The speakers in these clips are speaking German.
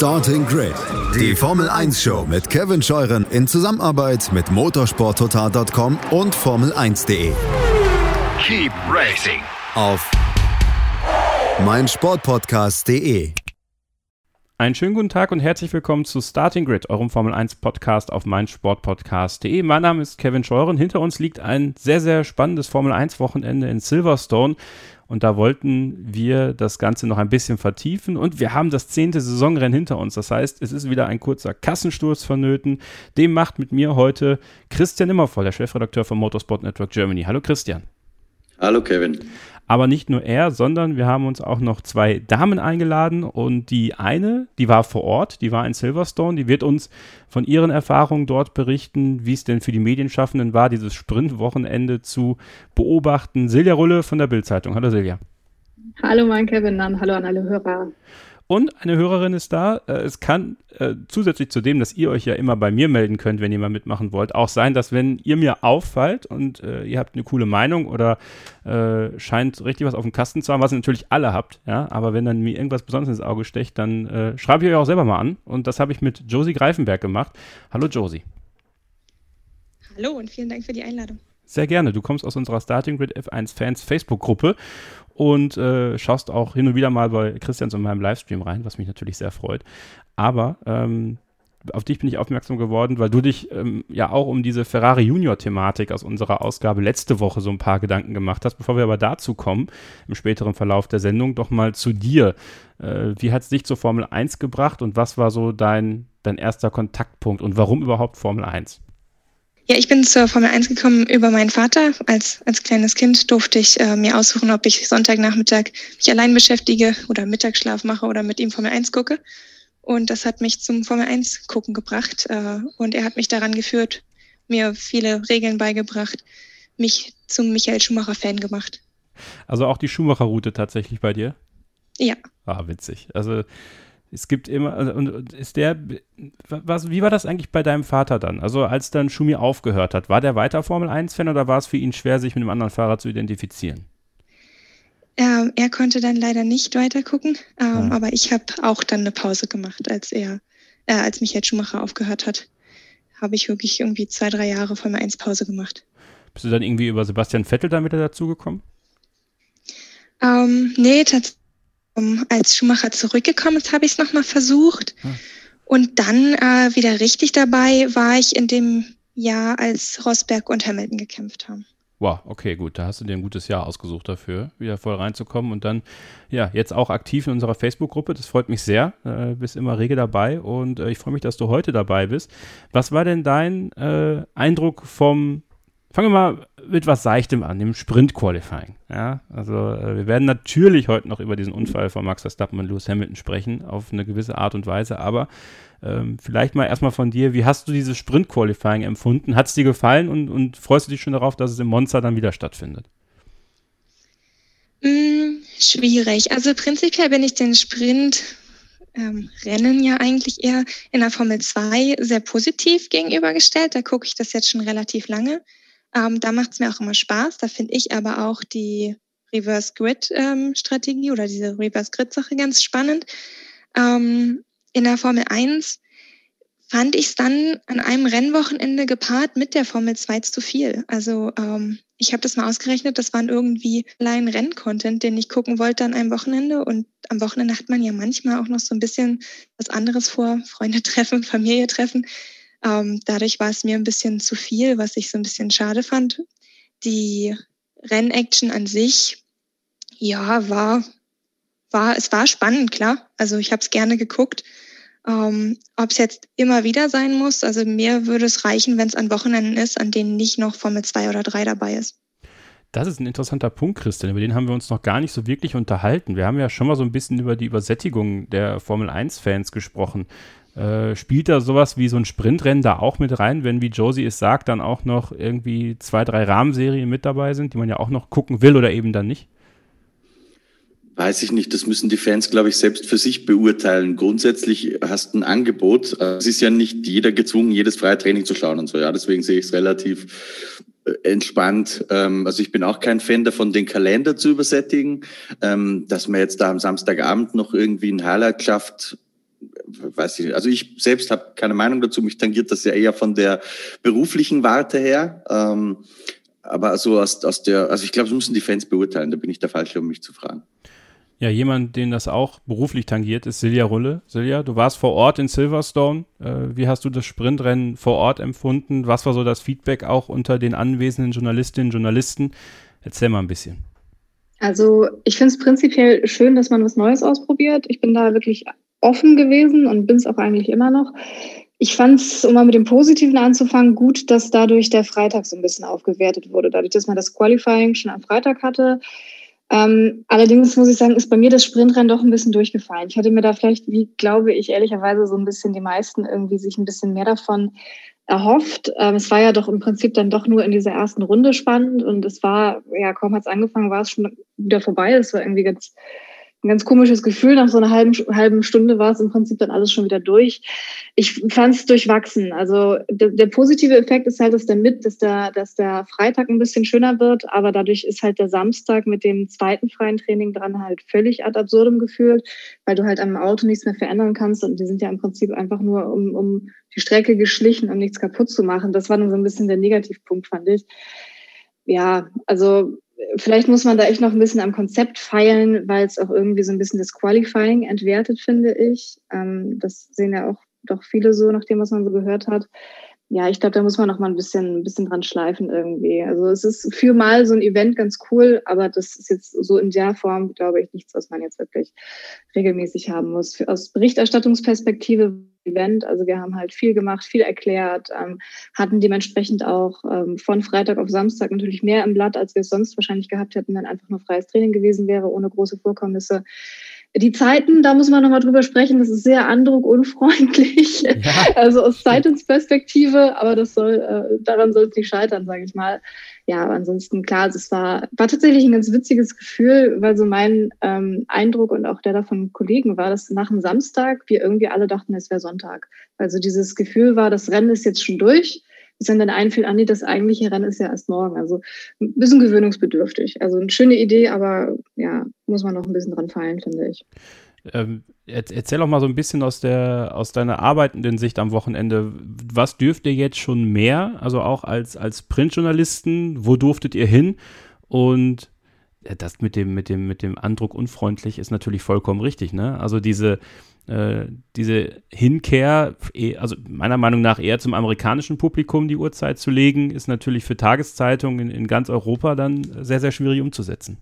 Starting Grid, die Formel 1 Show mit Kevin Scheuren in Zusammenarbeit mit motorsporttotal.com und Formel1.de. Keep racing Auf meinsportpodcast.de. Einen schönen guten Tag und herzlich willkommen zu Starting Grid, eurem Formel 1 Podcast auf meinsportpodcast.de. Mein Name ist Kevin Scheuren. Hinter uns liegt ein sehr, sehr spannendes Formel 1 Wochenende in Silverstone. Und da wollten wir das Ganze noch ein bisschen vertiefen. Und wir haben das zehnte Saisonrennen hinter uns. Das heißt, es ist wieder ein kurzer Kassensturz vonnöten. Dem macht mit mir heute Christian Immervoll, der Chefredakteur von Motorsport Network Germany. Hallo Christian. Hallo Kevin. Aber nicht nur er, sondern wir haben uns auch noch zwei Damen eingeladen und die eine, die war vor Ort, die war in Silverstone, die wird uns von ihren Erfahrungen dort berichten, wie es denn für die Medienschaffenden war, dieses Sprintwochenende zu beobachten. Silja Rulle von der Bildzeitung. Hallo Silja. Hallo mein Kevin, dann hallo an alle Hörer. Und eine Hörerin ist da. Äh, es kann äh, zusätzlich zu dem, dass ihr euch ja immer bei mir melden könnt, wenn ihr mal mitmachen wollt, auch sein, dass wenn ihr mir auffallt und äh, ihr habt eine coole Meinung oder äh, scheint richtig was auf dem Kasten zu haben, was ihr natürlich alle habt, ja, aber wenn dann mir irgendwas Besonderes ins Auge stecht, dann äh, schreibe ich euch auch selber mal an. Und das habe ich mit Josie Greifenberg gemacht. Hallo Josie. Hallo und vielen Dank für die Einladung. Sehr gerne. Du kommst aus unserer Starting Grid F1 Fans Facebook-Gruppe und äh, schaust auch hin und wieder mal bei Christians und meinem Livestream rein, was mich natürlich sehr freut. Aber ähm, auf dich bin ich aufmerksam geworden, weil du dich ähm, ja auch um diese Ferrari Junior-Thematik aus unserer Ausgabe letzte Woche so ein paar Gedanken gemacht hast. Bevor wir aber dazu kommen, im späteren Verlauf der Sendung, doch mal zu dir. Äh, wie hat es dich zur Formel 1 gebracht und was war so dein, dein erster Kontaktpunkt und warum überhaupt Formel 1? Ja, ich bin zur Formel 1 gekommen über meinen Vater. Als, als kleines Kind durfte ich äh, mir aussuchen, ob ich Sonntagnachmittag mich allein beschäftige oder Mittagsschlaf mache oder mit ihm Formel 1 gucke. Und das hat mich zum Formel 1 gucken gebracht. Äh, und er hat mich daran geführt, mir viele Regeln beigebracht, mich zum Michael Schumacher-Fan gemacht. Also auch die Schumacher-Route tatsächlich bei dir? Ja. Ah, witzig. Also es gibt immer, also, und ist der, was, wie war das eigentlich bei deinem Vater dann? Also als dann Schumi aufgehört hat, war der weiter Formel 1-Fan oder war es für ihn schwer, sich mit einem anderen Fahrer zu identifizieren? Ähm, er konnte dann leider nicht weiter gucken, ähm, ja. aber ich habe auch dann eine Pause gemacht, als er, äh, als Michael Schumacher aufgehört hat. Habe ich wirklich irgendwie zwei, drei Jahre Formel 1 Pause gemacht. Bist du dann irgendwie über Sebastian Vettel dann wieder dazugekommen? Ähm, nee, tatsächlich als Schumacher zurückgekommen ist, habe ich es nochmal versucht. Hm. Und dann äh, wieder richtig dabei war ich in dem Jahr, als Rosberg und Hamilton gekämpft haben. Wow, okay, gut. Da hast du dir ein gutes Jahr ausgesucht dafür, wieder voll reinzukommen und dann, ja, jetzt auch aktiv in unserer Facebook-Gruppe. Das freut mich sehr. Äh, bist immer rege dabei und äh, ich freue mich, dass du heute dabei bist. Was war denn dein äh, Eindruck vom Fangen wir mal mit was Seichtem an, dem Sprint-Qualifying. Ja, also äh, wir werden natürlich heute noch über diesen Unfall von Max Verstappen und Lewis Hamilton sprechen, auf eine gewisse Art und Weise, aber ähm, vielleicht mal erstmal von dir, wie hast du dieses Sprint-Qualifying empfunden? Hat es dir gefallen und, und freust du dich schon darauf, dass es im Monster dann wieder stattfindet? Mm, schwierig. Also prinzipiell bin ich den Sprint ähm, Rennen ja eigentlich eher in der Formel 2 sehr positiv gegenübergestellt. Da gucke ich das jetzt schon relativ lange. Ähm, da macht es mir auch immer Spaß. Da finde ich aber auch die Reverse Grid ähm, Strategie oder diese Reverse Grid Sache ganz spannend. Ähm, in der Formel 1 fand ich es dann an einem Rennwochenende gepaart mit der Formel 2 zu viel. Also ähm, ich habe das mal ausgerechnet, das waren irgendwie allein Renncontent, den ich gucken wollte an einem Wochenende. Und am Wochenende hat man ja manchmal auch noch so ein bisschen was anderes vor, Freunde treffen, Familie treffen. Ähm, dadurch war es mir ein bisschen zu viel, was ich so ein bisschen schade fand. Die Rennaction an sich, ja, war, war, es war spannend, klar. Also ich habe es gerne geguckt. Ähm, Ob es jetzt immer wieder sein muss, also mir würde es reichen, wenn es an Wochenenden ist, an denen nicht noch Formel 2 oder 3 dabei ist. Das ist ein interessanter Punkt, Christian. Über den haben wir uns noch gar nicht so wirklich unterhalten. Wir haben ja schon mal so ein bisschen über die Übersättigung der Formel 1-Fans gesprochen. Äh, spielt da sowas wie so ein Sprintrennen da auch mit rein, wenn, wie Josie es sagt, dann auch noch irgendwie zwei, drei Rahmenserien mit dabei sind, die man ja auch noch gucken will oder eben dann nicht? Weiß ich nicht, das müssen die Fans, glaube ich, selbst für sich beurteilen. Grundsätzlich hast du ein Angebot. Es ist ja nicht jeder gezwungen, jedes freie Training zu schauen und so. Ja, deswegen sehe ich es relativ äh, entspannt. Ähm, also ich bin auch kein Fan davon, den Kalender zu übersättigen. Ähm, dass man jetzt da am Samstagabend noch irgendwie ein Highlight schafft, weiß ich nicht. Also ich selbst habe keine Meinung dazu. Mich tangiert das ja eher von der beruflichen Warte her. Ähm, aber so aus, aus der, also ich glaube, das müssen die Fans beurteilen. Da bin ich der Falsche, um mich zu fragen. Ja, jemand, den das auch beruflich tangiert, ist Silja Rulle. Silja, du warst vor Ort in Silverstone. Äh, wie hast du das Sprintrennen vor Ort empfunden? Was war so das Feedback auch unter den anwesenden Journalistinnen und Journalisten? Erzähl mal ein bisschen. Also ich finde es prinzipiell schön, dass man was Neues ausprobiert. Ich bin da wirklich offen gewesen und bin es auch eigentlich immer noch. Ich fand es, um mal mit dem Positiven anzufangen, gut, dass dadurch der Freitag so ein bisschen aufgewertet wurde. Dadurch, dass man das Qualifying schon am Freitag hatte, ähm, allerdings muss ich sagen, ist bei mir das Sprintrennen doch ein bisschen durchgefallen. Ich hatte mir da vielleicht, wie glaube ich, ehrlicherweise so ein bisschen die meisten irgendwie sich ein bisschen mehr davon erhofft. Ähm, es war ja doch im Prinzip dann doch nur in dieser ersten Runde spannend und es war, ja, kaum hat es angefangen, war es schon wieder vorbei. Es war irgendwie ganz ein ganz komisches Gefühl. Nach so einer halben, halben Stunde war es im Prinzip dann alles schon wieder durch. Ich fand es durchwachsen. Also der, der, positive Effekt ist halt, dass der mit, dass der, dass der Freitag ein bisschen schöner wird, aber dadurch ist halt der Samstag mit dem zweiten freien Training dran halt völlig ad absurdum gefühlt, weil du halt am Auto nichts mehr verändern kannst und die sind ja im Prinzip einfach nur um, um die Strecke geschlichen, um nichts kaputt zu machen. Das war dann so ein bisschen der Negativpunkt, fand ich. Ja, also vielleicht muss man da echt noch ein bisschen am Konzept feilen, weil es auch irgendwie so ein bisschen das Qualifying entwertet, finde ich. Ähm, das sehen ja auch doch viele so, nach dem, was man so gehört hat. Ja, ich glaube, da muss man noch mal ein bisschen, ein bisschen dran schleifen irgendwie. Also es ist für mal so ein Event ganz cool, aber das ist jetzt so in der Form, glaube ich, nichts, was man jetzt wirklich regelmäßig haben muss. Für, aus Berichterstattungsperspektive Event. Also wir haben halt viel gemacht, viel erklärt, ähm, hatten dementsprechend auch ähm, von Freitag auf Samstag natürlich mehr im Blatt, als wir es sonst wahrscheinlich gehabt hätten, wenn einfach nur freies Training gewesen wäre, ohne große Vorkommnisse. Die Zeiten, da muss man nochmal drüber sprechen, das ist sehr andruckunfreundlich. Ja. Also aus Zeitungsperspektive, aber das soll, äh, daran soll es nicht scheitern, sage ich mal. Ja, aber ansonsten, klar, es war, war tatsächlich ein ganz witziges Gefühl, weil so mein ähm, Eindruck und auch der da von Kollegen war, dass nach dem Samstag wir irgendwie alle dachten, es wäre Sonntag. Also dieses Gefühl war, das Rennen ist jetzt schon durch bis dann dann einfiel, Andi, das eigentliche Rennen ist ja erst morgen. Also ein bisschen gewöhnungsbedürftig. Also eine schöne Idee, aber ja, muss man noch ein bisschen dran feilen, finde ich. Ähm, erzähl doch mal so ein bisschen aus der aus deiner arbeitenden Sicht am Wochenende. Was dürft ihr jetzt schon mehr? Also auch als, als Printjournalisten, wo durftet ihr hin? Und das mit dem, mit dem, mit dem Andruck unfreundlich ist natürlich vollkommen richtig, ne? Also diese, äh, diese Hinkehr, eh, also meiner Meinung nach eher zum amerikanischen Publikum die Uhrzeit zu legen, ist natürlich für Tageszeitungen in, in ganz Europa dann sehr, sehr schwierig umzusetzen.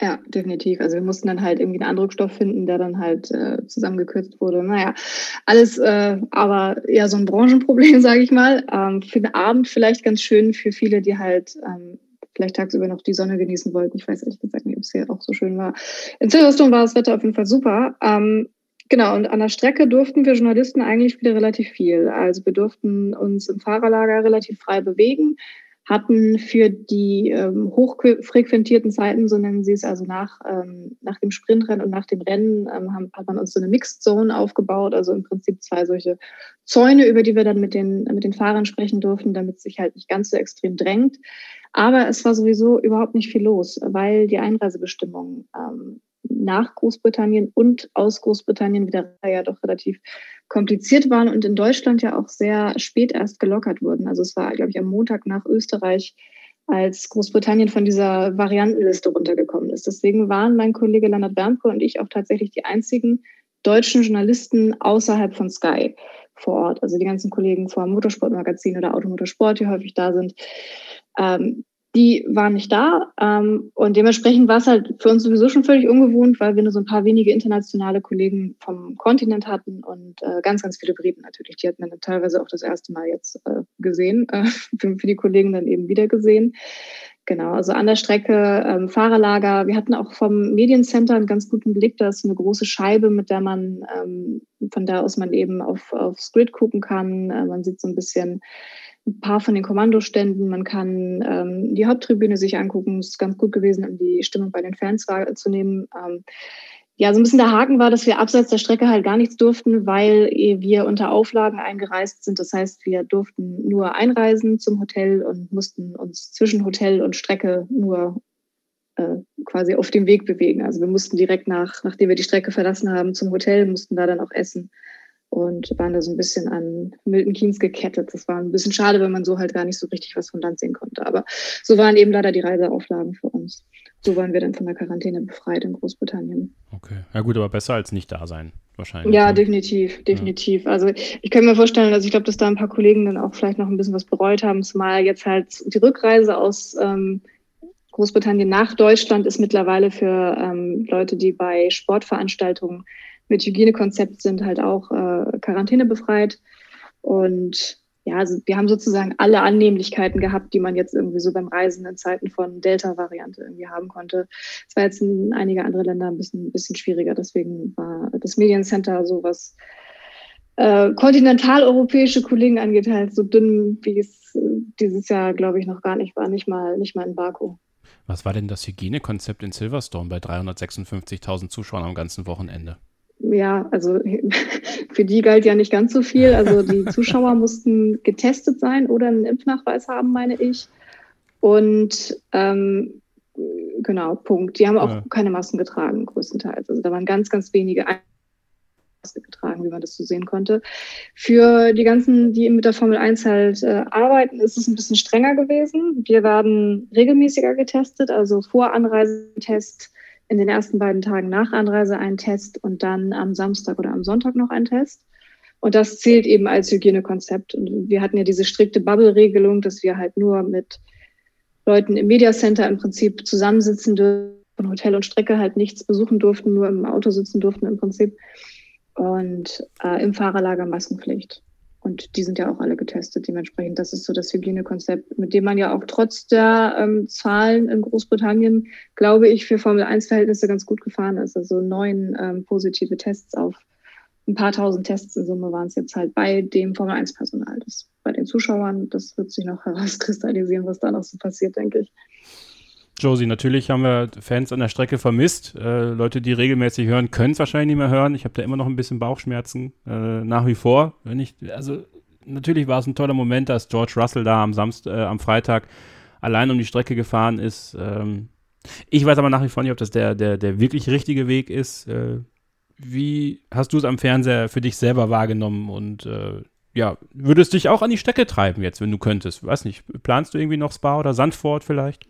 Ja, definitiv. Also wir mussten dann halt irgendwie einen Andruckstoff finden, der dann halt äh, zusammengekürzt wurde. Naja, alles äh, aber eher so ein Branchenproblem, sage ich mal. Ähm, für den Abend vielleicht ganz schön für viele, die halt ähm, vielleicht tagsüber noch die Sonne genießen wollten. Ich weiß ehrlich gesagt nicht, ob es hier auch so schön war. In Silverstone war das Wetter auf jeden Fall super. Ähm, Genau, und an der Strecke durften wir Journalisten eigentlich wieder relativ viel. Also wir durften uns im Fahrerlager relativ frei bewegen, hatten für die ähm, hochfrequentierten Zeiten, so nennen sie es, also nach, ähm, nach dem Sprintrennen und nach dem Rennen, ähm, haben, hat man uns so eine Mixed Zone aufgebaut, also im Prinzip zwei solche Zäune, über die wir dann mit den, mit den Fahrern sprechen durften, damit es sich halt nicht ganz so extrem drängt. Aber es war sowieso überhaupt nicht viel los, weil die Einreisebestimmungen ähm, nach Großbritannien und aus Großbritannien wieder ja doch relativ kompliziert waren und in Deutschland ja auch sehr spät erst gelockert wurden. Also es war, glaube ich, am Montag nach Österreich, als Großbritannien von dieser Variantenliste runtergekommen ist. Deswegen waren mein Kollege Leonard Bernko und ich auch tatsächlich die einzigen deutschen Journalisten außerhalb von Sky vor Ort. Also die ganzen Kollegen vom Motorsportmagazin oder Automotorsport, die häufig da sind. Ähm, die waren nicht da. Ähm, und dementsprechend war es halt für uns sowieso schon völlig ungewohnt, weil wir nur so ein paar wenige internationale Kollegen vom Kontinent hatten und äh, ganz, ganz viele Briten natürlich. Die hatten wir dann teilweise auch das erste Mal jetzt äh, gesehen, äh, für, für, die Kollegen dann eben wieder gesehen. Genau, also an der Strecke ähm, Fahrerlager. Wir hatten auch vom Mediencenter einen ganz guten Blick. Da ist eine große Scheibe, mit der man, ähm, von da aus man eben auf, aufs Grid gucken kann. Äh, man sieht so ein bisschen ein paar von den Kommandoständen. Man kann ähm, die Haupttribüne sich angucken. Es ist ganz gut gewesen, um die Stimmung bei den Fans wahrzunehmen. Ähm, ja, so ein bisschen der Haken war, dass wir abseits der Strecke halt gar nichts durften, weil wir unter Auflagen eingereist sind. Das heißt, wir durften nur einreisen zum Hotel und mussten uns zwischen Hotel und Strecke nur äh, quasi auf dem Weg bewegen. Also wir mussten direkt nach, nachdem wir die Strecke verlassen haben, zum Hotel, mussten da dann auch essen und waren da so ein bisschen an Milton Keynes gekettet. Das war ein bisschen schade, wenn man so halt gar nicht so richtig was von Land sehen konnte. Aber so waren eben leider die Reiseauflagen für uns. So waren wir dann von der Quarantäne befreit in Großbritannien. Okay. Ja gut, aber besser als nicht da sein, wahrscheinlich. Ja, ne? definitiv, definitiv. Ja. Also ich kann mir vorstellen, also ich glaube, dass da ein paar Kollegen dann auch vielleicht noch ein bisschen was bereut haben, zumal jetzt halt die Rückreise aus ähm, Großbritannien nach Deutschland ist mittlerweile für ähm, Leute, die bei Sportveranstaltungen mit Hygienekonzept sind, halt auch äh, Quarantäne befreit. Und ja, also wir haben sozusagen alle Annehmlichkeiten gehabt, die man jetzt irgendwie so beim Reisen in Zeiten von Delta-Variante irgendwie haben konnte. Es war jetzt in einige andere Länder ein bisschen, ein bisschen schwieriger. Deswegen war das Mediencenter so was äh, kontinentaleuropäische Kollegen angeht, halt so dünn, wie es äh, dieses Jahr, glaube ich, noch gar nicht war. Nicht mal, nicht mal in Baku. Was war denn das Hygienekonzept in Silverstone bei 356.000 Zuschauern am ganzen Wochenende? Ja, also für die galt ja nicht ganz so viel. Also die Zuschauer mussten getestet sein oder einen Impfnachweis haben, meine ich. Und ähm, genau, Punkt. Die haben auch ja. keine Masken getragen, größtenteils. Also da waren ganz, ganz wenige Maske getragen, wie man das so sehen konnte. Für die ganzen, die mit der Formel 1 halt äh, arbeiten, ist es ein bisschen strenger gewesen. Wir werden regelmäßiger getestet, also vor Anreisetest in den ersten beiden Tagen nach Anreise einen Test und dann am Samstag oder am Sonntag noch einen Test. Und das zählt eben als Hygienekonzept. Und wir hatten ja diese strikte Bubble-Regelung, dass wir halt nur mit Leuten im Media Center im Prinzip zusammensitzen dürfen, von Hotel und Strecke halt nichts besuchen durften, nur im Auto sitzen durften im Prinzip. Und äh, im Fahrerlager Maskenpflicht. Und die sind ja auch alle getestet. Dementsprechend, das ist so das Hygienekonzept, mit dem man ja auch trotz der ähm, Zahlen in Großbritannien, glaube ich, für Formel 1-Verhältnisse ganz gut gefahren ist. Also neun ähm, positive Tests auf ein paar tausend Tests in Summe waren es jetzt halt bei dem Formel 1-Personal. Bei den Zuschauern, das wird sich noch herauskristallisieren, was da noch so passiert, denke ich. Josie, natürlich haben wir Fans an der Strecke vermisst. Äh, Leute, die regelmäßig hören, können es wahrscheinlich nicht mehr hören. Ich habe da immer noch ein bisschen Bauchschmerzen, äh, nach wie vor. Wenn ich, also natürlich war es ein toller Moment, dass George Russell da am Samstag, äh, am Freitag allein um die Strecke gefahren ist. Ähm, ich weiß aber nach wie vor nicht, ob das der, der, der wirklich richtige Weg ist. Äh, wie hast du es am Fernseher für dich selber wahrgenommen und äh, ja, würdest dich auch an die Strecke treiben jetzt, wenn du könntest? Weiß nicht, planst du irgendwie noch Spa oder Sandford vielleicht?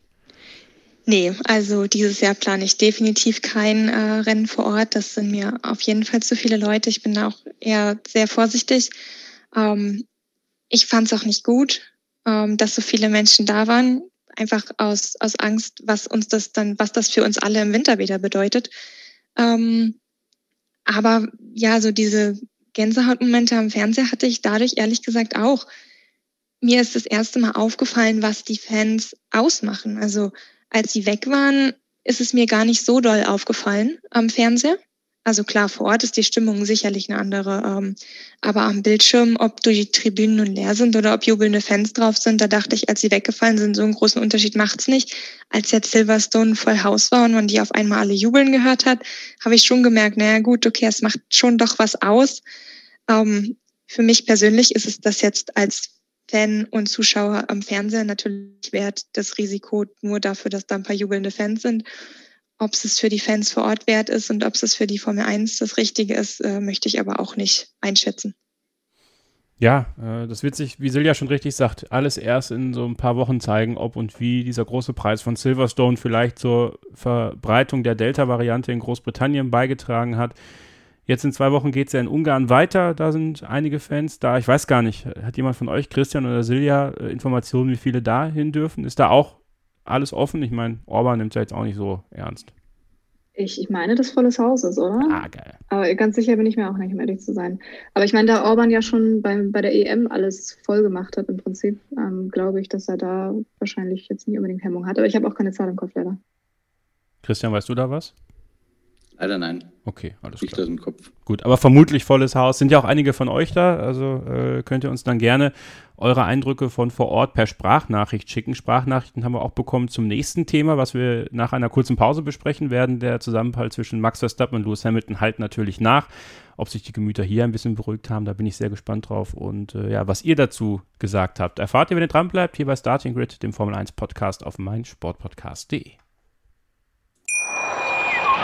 Nee, also dieses Jahr plane ich definitiv kein äh, Rennen vor Ort. Das sind mir auf jeden Fall zu viele Leute. Ich bin da auch eher sehr vorsichtig. Ähm, ich fand es auch nicht gut, ähm, dass so viele Menschen da waren. Einfach aus, aus Angst, was uns das dann, was das für uns alle im Winter wieder bedeutet. Ähm, aber ja, so diese Gänsehautmomente am Fernseher hatte ich dadurch ehrlich gesagt auch. Mir ist das erste Mal aufgefallen, was die Fans ausmachen. Also als sie weg waren, ist es mir gar nicht so doll aufgefallen am Fernseher. Also klar, vor Ort ist die Stimmung sicherlich eine andere. Ähm, aber am Bildschirm, ob die Tribünen nun leer sind oder ob jubelnde Fans drauf sind, da dachte ich, als sie weggefallen sind, so einen großen Unterschied macht's nicht. Als jetzt Silverstone voll Haus war und man die auf einmal alle jubeln gehört hat, habe ich schon gemerkt, naja gut, okay, es macht schon doch was aus. Ähm, für mich persönlich ist es das jetzt als Fan und Zuschauer am Fernseher natürlich wert, das Risiko nur dafür, dass da ein paar jubelnde Fans sind. Ob es für die Fans vor Ort wert ist und ob es für die Formel 1 das Richtige ist, äh, möchte ich aber auch nicht einschätzen. Ja, äh, das wird sich, wie Silja schon richtig sagt, alles erst in so ein paar Wochen zeigen, ob und wie dieser große Preis von Silverstone vielleicht zur Verbreitung der Delta-Variante in Großbritannien beigetragen hat. Jetzt in zwei Wochen geht es ja in Ungarn weiter. Da sind einige Fans da. Ich weiß gar nicht, hat jemand von euch, Christian oder Silja, äh, Informationen, wie viele da hin dürfen? Ist da auch alles offen? Ich meine, Orban nimmt es ja jetzt auch nicht so ernst. Ich, ich meine, das volles Haus ist, oder? Ah, geil. Aber ganz sicher bin ich mir auch nicht, um ehrlich zu sein. Aber ich meine, da Orban ja schon beim, bei der EM alles voll gemacht hat, im Prinzip, ähm, glaube ich, dass er da wahrscheinlich jetzt nicht unbedingt Hemmung hat. Aber ich habe auch keine Zahl im Kopf, leider. Christian, weißt du da was? Leider nein. Okay, alles Nicht klar. aus dem Kopf. Gut, aber vermutlich volles Haus. Sind ja auch einige von euch da, also äh, könnt ihr uns dann gerne eure Eindrücke von vor Ort per Sprachnachricht schicken. Sprachnachrichten haben wir auch bekommen zum nächsten Thema, was wir nach einer kurzen Pause besprechen werden. Der Zusammenhalt zwischen Max Verstappen und Lewis Hamilton halt natürlich nach. Ob sich die Gemüter hier ein bisschen beruhigt haben, da bin ich sehr gespannt drauf. Und äh, ja, was ihr dazu gesagt habt, erfahrt ihr, wenn ihr dran bleibt, hier bei Starting Grid, dem Formel 1 Podcast auf meinsportpodcast.de.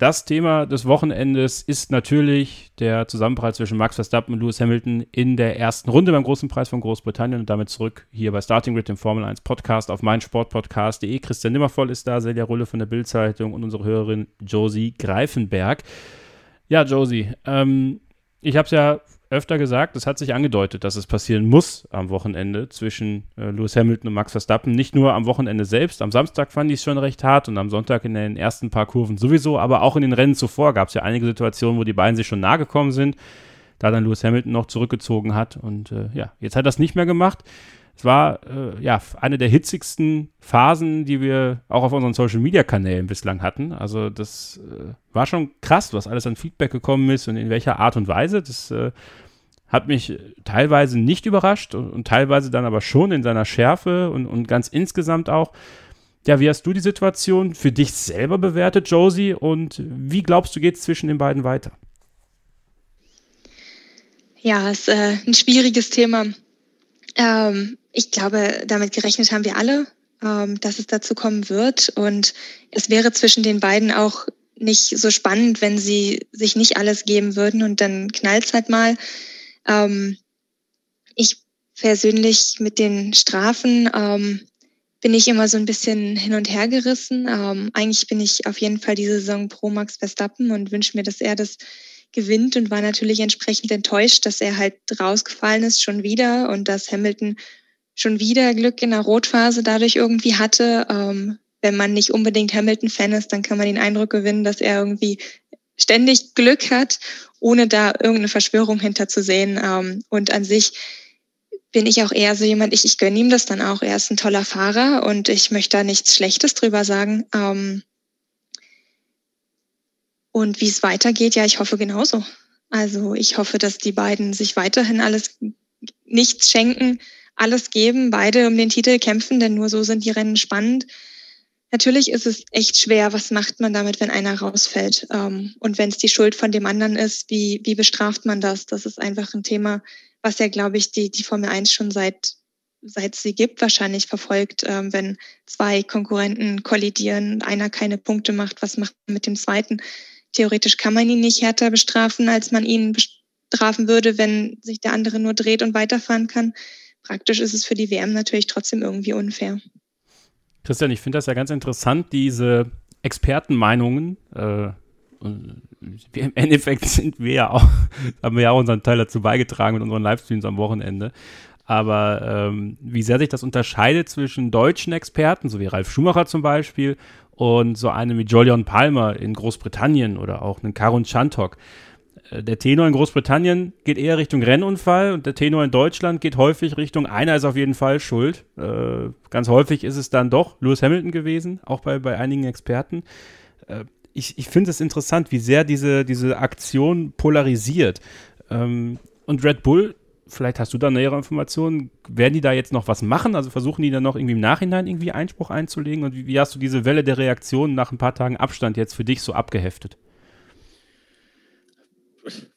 Das Thema des Wochenendes ist natürlich der Zusammenpreis zwischen Max Verstappen und Lewis Hamilton in der ersten Runde beim Großen Preis von Großbritannien und damit zurück hier bei Starting Grid, dem Formel 1 Podcast auf meinsportpodcast.de. Christian Nimmervoll ist da, Celia Rulle von der Bildzeitung und unsere Hörerin Josie Greifenberg. Ja, Josie, ähm, ich habe es ja öfter gesagt, es hat sich angedeutet, dass es passieren muss am Wochenende zwischen äh, Lewis Hamilton und Max Verstappen. Nicht nur am Wochenende selbst. Am Samstag fand ich es schon recht hart und am Sonntag in den ersten paar Kurven sowieso, aber auch in den Rennen zuvor gab es ja einige Situationen, wo die beiden sich schon nahe gekommen sind, da dann Lewis Hamilton noch zurückgezogen hat. Und äh, ja, jetzt hat er das nicht mehr gemacht. Es war äh, ja eine der hitzigsten Phasen, die wir auch auf unseren Social Media Kanälen bislang hatten. Also das äh, war schon krass, was alles an Feedback gekommen ist und in welcher Art und Weise. Das äh, hat mich teilweise nicht überrascht und, und, teilweise dann aber schon in seiner Schärfe und, und ganz insgesamt auch. Ja, wie hast du die Situation für dich selber bewertet, Josie? Und wie glaubst du, geht es zwischen den beiden weiter? Ja, es ist äh, ein schwieriges Thema. Ähm, ich glaube, damit gerechnet haben wir alle, ähm, dass es dazu kommen wird. Und es wäre zwischen den beiden auch nicht so spannend, wenn sie sich nicht alles geben würden und dann knallt es halt mal. Ähm, ich persönlich mit den Strafen ähm, bin ich immer so ein bisschen hin und her gerissen. Ähm, eigentlich bin ich auf jeden Fall diese Saison pro Max Verstappen und wünsche mir, dass er das gewinnt und war natürlich entsprechend enttäuscht, dass er halt rausgefallen ist schon wieder und dass Hamilton schon wieder Glück in der Rotphase dadurch irgendwie hatte. Ähm, wenn man nicht unbedingt Hamilton-Fan ist, dann kann man den Eindruck gewinnen, dass er irgendwie ständig Glück hat, ohne da irgendeine Verschwörung hinterzusehen. Ähm, und an sich bin ich auch eher so jemand, ich, ich gönne ihm das dann auch. Er ist ein toller Fahrer und ich möchte da nichts Schlechtes drüber sagen. Ähm, und wie es weitergeht, ja, ich hoffe genauso. Also ich hoffe, dass die beiden sich weiterhin alles nichts schenken, alles geben, beide um den Titel kämpfen, denn nur so sind die Rennen spannend. Natürlich ist es echt schwer. Was macht man damit, wenn einer rausfällt? Ähm, und wenn es die Schuld von dem anderen ist, wie, wie bestraft man das? Das ist einfach ein Thema, was ja, glaube ich, die, die Formel 1 schon seit, seit sie gibt, wahrscheinlich verfolgt. Ähm, wenn zwei Konkurrenten kollidieren einer keine Punkte macht, was macht man mit dem zweiten? Theoretisch kann man ihn nicht härter bestrafen, als man ihn bestrafen würde, wenn sich der andere nur dreht und weiterfahren kann. Praktisch ist es für die WM natürlich trotzdem irgendwie unfair. Christian, ich finde das ja ganz interessant, diese Expertenmeinungen. Äh, im Endeffekt sind wir ja auch, haben wir ja auch unseren Teil dazu beigetragen mit unseren Livestreams am Wochenende. Aber ähm, wie sehr sich das unterscheidet zwischen deutschen Experten, so wie Ralf Schumacher zum Beispiel, und so einem wie Jolion Palmer in Großbritannien oder auch einen Karun Chantok. Äh, der Tenor in Großbritannien geht eher Richtung Rennunfall und der Tenor in Deutschland geht häufig Richtung, einer ist auf jeden Fall schuld. Äh, ganz häufig ist es dann doch Lewis Hamilton gewesen, auch bei, bei einigen Experten. Äh, ich ich finde es interessant, wie sehr diese, diese Aktion polarisiert. Ähm, und Red Bull, vielleicht hast du da nähere Informationen, werden die da jetzt noch was machen? Also versuchen die dann noch irgendwie im Nachhinein irgendwie Einspruch einzulegen? Und wie, wie hast du diese Welle der Reaktionen nach ein paar Tagen Abstand jetzt für dich so abgeheftet?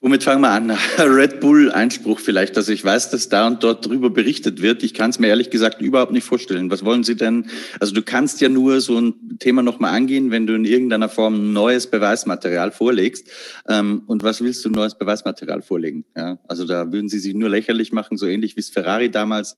Womit fangen wir an? Red Bull Einspruch vielleicht. Also ich weiß, dass da und dort drüber berichtet wird. Ich kann es mir ehrlich gesagt überhaupt nicht vorstellen. Was wollen Sie denn? Also du kannst ja nur so ein Thema nochmal angehen, wenn du in irgendeiner Form neues Beweismaterial vorlegst. Ähm, und was willst du neues Beweismaterial vorlegen? Ja, also da würden Sie sich nur lächerlich machen, so ähnlich wie es Ferrari damals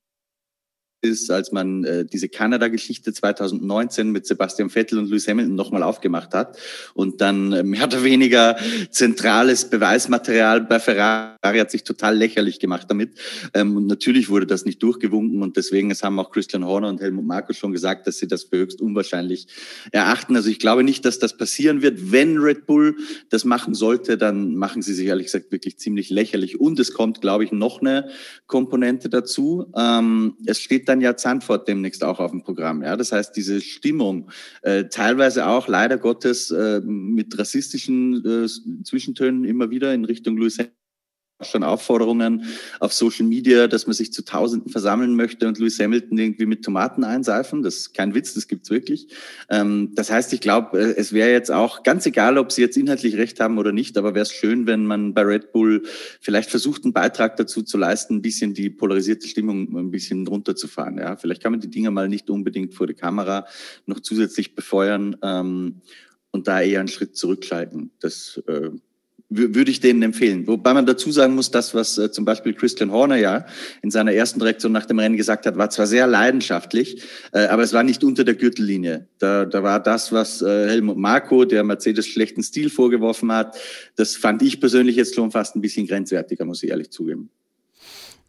ist, als man äh, diese Kanada-Geschichte 2019 mit Sebastian Vettel und Lewis Hamilton nochmal aufgemacht hat und dann äh, mehr oder weniger zentrales Beweismaterial bei Ferrari hat sich total lächerlich gemacht damit. Ähm, und natürlich wurde das nicht durchgewunken und deswegen, es haben auch Christian Horner und Helmut Markus schon gesagt, dass sie das für höchst unwahrscheinlich erachten. Also ich glaube nicht, dass das passieren wird. Wenn Red Bull das machen sollte, dann machen sie sich ehrlich gesagt wirklich ziemlich lächerlich. Und es kommt, glaube ich, noch eine Komponente dazu. Ähm, es steht dann ja Zandvoort demnächst auch auf dem Programm. Ja, das heißt, diese Stimmung, äh, teilweise auch leider Gottes äh, mit rassistischen äh, Zwischentönen immer wieder in Richtung Louis schon Aufforderungen auf Social Media, dass man sich zu Tausenden versammeln möchte und Lewis Hamilton irgendwie mit Tomaten einseifen. Das ist kein Witz, das gibt's wirklich. Ähm, das heißt, ich glaube, äh, es wäre jetzt auch ganz egal, ob Sie jetzt inhaltlich recht haben oder nicht, aber wäre es schön, wenn man bei Red Bull vielleicht versucht, einen Beitrag dazu zu leisten, ein bisschen die polarisierte Stimmung ein bisschen runterzufahren. Ja, vielleicht kann man die Dinger mal nicht unbedingt vor der Kamera noch zusätzlich befeuern ähm, und da eher einen Schritt zurückschalten. Das äh, würde ich denen empfehlen. Wobei man dazu sagen muss, das, was äh, zum Beispiel Christian Horner ja in seiner ersten Reaktion nach dem Rennen gesagt hat, war zwar sehr leidenschaftlich, äh, aber es war nicht unter der Gürtellinie. Da, da war das, was äh, Helmut Marko, der Mercedes schlechten Stil vorgeworfen hat, das fand ich persönlich jetzt schon fast ein bisschen grenzwertiger, muss ich ehrlich zugeben.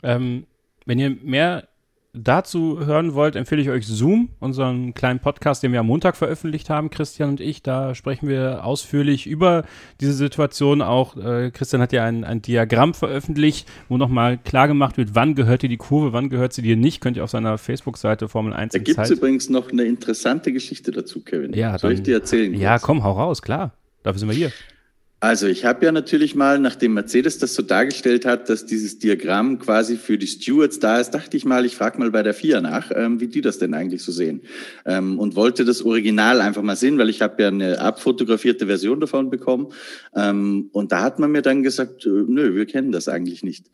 Ähm, wenn ihr mehr dazu hören wollt, empfehle ich euch Zoom, unseren kleinen Podcast, den wir am Montag veröffentlicht haben, Christian und ich. Da sprechen wir ausführlich über diese Situation. Auch äh, Christian hat ja ein, ein Diagramm veröffentlicht, wo nochmal klar gemacht wird, wann gehört dir die Kurve, wann gehört sie dir nicht. Könnt ihr auf seiner Facebook-Seite Formel 1 Da gibt es übrigens noch eine interessante Geschichte dazu, Kevin. Ja, Soll dann, ich dir erzählen? Ja, jetzt? komm, hau raus, klar. Dafür sind wir hier. Also ich habe ja natürlich mal, nachdem Mercedes das so dargestellt hat, dass dieses Diagramm quasi für die Stewards da ist, dachte ich mal, ich frage mal bei der FIA nach, ähm, wie die das denn eigentlich so sehen. Ähm, und wollte das Original einfach mal sehen, weil ich habe ja eine abfotografierte Version davon bekommen. Ähm, und da hat man mir dann gesagt, äh, nö, wir kennen das eigentlich nicht.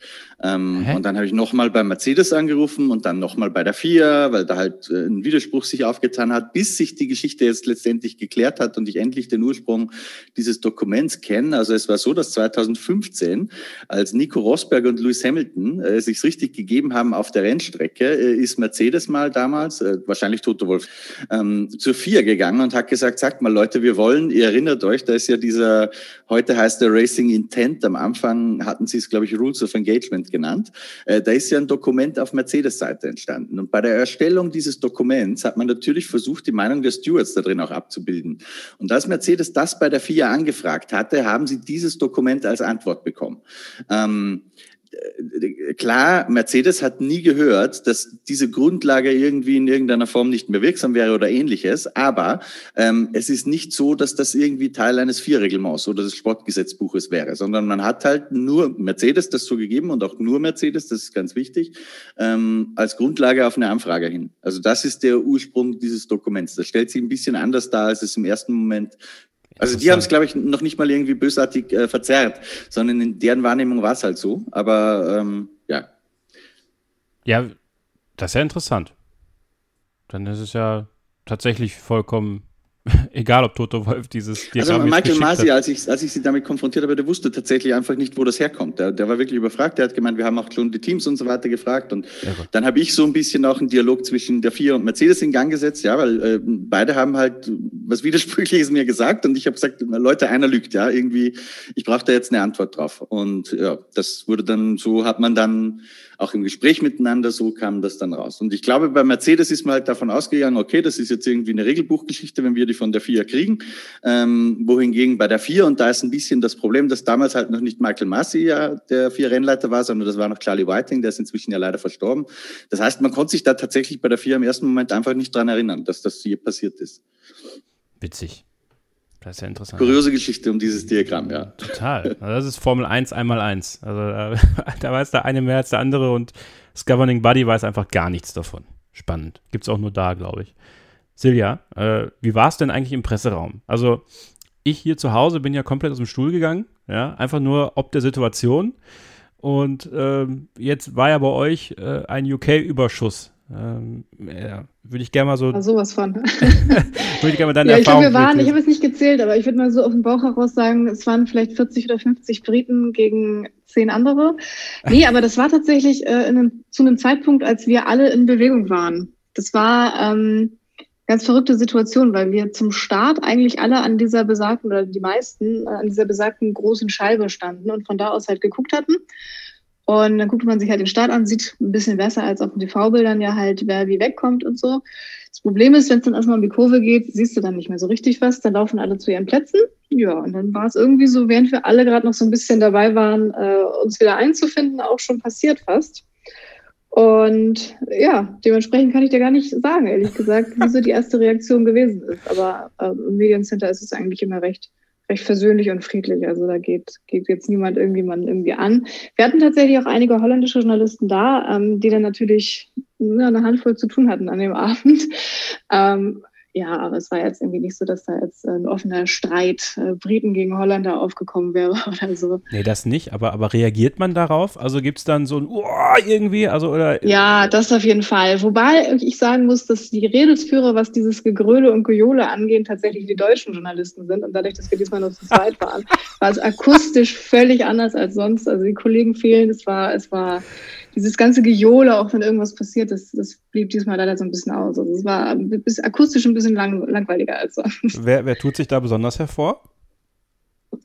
Ähm, und dann habe ich nochmal bei Mercedes angerufen und dann nochmal bei der FIA, weil da halt äh, ein Widerspruch sich aufgetan hat, bis sich die Geschichte jetzt letztendlich geklärt hat und ich endlich den Ursprung dieses Dokuments kenne kennen. Also es war so, dass 2015, als Nico Rosberg und Lewis Hamilton äh, sich richtig gegeben haben auf der Rennstrecke, äh, ist Mercedes mal damals, äh, wahrscheinlich Toto Wolf, ähm, zur FIA gegangen und hat gesagt, sagt mal Leute, wir wollen, ihr erinnert euch, da ist ja dieser, heute heißt der Racing Intent, am Anfang hatten sie es, glaube ich, Rules of Engagement genannt. Äh, da ist ja ein Dokument auf Mercedes-Seite entstanden. Und bei der Erstellung dieses Dokuments hat man natürlich versucht, die Meinung der Stewards da drin auch abzubilden. Und als Mercedes das bei der FIA angefragt hatte, haben sie dieses Dokument als Antwort bekommen. Ähm, äh, klar, Mercedes hat nie gehört, dass diese Grundlage irgendwie in irgendeiner Form nicht mehr wirksam wäre oder ähnliches, aber ähm, es ist nicht so, dass das irgendwie Teil eines Vier-Reglements oder des Sportgesetzbuches wäre, sondern man hat halt nur Mercedes das so und auch nur Mercedes, das ist ganz wichtig, ähm, als Grundlage auf eine Anfrage hin. Also das ist der Ursprung dieses Dokuments. Das stellt sich ein bisschen anders dar, als es im ersten Moment also die haben es, glaube ich, noch nicht mal irgendwie bösartig äh, verzerrt, sondern in deren Wahrnehmung war es halt so. Aber ähm, ja. Ja, das ist ja interessant. Dann ist es ja tatsächlich vollkommen Egal, ob Toto Wolf dieses Diagramm Also Michael Masi, als ich, als ich sie damit konfrontiert habe, der wusste tatsächlich einfach nicht, wo das herkommt. Der, der war wirklich überfragt. Der hat gemeint, wir haben auch schon die Teams und so weiter gefragt. Und ja, dann habe ich so ein bisschen auch einen Dialog zwischen der FIA und Mercedes in Gang gesetzt, ja, weil äh, beide haben halt was Widersprüchliches mir gesagt. Und ich habe gesagt, Leute, einer lügt, ja, irgendwie, ich brauche da jetzt eine Antwort drauf. Und ja, das wurde dann, so hat man dann auch im Gespräch miteinander, so kam das dann raus. Und ich glaube, bei Mercedes ist man halt davon ausgegangen, okay, das ist jetzt irgendwie eine Regelbuchgeschichte, wenn wir die von der FIA kriegen. Ähm, wohingegen bei der FIA, und da ist ein bisschen das Problem, dass damals halt noch nicht Michael Massi ja der FIA-Rennleiter war, sondern das war noch Charlie Whiting, der ist inzwischen ja leider verstorben. Das heißt, man konnte sich da tatsächlich bei der FIA im ersten Moment einfach nicht dran erinnern, dass das hier passiert ist. Witzig. Das ist ja interessant. Kuriose Geschichte um dieses Diagramm, ja. Total. Also das ist Formel 1 einmal 1. Also äh, da weiß der eine mehr als der andere und das Governing Body weiß einfach gar nichts davon. Spannend. Gibt es auch nur da, glaube ich. Silja, äh, wie war es denn eigentlich im Presseraum? Also ich hier zu Hause bin ja komplett aus dem Stuhl gegangen, ja, einfach nur ob der Situation. Und ähm, jetzt war ja bei euch äh, ein UK-Überschuss ähm, ja, würde ich gerne mal so. Ah, sowas von. würde ich gerne mal deine ja, Erfahrung. Ich glaube, wir waren, ich habe es nicht gezählt, aber ich würde mal so auf dem Bauch heraus sagen, es waren vielleicht 40 oder 50 Briten gegen zehn andere. Nee, aber das war tatsächlich äh, einem, zu einem Zeitpunkt, als wir alle in Bewegung waren. Das war ähm, ganz verrückte Situation, weil wir zum Start eigentlich alle an dieser besagten, oder die meisten, äh, an dieser besagten großen Scheibe standen und von da aus halt geguckt hatten. Und dann guckt man sich halt den Start an, sieht ein bisschen besser als auf den TV-Bildern ja halt, wer wie wegkommt und so. Das Problem ist, wenn es dann erstmal um die Kurve geht, siehst du dann nicht mehr so richtig was. Dann laufen alle zu ihren Plätzen. Ja, und dann war es irgendwie so, während wir alle gerade noch so ein bisschen dabei waren, äh, uns wieder einzufinden, auch schon passiert fast. Und ja, dementsprechend kann ich dir gar nicht sagen, ehrlich gesagt, wie so die erste Reaktion gewesen ist. Aber äh, im Mediencenter ist es eigentlich immer recht recht versöhnlich und friedlich. Also da geht, geht jetzt niemand irgendjemanden irgendwie an. Wir hatten tatsächlich auch einige holländische Journalisten da, ähm, die dann natürlich ja, eine Handvoll zu tun hatten an dem Abend. Ähm, ja, aber es war jetzt irgendwie nicht so, dass da jetzt ein offener Streit äh, Briten gegen Holländer aufgekommen wäre oder so. Nee, das nicht, aber, aber reagiert man darauf? Also gibt es dann so ein oh, irgendwie, also oder? Ja, das auf jeden Fall. Wobei ich sagen muss, dass die Redelsführer, was dieses Gegröle und Gejohle angeht, tatsächlich die deutschen Journalisten sind. Und dadurch, dass wir diesmal nur zu zweit waren, war es akustisch völlig anders als sonst. Also die Kollegen fehlen, es war, es war dieses ganze Gejohle, auch wenn irgendwas passiert, das, das blieb diesmal leider so ein bisschen aus. Also es war bis, akustisch ein bisschen lang, langweiliger als sonst. Wer, wer tut sich da besonders hervor?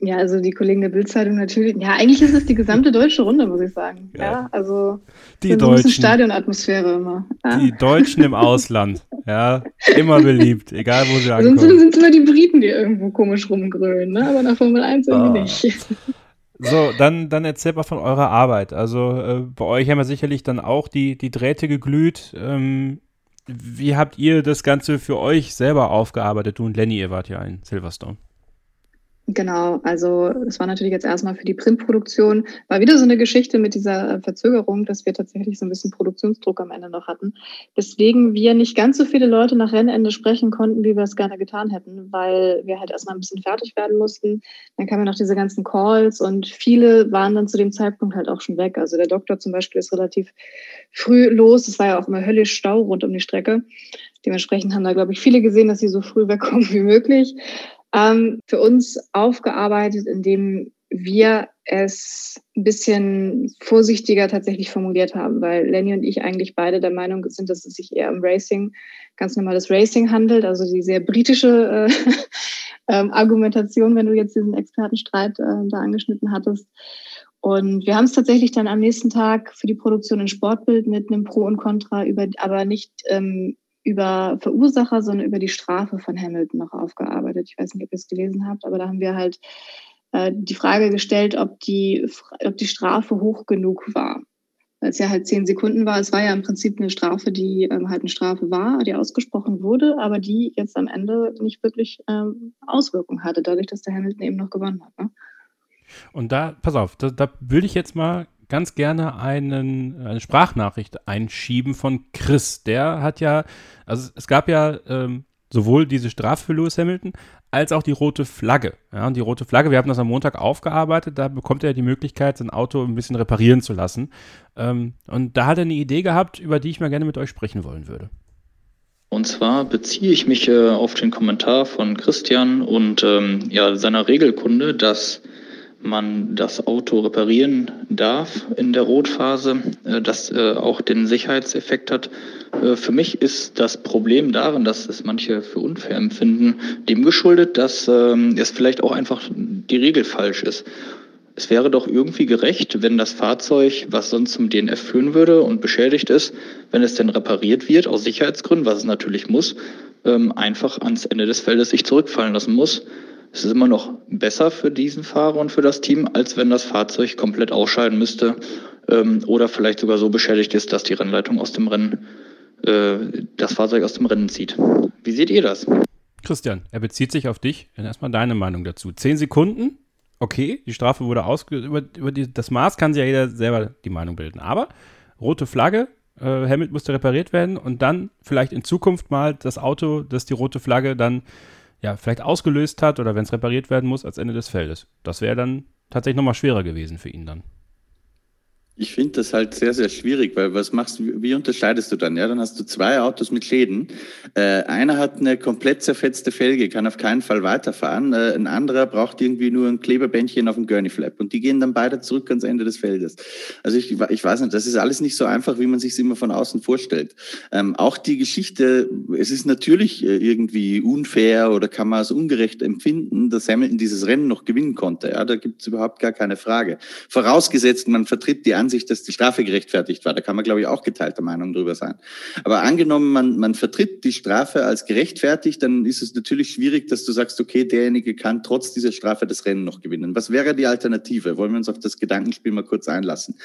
Ja, also die Kollegen der Bildzeitung natürlich. Ja, eigentlich ist es die gesamte deutsche Runde, muss ich sagen. Ja, ja also die so Deutschen. Stadionatmosphäre immer. Ja. Die Deutschen im Ausland. Ja, immer beliebt, egal wo sie ankommen. Sonst sind es immer die Briten, die irgendwo komisch rumgrölen, ne? aber nach Formel 1 irgendwie oh. nicht. So, dann, dann erzählt mal von eurer Arbeit. Also äh, bei euch haben wir sicherlich dann auch die, die Drähte geglüht. Ähm, wie habt ihr das Ganze für euch selber aufgearbeitet? Du und Lenny, ihr wart ja in Silverstone. Genau, also es war natürlich jetzt erstmal für die Printproduktion, war wieder so eine Geschichte mit dieser Verzögerung, dass wir tatsächlich so ein bisschen Produktionsdruck am Ende noch hatten. Deswegen wir nicht ganz so viele Leute nach Rennende sprechen konnten, wie wir es gerne getan hätten, weil wir halt erstmal ein bisschen fertig werden mussten. Dann kamen noch diese ganzen Calls und viele waren dann zu dem Zeitpunkt halt auch schon weg. Also der Doktor zum Beispiel ist relativ früh los. Es war ja auch immer höllisch Stau rund um die Strecke. Dementsprechend haben da, glaube ich, viele gesehen, dass sie so früh wegkommen wie möglich ähm, für uns aufgearbeitet, indem wir es ein bisschen vorsichtiger tatsächlich formuliert haben, weil Lenny und ich eigentlich beide der Meinung sind, dass es sich eher um Racing, ganz normales Racing handelt, also die sehr britische äh, ähm, Argumentation, wenn du jetzt diesen Expertenstreit äh, da angeschnitten hattest. Und wir haben es tatsächlich dann am nächsten Tag für die Produktion in Sportbild mit einem Pro und Contra über, aber nicht ähm, über Verursacher, sondern über die Strafe von Hamilton noch aufgearbeitet. Ich weiß nicht, ob ihr es gelesen habt, aber da haben wir halt äh, die Frage gestellt, ob die, ob die Strafe hoch genug war. Weil es ja halt zehn Sekunden war. Es war ja im Prinzip eine Strafe, die ähm, halt eine Strafe war, die ausgesprochen wurde, aber die jetzt am Ende nicht wirklich ähm, Auswirkungen hatte, dadurch, dass der Hamilton eben noch gewonnen hat. Ne? Und da, pass auf, da, da würde ich jetzt mal ganz gerne einen, eine Sprachnachricht einschieben von Chris. Der hat ja, also es gab ja ähm, sowohl diese Strafe für Lewis Hamilton als auch die rote Flagge. Ja, und die rote Flagge, wir haben das am Montag aufgearbeitet, da bekommt er die Möglichkeit, sein Auto ein bisschen reparieren zu lassen. Ähm, und da hat er eine Idee gehabt, über die ich mal gerne mit euch sprechen wollen würde. Und zwar beziehe ich mich äh, auf den Kommentar von Christian und ähm, ja, seiner Regelkunde, dass man das Auto reparieren darf in der Rotphase, äh, das äh, auch den Sicherheitseffekt hat. Äh, für mich ist das Problem darin, dass es manche für unfair empfinden, dem geschuldet, dass ähm, es vielleicht auch einfach die Regel falsch ist. Es wäre doch irgendwie gerecht, wenn das Fahrzeug, was sonst zum DNF führen würde und beschädigt ist, wenn es denn repariert wird, aus Sicherheitsgründen, was es natürlich muss, ähm, einfach ans Ende des Feldes sich zurückfallen lassen muss es ist immer noch besser für diesen Fahrer und für das Team, als wenn das Fahrzeug komplett ausscheiden müsste ähm, oder vielleicht sogar so beschädigt ist, dass die Rennleitung aus dem Rennen äh, das Fahrzeug aus dem Rennen zieht. Wie seht ihr das? Christian, er bezieht sich auf dich. Erstmal deine Meinung dazu. Zehn Sekunden, okay, die Strafe wurde ausge... Über, über die, das Maß kann sich ja jeder selber die Meinung bilden. Aber rote Flagge, äh, Hamilton musste repariert werden und dann vielleicht in Zukunft mal das Auto, das die rote Flagge dann ja, vielleicht ausgelöst hat oder wenn es repariert werden muss, als Ende des Feldes. Das wäre dann tatsächlich nochmal schwerer gewesen für ihn dann. Ich finde das halt sehr, sehr schwierig, weil was machst du, wie unterscheidest du dann? Ja, dann hast du zwei Autos mit Schäden. Äh, einer hat eine komplett zerfetzte Felge, kann auf keinen Fall weiterfahren. Äh, ein anderer braucht irgendwie nur ein Kleberbändchen auf dem Gurney Flap und die gehen dann beide zurück ans Ende des Feldes. Also ich, ich weiß nicht, das ist alles nicht so einfach, wie man sich immer von außen vorstellt. Ähm, auch die Geschichte, es ist natürlich äh, irgendwie unfair oder kann man es ungerecht empfinden, dass Hamilton dieses Rennen noch gewinnen konnte. Ja, da gibt es überhaupt gar keine Frage. Vorausgesetzt, man vertritt die dass die Strafe gerechtfertigt war. Da kann man, glaube ich, auch geteilter Meinung drüber sein. Aber angenommen, man, man vertritt die Strafe als gerechtfertigt, dann ist es natürlich schwierig, dass du sagst, okay, derjenige kann trotz dieser Strafe das Rennen noch gewinnen. Was wäre die Alternative? Wollen wir uns auf das Gedankenspiel mal kurz einlassen?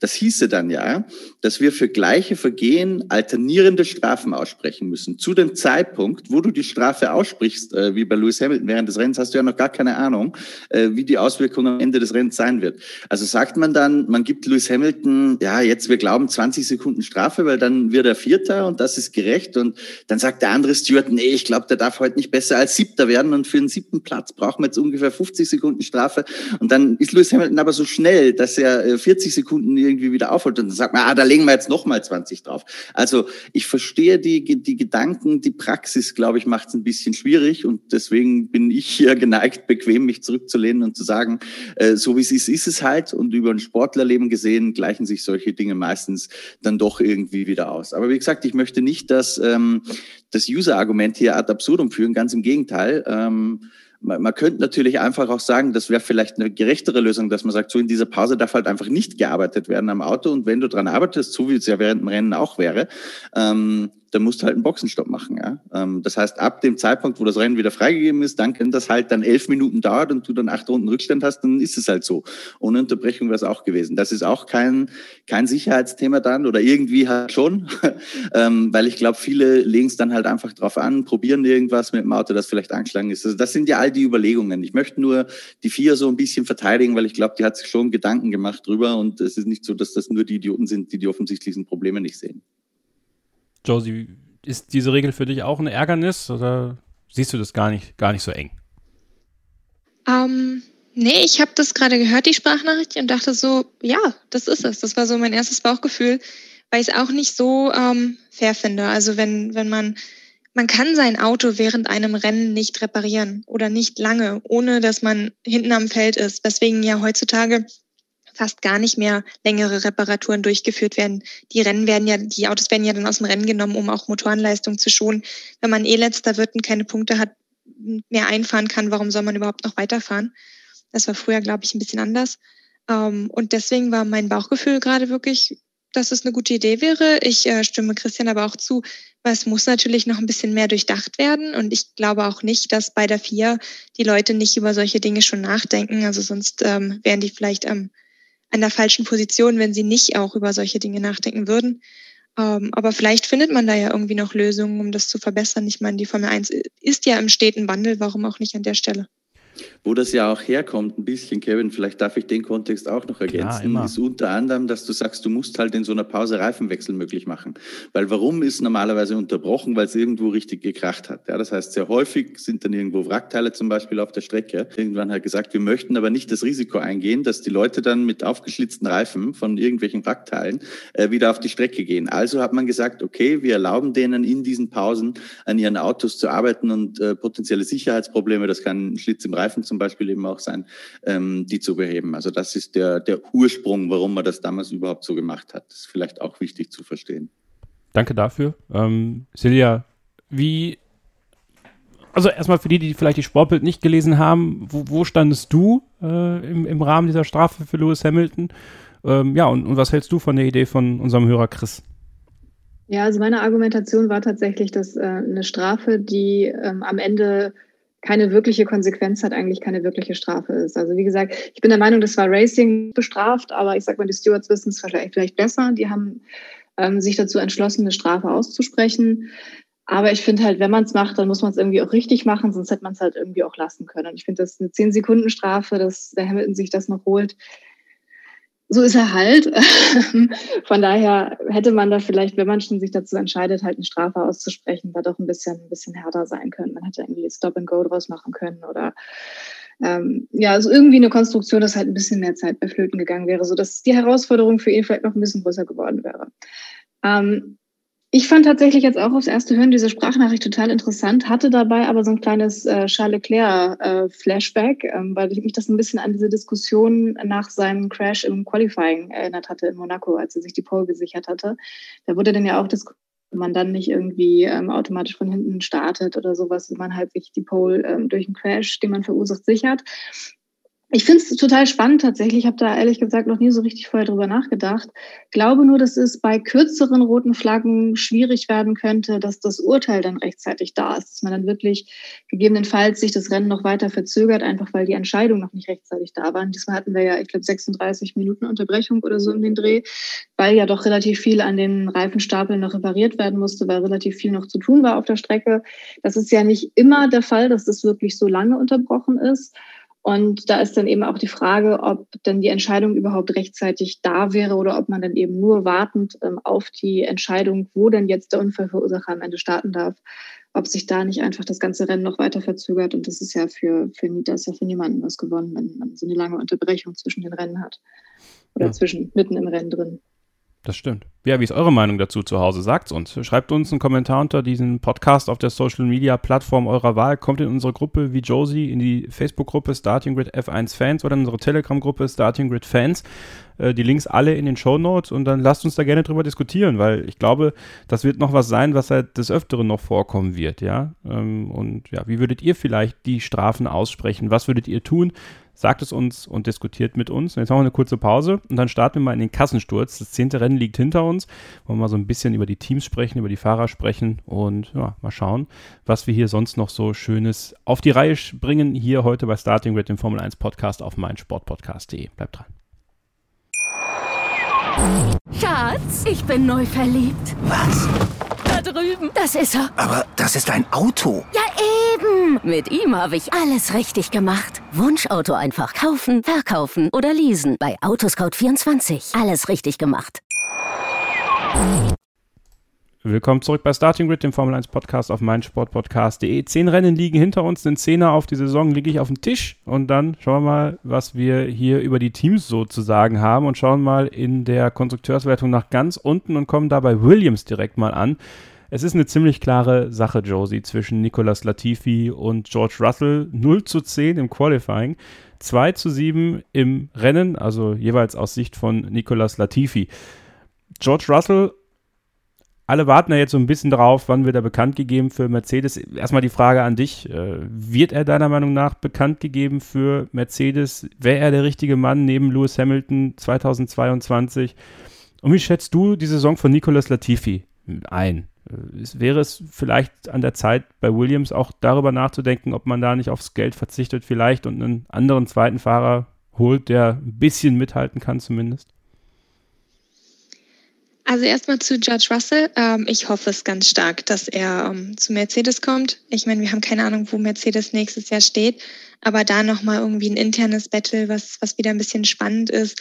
Das hieße dann ja, dass wir für gleiche Vergehen alternierende Strafen aussprechen müssen. Zu dem Zeitpunkt, wo du die Strafe aussprichst, äh, wie bei Lewis Hamilton während des Rennens, hast du ja noch gar keine Ahnung, äh, wie die Auswirkung am Ende des Rennens sein wird. Also sagt man dann, man gibt Lewis Hamilton, ja, jetzt wir glauben 20 Sekunden Strafe, weil dann wird er Vierter und das ist gerecht. Und dann sagt der andere Steward, nee, ich glaube, der darf heute nicht besser als Siebter werden und für den siebten Platz brauchen wir jetzt ungefähr 50 Sekunden Strafe. Und dann ist Lewis Hamilton aber so schnell, dass er 40 äh, Sekunden irgendwie wieder aufholt und dann sagt man, ah, da legen wir jetzt nochmal 20 drauf. Also ich verstehe die, die Gedanken, die Praxis, glaube ich, macht es ein bisschen schwierig und deswegen bin ich hier geneigt, bequem mich zurückzulehnen und zu sagen, äh, so wie es ist, ist es halt und über ein Sportlerleben gesehen gleichen sich solche Dinge meistens dann doch irgendwie wieder aus. Aber wie gesagt, ich möchte nicht, dass ähm, das User-Argument hier ad absurdum führen, ganz im Gegenteil. Ähm, man, man könnte natürlich einfach auch sagen, das wäre vielleicht eine gerechtere Lösung, dass man sagt, so in dieser Pause darf halt einfach nicht gearbeitet werden am Auto und wenn du dran arbeitest, so wie es ja während dem Rennen auch wäre, ähm, dann musst du halt einen Boxenstopp machen. Ja? Ähm, das heißt, ab dem Zeitpunkt, wo das Rennen wieder freigegeben ist, dann, wenn das halt dann elf Minuten dauert und du dann acht Runden Rückstand hast, dann ist es halt so. Ohne Unterbrechung wäre es auch gewesen. Das ist auch kein, kein Sicherheitsthema dann oder irgendwie halt schon, ähm, weil ich glaube, viele legen es dann halt einfach drauf an, probieren irgendwas mit dem Auto, das vielleicht angeschlagen ist. Also das sind ja all die Überlegungen. Ich möchte nur die vier so ein bisschen verteidigen, weil ich glaube, die hat sich schon Gedanken gemacht drüber und es ist nicht so, dass das nur die Idioten sind, die die offensichtlichen Probleme nicht sehen. Josie, ist diese Regel für dich auch ein Ärgernis oder siehst du das gar nicht, gar nicht so eng? Ähm, nee, ich habe das gerade gehört, die Sprachnachricht, und dachte so, ja, das ist es. Das war so mein erstes Bauchgefühl, weil ich es auch nicht so ähm, fair finde. Also wenn, wenn man, man kann sein Auto während einem Rennen nicht reparieren oder nicht lange, ohne dass man hinten am Feld ist. Weswegen ja heutzutage fast gar nicht mehr längere Reparaturen durchgeführt werden. Die Rennen werden ja, die Autos werden ja dann aus dem Rennen genommen, um auch Motorenleistung zu schonen. Wenn man eh letzter wird und keine Punkte hat, mehr einfahren kann, warum soll man überhaupt noch weiterfahren? Das war früher, glaube ich, ein bisschen anders. Ähm, und deswegen war mein Bauchgefühl gerade wirklich, dass es eine gute Idee wäre. Ich äh, stimme Christian aber auch zu, weil es muss natürlich noch ein bisschen mehr durchdacht werden. Und ich glaube auch nicht, dass bei der vier die Leute nicht über solche Dinge schon nachdenken. Also sonst ähm, wären die vielleicht am an der falschen Position, wenn sie nicht auch über solche Dinge nachdenken würden. Ähm, aber vielleicht findet man da ja irgendwie noch Lösungen, um das zu verbessern. Ich meine, die Formel 1 ist ja im steten Wandel, warum auch nicht an der Stelle? Wo das ja auch herkommt, ein bisschen, Kevin, vielleicht darf ich den Kontext auch noch ergänzen, Klar, ist unter anderem, dass du sagst, du musst halt in so einer Pause Reifenwechsel möglich machen. Weil warum ist normalerweise unterbrochen? Weil es irgendwo richtig gekracht hat. Ja, das heißt, sehr häufig sind dann irgendwo Wrackteile zum Beispiel auf der Strecke. Irgendwann hat gesagt, wir möchten aber nicht das Risiko eingehen, dass die Leute dann mit aufgeschlitzten Reifen von irgendwelchen Wrackteilen äh, wieder auf die Strecke gehen. Also hat man gesagt, okay, wir erlauben denen in diesen Pausen an ihren Autos zu arbeiten und äh, potenzielle Sicherheitsprobleme, das kann ein Schlitz im Reifen zum Beispiel eben auch sein, ähm, die zu beheben. Also das ist der, der Ursprung, warum man das damals überhaupt so gemacht hat. Das ist vielleicht auch wichtig zu verstehen. Danke dafür. Ähm, Silja, wie, also erstmal für die, die vielleicht die Sportbild nicht gelesen haben, wo, wo standest du äh, im, im Rahmen dieser Strafe für Lewis Hamilton? Ähm, ja, und, und was hältst du von der Idee von unserem Hörer Chris? Ja, also meine Argumentation war tatsächlich, dass äh, eine Strafe, die ähm, am Ende keine wirkliche Konsequenz hat, eigentlich keine wirkliche Strafe ist. Also wie gesagt, ich bin der Meinung, das war Racing bestraft, aber ich sag mal, die Stewards wissen es vielleicht, vielleicht besser. Die haben ähm, sich dazu entschlossen, eine Strafe auszusprechen. Aber ich finde halt, wenn man es macht, dann muss man es irgendwie auch richtig machen, sonst hätte man es halt irgendwie auch lassen können. Und ich finde, das ist eine 10-Sekunden-Strafe, dass der Hamilton sich das noch holt so ist er halt. Von daher hätte man da vielleicht, wenn man schon sich dazu entscheidet, halt eine Strafe auszusprechen, da doch ein bisschen, ein bisschen härter sein können. Man hätte irgendwie Stop and Go draus machen können oder ähm, ja, also irgendwie eine Konstruktion, dass halt ein bisschen mehr Zeit bei Flöten gegangen wäre, sodass die Herausforderung für ihn vielleicht noch ein bisschen größer geworden wäre. Ähm, ich fand tatsächlich jetzt auch aufs erste Hören diese Sprachnachricht total interessant, hatte dabei aber so ein kleines äh, Charles Leclerc-Flashback, äh, ähm, weil ich mich das ein bisschen an diese Diskussion nach seinem Crash im Qualifying erinnert hatte in Monaco, als er sich die Pole gesichert hatte. Da wurde dann ja auch diskutiert, man dann nicht irgendwie ähm, automatisch von hinten startet oder sowas, wenn man halt sich die Pole ähm, durch einen Crash, den man verursacht, sichert. Ich finde es total spannend tatsächlich. Ich habe da ehrlich gesagt noch nie so richtig vorher drüber nachgedacht. Glaube nur, dass es bei kürzeren roten Flaggen schwierig werden könnte, dass das Urteil dann rechtzeitig da ist. Dass man dann wirklich gegebenenfalls sich das Rennen noch weiter verzögert, einfach weil die Entscheidung noch nicht rechtzeitig da war. Und diesmal hatten wir ja, ich glaube, 36 Minuten Unterbrechung oder so in den Dreh, weil ja doch relativ viel an den Reifenstapeln noch repariert werden musste, weil relativ viel noch zu tun war auf der Strecke. Das ist ja nicht immer der Fall, dass das wirklich so lange unterbrochen ist. Und da ist dann eben auch die Frage, ob dann die Entscheidung überhaupt rechtzeitig da wäre oder ob man dann eben nur wartend ähm, auf die Entscheidung, wo denn jetzt der Unfallverursacher am Ende starten darf, ob sich da nicht einfach das ganze Rennen noch weiter verzögert. Und das ist ja für, für, das ist ja für niemanden was gewonnen, wenn man so eine lange Unterbrechung zwischen den Rennen hat. Oder ja. zwischen, mitten im Rennen drin. Das stimmt. Ja, wie ist eure Meinung dazu zu Hause? Sagt's uns. Schreibt uns einen Kommentar unter diesen Podcast auf der Social Media Plattform eurer Wahl. Kommt in unsere Gruppe wie Josie, in die Facebook-Gruppe Starting Grid F1 Fans oder in unsere Telegram-Gruppe Starting Grid Fans. Äh, die Links alle in den Show Notes und dann lasst uns da gerne drüber diskutieren, weil ich glaube, das wird noch was sein, was halt des Öfteren noch vorkommen wird, ja. Ähm, und ja, wie würdet ihr vielleicht die Strafen aussprechen? Was würdet ihr tun? sagt es uns und diskutiert mit uns. Und jetzt machen wir eine kurze Pause und dann starten wir mal in den Kassensturz. Das zehnte Rennen liegt hinter uns. Wollen wir mal so ein bisschen über die Teams sprechen, über die Fahrer sprechen und ja, mal schauen, was wir hier sonst noch so Schönes auf die Reihe bringen. Hier heute bei Starting Grid, dem Formel 1 Podcast auf meinsportpodcast.de. Bleibt dran. Schatz, ich bin neu verliebt. Was? Da drüben. Das ist er. Aber das ist ein Auto. Ja, eben. Mit ihm habe ich alles richtig gemacht. Wunschauto einfach kaufen, verkaufen oder leasen. Bei Autoscout24. Alles richtig gemacht. Willkommen zurück bei Starting Grid, dem Formel 1 Podcast auf meinsportpodcast.de. Zehn Rennen liegen hinter uns, den Zehner auf die Saison liege ich auf dem Tisch und dann schauen wir mal, was wir hier über die Teams so zu sagen haben und schauen mal in der Konstrukteurswertung nach ganz unten und kommen da bei Williams direkt mal an. Es ist eine ziemlich klare Sache, Josie, zwischen Nicolas Latifi und George Russell. 0 zu 10 im Qualifying, 2 zu 7 im Rennen, also jeweils aus Sicht von Nicolas Latifi. George Russell alle warten ja jetzt so ein bisschen drauf, wann wird er bekannt gegeben für Mercedes. Erstmal die Frage an dich. Äh, wird er deiner Meinung nach bekannt gegeben für Mercedes? Wäre er der richtige Mann neben Lewis Hamilton 2022? Und wie schätzt du die Saison von Nicolas Latifi ein? Äh, wäre es vielleicht an der Zeit, bei Williams auch darüber nachzudenken, ob man da nicht aufs Geld verzichtet vielleicht und einen anderen zweiten Fahrer holt, der ein bisschen mithalten kann zumindest? Also erstmal zu George Russell. Ähm, ich hoffe es ganz stark, dass er ähm, zu Mercedes kommt. Ich meine, wir haben keine Ahnung, wo Mercedes nächstes Jahr steht, aber da nochmal irgendwie ein internes Battle, was, was wieder ein bisschen spannend ist.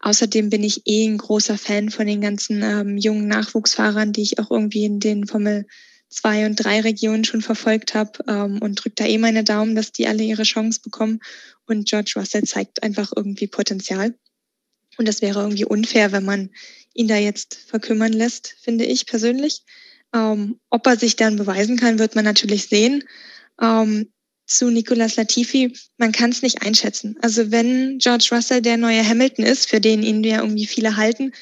Außerdem bin ich eh ein großer Fan von den ganzen ähm, jungen Nachwuchsfahrern, die ich auch irgendwie in den Formel 2 und 3 Regionen schon verfolgt habe ähm, und drücke da eh meine Daumen, dass die alle ihre Chance bekommen. Und George Russell zeigt einfach irgendwie Potenzial. Und das wäre irgendwie unfair, wenn man ihn da jetzt verkümmern lässt, finde ich persönlich. Ähm, ob er sich dann beweisen kann, wird man natürlich sehen. Ähm, zu Nicolas Latifi, man kann es nicht einschätzen. Also wenn George Russell der neue Hamilton ist, für den ihn ja irgendwie viele halten,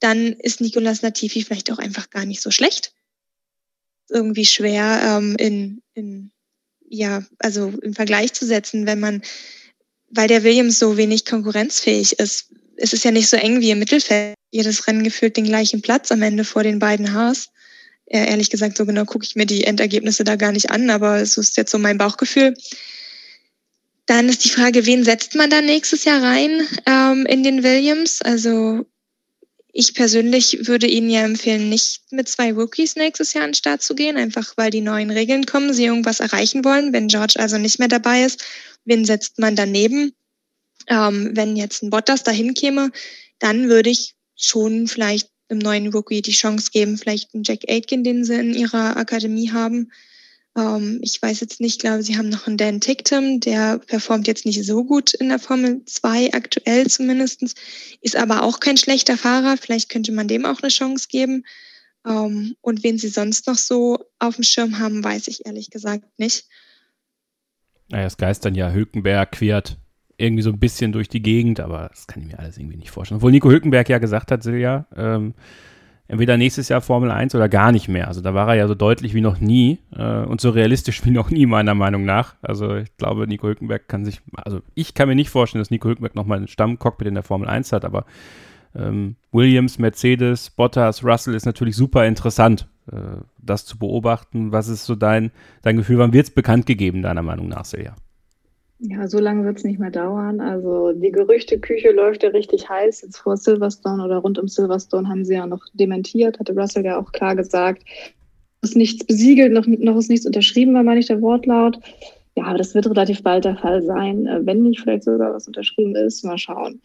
dann ist Nicolas Latifi vielleicht auch einfach gar nicht so schlecht. Irgendwie schwer ähm, in, in, ja, also im Vergleich zu setzen, wenn man, weil der Williams so wenig konkurrenzfähig ist. Es ist ja nicht so eng wie im Mittelfeld jedes Rennen gefühlt den gleichen Platz am Ende vor den beiden Haas. Ja, ehrlich gesagt, so genau gucke ich mir die Endergebnisse da gar nicht an, aber so ist jetzt so mein Bauchgefühl. Dann ist die Frage, wen setzt man dann nächstes Jahr rein ähm, in den Williams? Also ich persönlich würde Ihnen ja empfehlen, nicht mit zwei Rookies nächstes Jahr an den Start zu gehen, einfach weil die neuen Regeln kommen, sie irgendwas erreichen wollen. Wenn George also nicht mehr dabei ist, wen setzt man daneben? Ähm, wenn jetzt ein Bottas dahin käme, dann würde ich schon vielleicht einem neuen Rookie die Chance geben, vielleicht einen Jack Aitken, den sie in ihrer Akademie haben. Ähm, ich weiß jetzt nicht, glaube, sie haben noch einen Dan Ticktum, der performt jetzt nicht so gut in der Formel 2, aktuell zumindestens, ist aber auch kein schlechter Fahrer. Vielleicht könnte man dem auch eine Chance geben. Ähm, und wen sie sonst noch so auf dem Schirm haben, weiß ich ehrlich gesagt nicht. Naja, es geistern ja Hülkenberg, Quert, irgendwie so ein bisschen durch die Gegend, aber das kann ich mir alles irgendwie nicht vorstellen. Obwohl Nico Hülkenberg ja gesagt hat, Silja, ähm, entweder nächstes Jahr Formel 1 oder gar nicht mehr. Also da war er ja so deutlich wie noch nie äh, und so realistisch wie noch nie, meiner Meinung nach. Also ich glaube, Nico Hülkenberg kann sich, also ich kann mir nicht vorstellen, dass Nico Hülkenberg nochmal einen Stammcockpit in der Formel 1 hat, aber ähm, Williams, Mercedes, Bottas, Russell ist natürlich super interessant, äh, das zu beobachten. Was ist so dein, dein Gefühl? Wann wird es bekannt gegeben, deiner Meinung nach, Silja? Ja, so lange wird es nicht mehr dauern. Also die Gerüchteküche läuft ja richtig heiß. Jetzt vor Silverstone oder rund um Silverstone haben sie ja noch dementiert, hatte Russell ja auch klar gesagt. Ist nichts besiegelt, noch, noch ist nichts unterschrieben, war meine ich der Wortlaut. Ja, aber das wird relativ bald der Fall sein. Äh, wenn nicht vielleicht sogar was unterschrieben ist, mal schauen.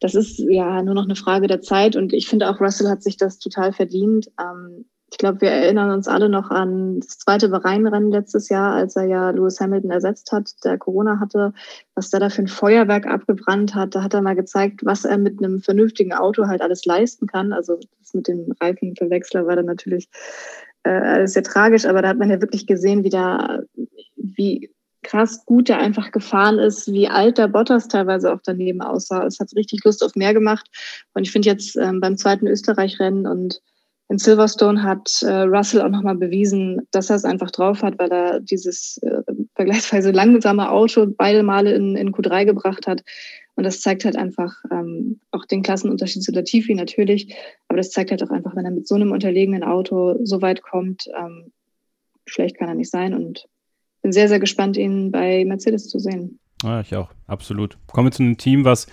Das ist ja nur noch eine Frage der Zeit und ich finde auch Russell hat sich das total verdient. Ähm, ich glaube, wir erinnern uns alle noch an das zweite Bahrain-Rennen letztes Jahr, als er ja Lewis Hamilton ersetzt hat, der Corona hatte, was der da für ein Feuerwerk abgebrannt hat. Da hat er mal gezeigt, was er mit einem vernünftigen Auto halt alles leisten kann. Also das mit dem Reifenverwechsler war dann natürlich äh, alles sehr tragisch, aber da hat man ja wirklich gesehen, wie da, wie krass gut der einfach gefahren ist, wie alt der Bottas teilweise auch daneben aussah. Es hat richtig Lust auf mehr gemacht. Und ich finde jetzt ähm, beim zweiten Österreich-Rennen und in Silverstone hat äh, Russell auch nochmal bewiesen, dass er es einfach drauf hat, weil er dieses äh, vergleichsweise langsame Auto beide Male in, in Q3 gebracht hat. Und das zeigt halt einfach ähm, auch den Klassenunterschied zu Latifi natürlich. Aber das zeigt halt auch einfach, wenn er mit so einem unterlegenen Auto so weit kommt, ähm, schlecht kann er nicht sein. Und bin sehr, sehr gespannt, ihn bei Mercedes zu sehen. Ja, ich auch, absolut. Kommen wir zu einem Team, was,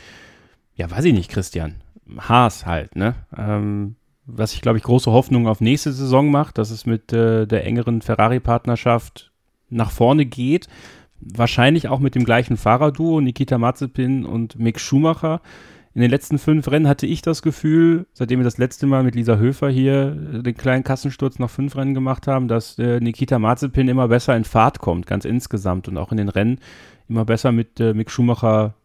ja, weiß ich nicht, Christian. Haas halt, ne? Ähm, was ich, glaube ich, große Hoffnung auf nächste Saison macht, dass es mit äh, der engeren Ferrari-Partnerschaft nach vorne geht. Wahrscheinlich auch mit dem gleichen Fahrerduo, Nikita Mazepin und Mick Schumacher. In den letzten fünf Rennen hatte ich das Gefühl, seitdem wir das letzte Mal mit Lisa Höfer hier äh, den kleinen Kassensturz nach fünf Rennen gemacht haben, dass äh, Nikita Mazepin immer besser in Fahrt kommt, ganz insgesamt und auch in den Rennen immer besser mit äh, Mick Schumacher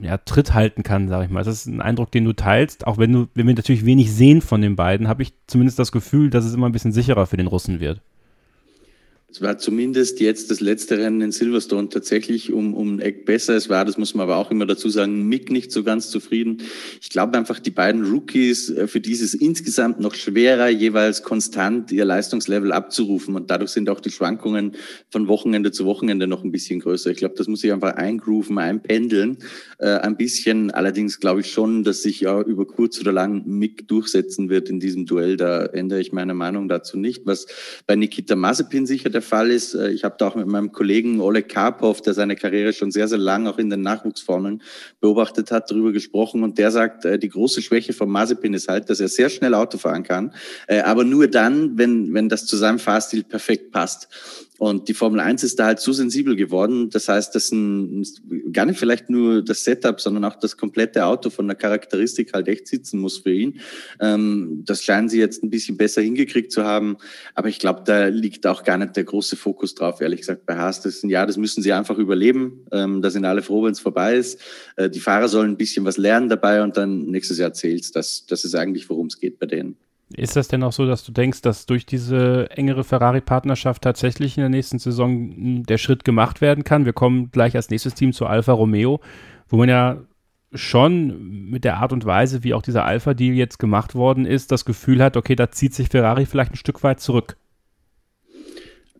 ja, Tritt halten kann, sage ich mal. Das ist ein Eindruck, den du teilst. Auch wenn du, wenn wir natürlich wenig sehen von den beiden, habe ich zumindest das Gefühl, dass es immer ein bisschen sicherer für den Russen wird. Es war zumindest jetzt das letzte Rennen in Silverstone tatsächlich um, um ein Eck besser. Es war, das muss man aber auch immer dazu sagen, Mick nicht so ganz zufrieden. Ich glaube einfach, die beiden Rookies, äh, für dieses insgesamt noch schwerer, jeweils konstant ihr Leistungslevel abzurufen. Und dadurch sind auch die Schwankungen von Wochenende zu Wochenende noch ein bisschen größer. Ich glaube, das muss ich einfach eingrooven, einpendeln. Äh, ein bisschen. Allerdings glaube ich schon, dass sich ja über kurz oder lang Mick durchsetzen wird in diesem Duell. Da ändere ich meine Meinung dazu nicht. Was bei Nikita Mazepin sicher der Fall ist. Äh, ich habe da auch mit meinem Kollegen Oleg Karpov, der seine Karriere schon sehr, sehr lang auch in den Nachwuchsformeln beobachtet hat, darüber gesprochen. Und der sagt, äh, die große Schwäche von Mazepin ist halt, dass er sehr schnell Auto fahren kann, äh, aber nur dann, wenn, wenn das zu seinem Fahrstil perfekt passt. Und die Formel 1 ist da halt so sensibel geworden. Das heißt, dass ein, gar nicht vielleicht nur das Setup, sondern auch das komplette Auto von der Charakteristik halt echt sitzen muss für ihn. Ähm, das scheinen sie jetzt ein bisschen besser hingekriegt zu haben. Aber ich glaube, da liegt auch gar nicht der große Fokus drauf, ehrlich gesagt, bei Haas. Das ist ein Jahr, das müssen sie einfach überleben. Ähm, da sind alle froh, wenn es vorbei ist. Äh, die Fahrer sollen ein bisschen was lernen dabei und dann nächstes Jahr zählt's. Das, das ist eigentlich, worum es geht bei denen. Ist das denn auch so, dass du denkst, dass durch diese engere Ferrari-Partnerschaft tatsächlich in der nächsten Saison hm, der Schritt gemacht werden kann? Wir kommen gleich als nächstes Team zu Alfa Romeo, wo man ja schon mit der Art und Weise, wie auch dieser Alpha-Deal jetzt gemacht worden ist, das Gefühl hat, okay, da zieht sich Ferrari vielleicht ein Stück weit zurück.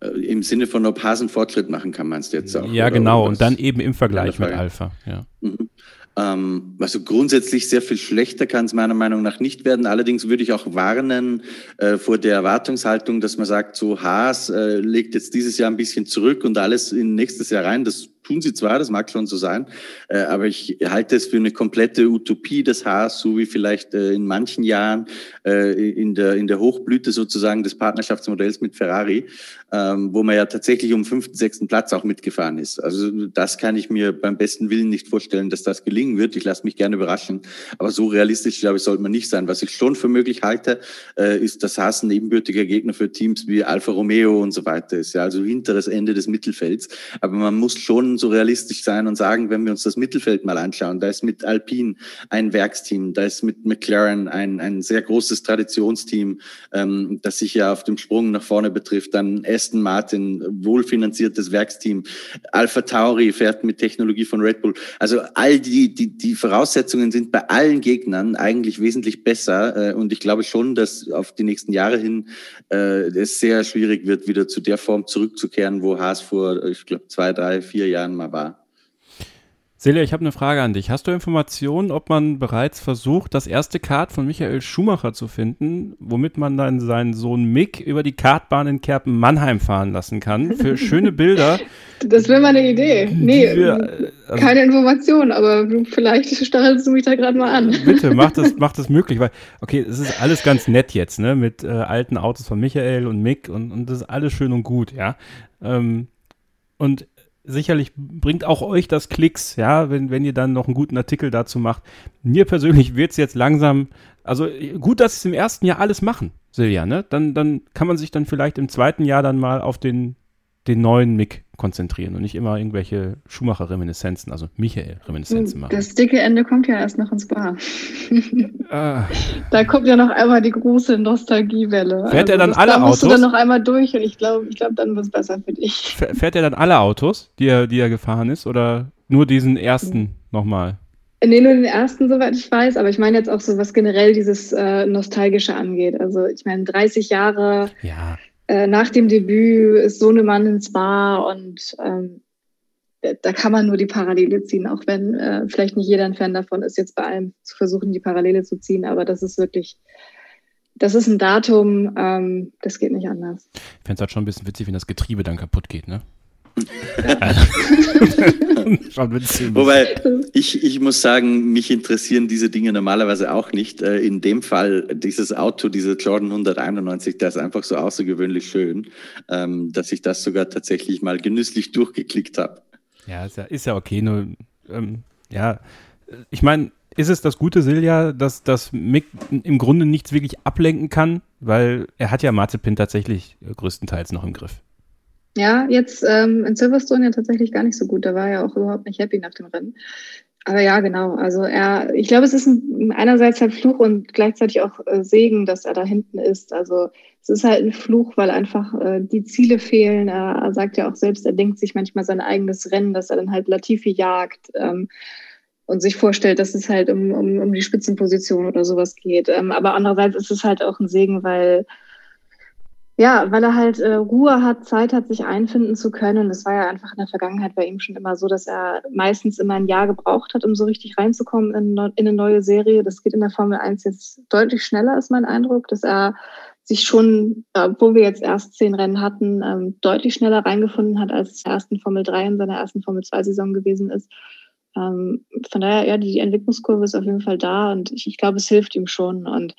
Äh, Im Sinne von, ob Hasen Fortschritt machen kann, meinst du jetzt auch? Ja, genau. Und dann eben im Vergleich mit Alpha. Ja. Mhm. Ähm, also grundsätzlich sehr viel schlechter kann es meiner Meinung nach nicht werden. Allerdings würde ich auch warnen äh, vor der Erwartungshaltung, dass man sagt, so Haas äh, legt jetzt dieses Jahr ein bisschen zurück und alles in nächstes Jahr rein. Das tun sie zwar, das mag schon so sein, äh, aber ich halte es für eine komplette Utopie des Haas, so wie vielleicht äh, in manchen Jahren äh, in, der, in der Hochblüte sozusagen des Partnerschaftsmodells mit Ferrari, ähm, wo man ja tatsächlich um fünften, sechsten Platz auch mitgefahren ist. Also das kann ich mir beim besten Willen nicht vorstellen, dass das gelingen wird. Ich lasse mich gerne überraschen, aber so realistisch, glaube ich, sollte man nicht sein. Was ich schon für möglich halte, äh, ist, dass Haas ein ebenbürtiger Gegner für Teams wie Alfa Romeo und so weiter ist. Ja, also hinteres Ende des Mittelfelds. Aber man muss schon so realistisch sein und sagen, wenn wir uns das Mittelfeld mal anschauen, da ist mit Alpine ein Werksteam, da ist mit McLaren ein, ein sehr großes Traditionsteam, ähm, das sich ja auf dem Sprung nach vorne betrifft, dann Aston Martin, wohlfinanziertes Werksteam, Alpha Tauri fährt mit Technologie von Red Bull. Also all die, die, die Voraussetzungen sind bei allen Gegnern eigentlich wesentlich besser äh, und ich glaube schon, dass auf die nächsten Jahre hin äh, es sehr schwierig wird, wieder zu der Form zurückzukehren, wo Haas vor, ich glaube, zwei, drei, vier Jahren mal war. Celia, ich habe eine Frage an dich. Hast du Informationen, ob man bereits versucht, das erste Kart von Michael Schumacher zu finden, womit man dann seinen Sohn Mick über die Kartbahn in Kerpen-Mannheim fahren lassen kann? Für schöne Bilder. Das wäre mal eine Idee. Nee, wir, also, keine Information, aber vielleicht stachelst du mich da gerade mal an. Bitte, mach das, mach das möglich, weil, okay, es ist alles ganz nett jetzt, ne, mit äh, alten Autos von Michael und Mick und, und das ist alles schön und gut, ja. Ähm, und sicherlich bringt auch euch das Klicks, ja, wenn, wenn ihr dann noch einen guten Artikel dazu macht. Mir persönlich wird es jetzt langsam, also gut, dass sie es im ersten Jahr alles machen, Silja, ne? Dann, dann kann man sich dann vielleicht im zweiten Jahr dann mal auf den, den neuen Mick konzentrieren und nicht immer irgendwelche Schumacher-Reminiszenzen, also Michael-Reminiszenzen machen. Das dicke Ende kommt ja erst noch ins Bar. ah. Da kommt ja noch einmal die große Nostalgiewelle. Fährt also er dann alle da musst Autos? du dann noch einmal durch und ich glaube, ich glaub, dann wird es besser für dich. Fährt er dann alle Autos, die er, die er gefahren ist oder nur diesen ersten mhm. nochmal? Nee, nur den ersten, soweit ich weiß, aber ich meine jetzt auch so, was generell dieses äh, Nostalgische angeht. Also ich meine, 30 Jahre ja äh, nach dem Debüt ist Sohnemann ins Bar und ähm, da kann man nur die Parallele ziehen, auch wenn äh, vielleicht nicht jeder ein Fan davon ist, jetzt bei allem zu versuchen, die Parallele zu ziehen, aber das ist wirklich, das ist ein Datum, ähm, das geht nicht anders. Ich fände es halt schon ein bisschen witzig, wenn das Getriebe dann kaputt geht, ne? Wobei, ich, ich muss sagen, mich interessieren diese Dinge normalerweise auch nicht. Äh, in dem Fall, dieses Auto, diese Jordan 191, der ist einfach so außergewöhnlich schön, ähm, dass ich das sogar tatsächlich mal genüsslich durchgeklickt habe. Ja, ist ja, ist ja okay, nur, ähm, ja, ich meine, ist es das gute Silja, dass, dass Mick im Grunde nichts wirklich ablenken kann, weil er hat ja Marzipin tatsächlich größtenteils noch im Griff. Ja, jetzt ähm, in Silverstone ja tatsächlich gar nicht so gut. Da war er auch überhaupt nicht happy nach dem Rennen. Aber ja, genau. Also er, ich glaube, es ist ein, einerseits halt Fluch und gleichzeitig auch äh, Segen, dass er da hinten ist. Also es ist halt ein Fluch, weil einfach äh, die Ziele fehlen. Er, er, sagt ja auch selbst, er denkt sich manchmal sein eigenes Rennen, dass er dann halt Latifi jagt ähm, und sich vorstellt, dass es halt um, um, um die Spitzenposition oder sowas geht. Ähm, aber andererseits ist es halt auch ein Segen, weil ja, weil er halt äh, Ruhe hat, Zeit hat, sich einfinden zu können. Das war ja einfach in der Vergangenheit bei ihm schon immer so, dass er meistens immer ein Jahr gebraucht hat, um so richtig reinzukommen in, in eine neue Serie. Das geht in der Formel 1 jetzt deutlich schneller, ist mein Eindruck, dass er sich schon, obwohl wir jetzt erst zehn Rennen hatten, ähm, deutlich schneller reingefunden hat, als es der ersten Formel 3 in seiner ersten Formel 2 Saison gewesen ist. Ähm, von daher, ja, die Entwicklungskurve ist auf jeden Fall da und ich, ich glaube, es hilft ihm schon. Und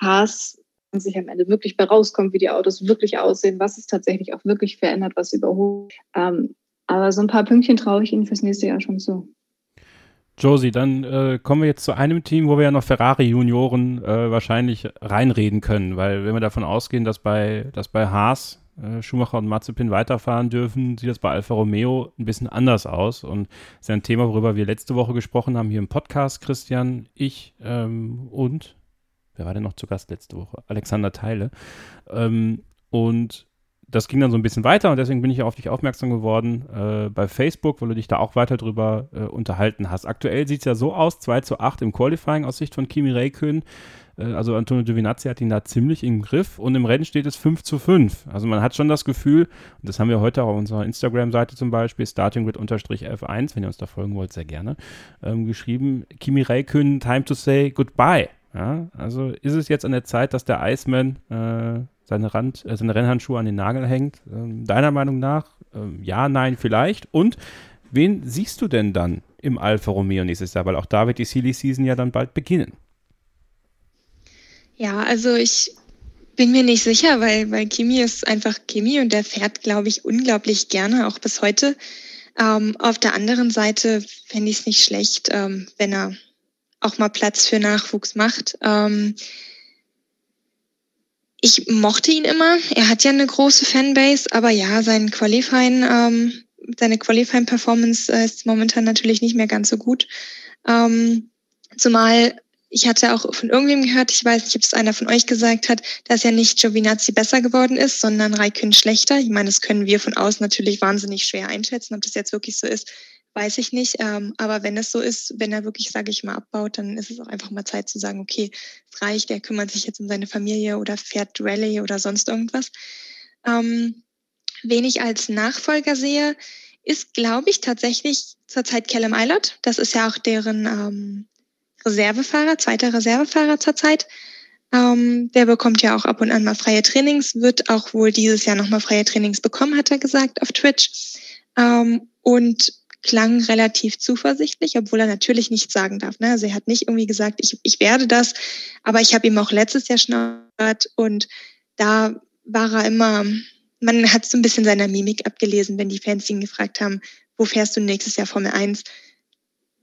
Haas sich am Ende wirklich bei rauskommt, wie die Autos wirklich aussehen, was es tatsächlich auch wirklich verändert, was überholt. Ähm, aber so ein paar Pünktchen traue ich Ihnen fürs nächste Jahr schon zu. Josie, dann äh, kommen wir jetzt zu einem Team, wo wir ja noch Ferrari-Junioren äh, wahrscheinlich reinreden können, weil wenn wir davon ausgehen, dass bei, dass bei Haas äh, Schumacher und Mazepin weiterfahren dürfen, sieht das bei Alfa Romeo ein bisschen anders aus. Und das ist ja ein Thema, worüber wir letzte Woche gesprochen haben hier im Podcast, Christian, ich ähm, und wer war denn noch zu Gast letzte Woche? Alexander Teile. Ähm, und das ging dann so ein bisschen weiter und deswegen bin ich auf dich aufmerksam geworden äh, bei Facebook, weil du dich da auch weiter drüber äh, unterhalten hast. Aktuell sieht es ja so aus, 2 zu 8 im Qualifying aus Sicht von Kimi Räikkönen. Äh, also Antonio Giovinazzi hat ihn da ziemlich im Griff und im Rennen steht es 5 zu 5. Also man hat schon das Gefühl, und das haben wir heute auch auf unserer Instagram-Seite zum Beispiel, startinggrid-f1, wenn ihr uns da folgen wollt, sehr gerne, ähm, geschrieben, Kimi Räikkönen, time to say goodbye. Ja, also ist es jetzt an der Zeit, dass der Iceman äh, seine, Rand, äh, seine Rennhandschuhe an den Nagel hängt? Ähm, deiner Meinung nach? Ähm, ja, nein, vielleicht. Und wen siehst du denn dann im Alfa Romeo nächstes Jahr? Weil auch da wird die Silly Season ja dann bald beginnen. Ja, also ich bin mir nicht sicher, weil, weil Kimi ist einfach Kimi und der fährt, glaube ich, unglaublich gerne, auch bis heute. Ähm, auf der anderen Seite fände ich es nicht schlecht, ähm, wenn er auch mal Platz für Nachwuchs macht. Ähm, ich mochte ihn immer. Er hat ja eine große Fanbase, aber ja, sein Qualifying ähm, seine Qualifying-Performance äh, ist momentan natürlich nicht mehr ganz so gut. Ähm, zumal ich hatte auch von irgendwem gehört, ich weiß nicht, ob es einer von euch gesagt hat, dass ja nicht Giovinazzi besser geworden ist, sondern Raikön schlechter. Ich meine, das können wir von außen natürlich wahnsinnig schwer einschätzen. Ob das jetzt wirklich so ist, weiß ich nicht. Ähm, aber wenn es so ist, wenn er wirklich, sage ich mal, abbaut, dann ist es auch einfach mal Zeit zu sagen, okay, es reicht, er kümmert sich jetzt um seine Familie oder fährt Rallye oder sonst irgendwas. Ähm, wen ich als Nachfolger sehe, ist, glaube ich, tatsächlich zurzeit Callum Eilert. Das ist ja auch deren ähm, Reservefahrer, zweiter Reservefahrer zurzeit. Ähm, der bekommt ja auch ab und an mal freie Trainings, wird auch wohl dieses Jahr nochmal freie Trainings bekommen, hat er gesagt auf Twitch. Ähm, und klang relativ zuversichtlich, obwohl er natürlich nichts sagen darf. Ne? Also er hat nicht irgendwie gesagt, ich, ich werde das, aber ich habe ihm auch letztes Jahr schon und da war er immer, man hat so ein bisschen seiner Mimik abgelesen, wenn die Fans ihn gefragt haben, wo fährst du nächstes Jahr Formel 1?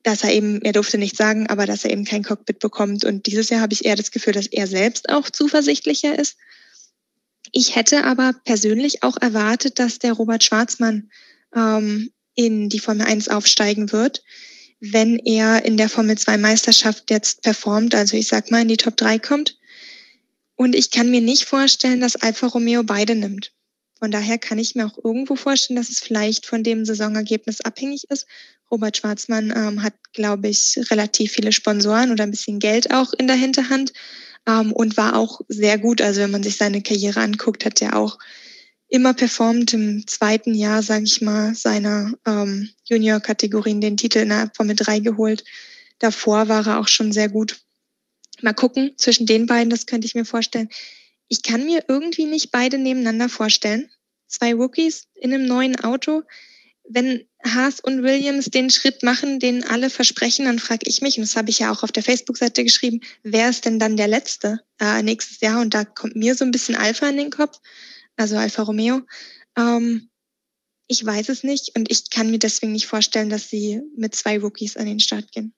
dass er eben, er durfte nicht sagen, aber dass er eben kein Cockpit bekommt. Und dieses Jahr habe ich eher das Gefühl, dass er selbst auch zuversichtlicher ist. Ich hätte aber persönlich auch erwartet, dass der Robert Schwarzmann ähm, in die Formel 1 aufsteigen wird, wenn er in der Formel 2 Meisterschaft jetzt performt, also ich sag mal in die Top 3 kommt. Und ich kann mir nicht vorstellen, dass Alfa Romeo beide nimmt. Von daher kann ich mir auch irgendwo vorstellen, dass es vielleicht von dem Saisonergebnis abhängig ist. Robert Schwarzmann ähm, hat, glaube ich, relativ viele Sponsoren oder ein bisschen Geld auch in der Hinterhand ähm, und war auch sehr gut. Also wenn man sich seine Karriere anguckt, hat er auch immer performt im zweiten Jahr, sage ich mal, seiner ähm, Junior-Kategorien den Titel in der Formel 3 geholt. Davor war er auch schon sehr gut. Mal gucken, zwischen den beiden, das könnte ich mir vorstellen. Ich kann mir irgendwie nicht beide nebeneinander vorstellen. Zwei Rookies in einem neuen Auto. Wenn Haas und Williams den Schritt machen, den alle versprechen, dann frage ich mich, und das habe ich ja auch auf der Facebook-Seite geschrieben, wer ist denn dann der Letzte äh, nächstes Jahr? Und da kommt mir so ein bisschen Alpha in den Kopf, also Alfa Romeo. Ähm, ich weiß es nicht und ich kann mir deswegen nicht vorstellen, dass sie mit zwei Rookies an den Start gehen.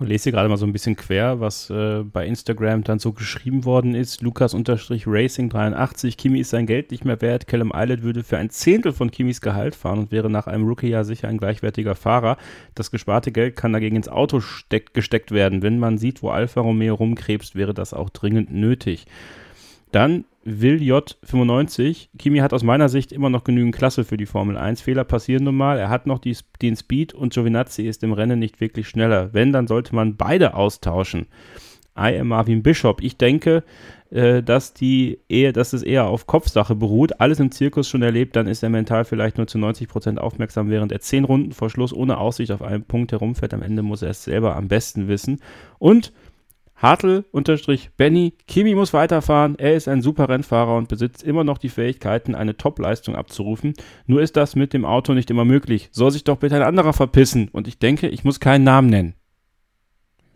Ich lese gerade mal so ein bisschen quer, was äh, bei Instagram dann so geschrieben worden ist. Lukas-Racing83, Kimi ist sein Geld nicht mehr wert. Callum Eilert würde für ein Zehntel von Kimis Gehalt fahren und wäre nach einem Rookie-Jahr sicher ein gleichwertiger Fahrer. Das gesparte Geld kann dagegen ins Auto steck, gesteckt werden. Wenn man sieht, wo Alfa Romeo rumkrebst, wäre das auch dringend nötig. Dann Will J95. Kimi hat aus meiner Sicht immer noch genügend Klasse für die Formel 1. Fehler passieren nun mal. Er hat noch die, den Speed und Giovinazzi ist im Rennen nicht wirklich schneller. Wenn, dann sollte man beide austauschen. I am Marvin Bishop. Ich denke, äh, dass, die eher, dass es eher auf Kopfsache beruht. Alles im Zirkus schon erlebt, dann ist er mental vielleicht nur zu 90% aufmerksam, während er zehn Runden vor Schluss ohne Aussicht auf einen Punkt herumfährt. Am Ende muss er es selber am besten wissen. Und Hartl unterstrich Benny, Kimi muss weiterfahren, er ist ein super Rennfahrer und besitzt immer noch die Fähigkeiten, eine Top-Leistung abzurufen. Nur ist das mit dem Auto nicht immer möglich. Soll sich doch bitte ein anderer verpissen. Und ich denke, ich muss keinen Namen nennen.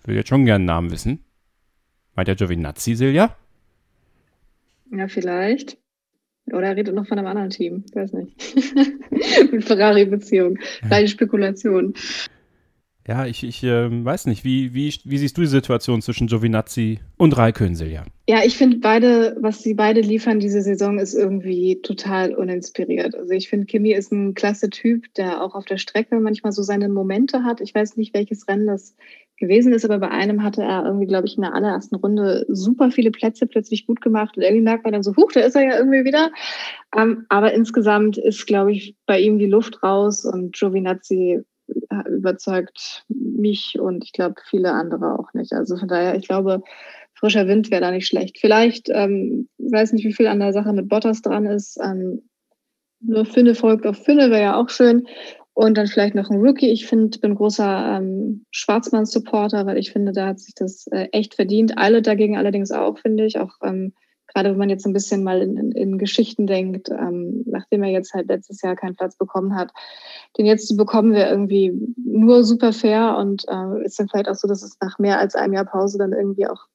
Ich will jetzt schon gerne einen Namen wissen. Meint der Giovinazzi, Silja? Ja, vielleicht. Oder er redet noch von einem anderen Team. Ich weiß nicht. mit Ferrari-Beziehung. Kleine Spekulation. Ja, ich, ich äh, weiß nicht, wie, wie, wie siehst du die Situation zwischen Giovinazzi und Raikön, Silja? Ja, ich finde beide, was sie beide liefern diese Saison, ist irgendwie total uninspiriert. Also ich finde, Kimi ist ein klasse Typ, der auch auf der Strecke manchmal so seine Momente hat. Ich weiß nicht, welches Rennen das gewesen ist, aber bei einem hatte er irgendwie, glaube ich, in der allerersten Runde super viele Plätze plötzlich gut gemacht und irgendwie merkt man dann so, huch, da ist er ja irgendwie wieder. Ähm, aber insgesamt ist, glaube ich, bei ihm die Luft raus und Giovinazzi überzeugt mich und ich glaube viele andere auch nicht. Also von daher, ich glaube, frischer Wind wäre da nicht schlecht. Vielleicht, ähm, weiß nicht, wie viel an der Sache mit Bottas dran ist. Ähm, nur Finne folgt auf Finne, wäre ja auch schön. Und dann vielleicht noch ein Rookie. Ich finde, bin großer ähm, Schwarzmann-Supporter, weil ich finde, da hat sich das äh, echt verdient. Alle dagegen allerdings auch, finde ich. Auch ähm, gerade wenn man jetzt ein bisschen mal in, in, in Geschichten denkt, ähm, nachdem er jetzt halt letztes Jahr keinen Platz bekommen hat, den jetzt zu bekommen wäre irgendwie nur super fair und äh, ist dann vielleicht auch so, dass es nach mehr als einem Jahr Pause dann irgendwie auch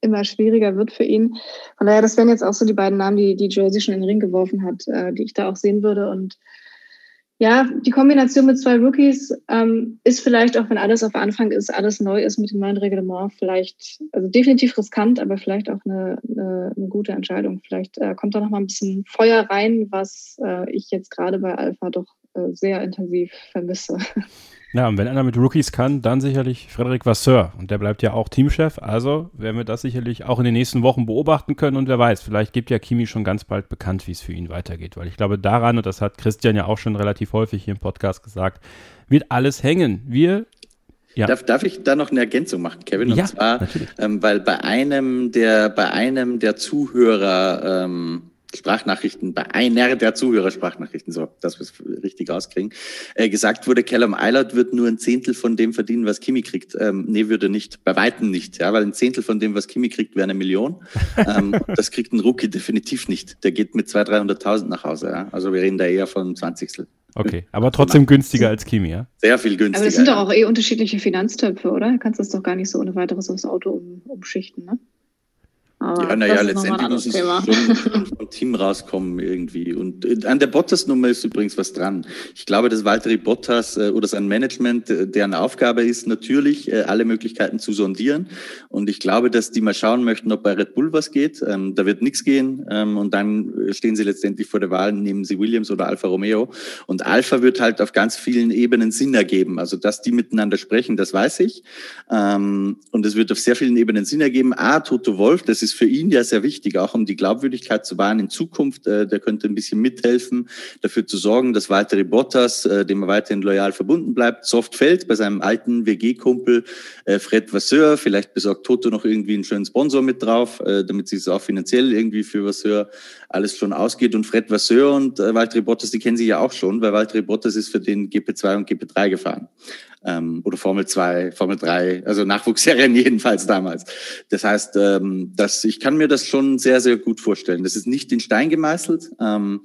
immer schwieriger wird für ihn. Von daher, das wären jetzt auch so die beiden Namen, die, die Jersey schon in den Ring geworfen hat, äh, die ich da auch sehen würde und ja, die Kombination mit zwei Rookies ähm, ist vielleicht, auch wenn alles auf Anfang ist, alles neu ist mit dem neuen Reglement, vielleicht, also definitiv riskant, aber vielleicht auch eine, eine, eine gute Entscheidung. Vielleicht äh, kommt da noch mal ein bisschen Feuer rein, was äh, ich jetzt gerade bei Alpha doch äh, sehr intensiv vermisse. Ja, und wenn einer mit Rookies kann, dann sicherlich Frederik Vasseur. Und der bleibt ja auch Teamchef. Also werden wir das sicherlich auch in den nächsten Wochen beobachten können. Und wer weiß, vielleicht gibt ja Kimi schon ganz bald bekannt, wie es für ihn weitergeht. Weil ich glaube, daran, und das hat Christian ja auch schon relativ häufig hier im Podcast gesagt, wird alles hängen. Wir ja. Darf, darf ich da noch eine Ergänzung machen, Kevin? Und ja, zwar, ähm, weil bei einem der, bei einem der Zuhörer ähm, Sprachnachrichten, bei einer der Zuhörer Sprachnachrichten, so, dass wir es richtig rauskriegen, äh, gesagt wurde, Callum Eilert wird nur ein Zehntel von dem verdienen, was Kimi kriegt. Ähm, nee, würde nicht, bei Weitem nicht, ja, weil ein Zehntel von dem, was Kimi kriegt, wäre eine Million. ähm, das kriegt ein Rookie definitiv nicht. Der geht mit 200.000, 300.000 nach Hause, ja. Also wir reden da eher von Zwanzigstel. Okay, aber trotzdem günstiger als Kimi, ja? Sehr viel günstiger. Aber das sind doch auch eh unterschiedliche Finanztöpfe, oder? Du kannst das doch gar nicht so ohne weiteres aufs Auto um, umschichten, ne? Aber ja, naja, letztendlich muss es schon vom Team rauskommen irgendwie. Und äh, an der Bottas-Nummer ist übrigens was dran. Ich glaube, dass Valtteri Bottas äh, oder sein Management, äh, deren Aufgabe ist, natürlich alle Möglichkeiten zu sondieren. Und ich glaube, dass die mal schauen möchten, ob bei Red Bull was geht. Ähm, da wird nichts gehen. Ähm, und dann stehen sie letztendlich vor der Wahl, nehmen sie Williams oder Alfa Romeo. Und Alfa wird halt auf ganz vielen Ebenen Sinn ergeben. Also, dass die miteinander sprechen, das weiß ich. Ähm, und es wird auf sehr vielen Ebenen Sinn ergeben. A, Toto Wolf, das ist für ihn ja sehr wichtig, auch um die Glaubwürdigkeit zu wahren in Zukunft. Äh, der könnte ein bisschen mithelfen, dafür zu sorgen, dass weitere Bottas, äh, dem er weiterhin loyal verbunden bleibt, soft fällt bei seinem alten WG-Kumpel äh, Fred Vasseur. Vielleicht besorgt Toto noch irgendwie einen schönen Sponsor mit drauf, damit sich es auch finanziell irgendwie für Vasseur alles schon ausgeht. Und Fred Vasseur und äh, Valtteri Bottas, die kennen sich ja auch schon, weil Valtteri Bottas ist für den GP2 und GP3 gefahren ähm, oder Formel 2, Formel 3, also Nachwuchsserien jedenfalls damals. Das heißt, ähm, dass ich kann mir das schon sehr, sehr gut vorstellen. Das ist nicht in Stein gemeißelt. Ähm,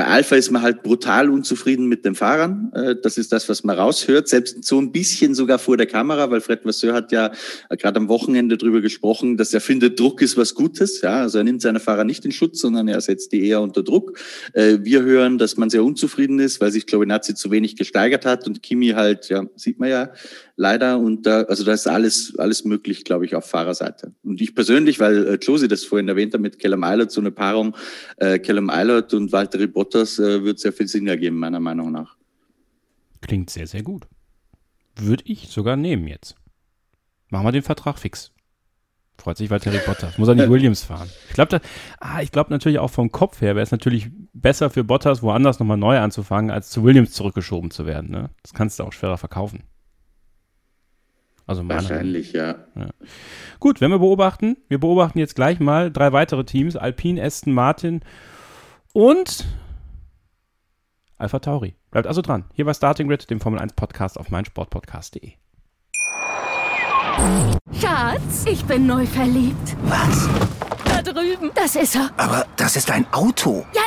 bei Alpha ist man halt brutal unzufrieden mit den Fahrern. Äh, das ist das, was man raushört. Selbst so ein bisschen sogar vor der Kamera, weil Fred Vasseur hat ja gerade am Wochenende darüber gesprochen, dass er findet, Druck ist was Gutes. Ja, also er nimmt seine Fahrer nicht in Schutz, sondern er setzt die eher unter Druck. Äh, wir hören, dass man sehr unzufrieden ist, weil sich Giovinazzi zu wenig gesteigert hat und Kimi halt, ja, sieht man ja, leider. Und da, also da ist alles, alles möglich, glaube ich, auf Fahrerseite. Und ich persönlich, weil äh, Josie das vorhin erwähnt hat mit Kellem Eilert, so eine Paarung, äh, Kellem Eilert und Valtteri Bottas äh, wird sehr viel Sinn ergeben, meiner Meinung nach. Klingt sehr, sehr gut. Würde ich sogar nehmen jetzt. Machen wir den Vertrag fix. Freut sich Valtteri Bottas. Muss er nicht Williams fahren. Ich glaube ah, ich glaube natürlich auch vom Kopf her wäre es natürlich besser für Bottas, woanders nochmal neu anzufangen, als zu Williams zurückgeschoben zu werden. Ne? Das kannst du auch schwerer verkaufen. Also Wahrscheinlich, ja. ja. Gut, wenn wir beobachten, wir beobachten jetzt gleich mal drei weitere Teams: Alpine, Aston Martin und Alpha Tauri. Bleibt also dran. Hier bei Starting Grid, dem Formel 1 Podcast auf meinsportpodcast.de. Schatz, ich bin neu verliebt. Was? Da drüben. Das ist er. Aber das ist ein Auto. Ja,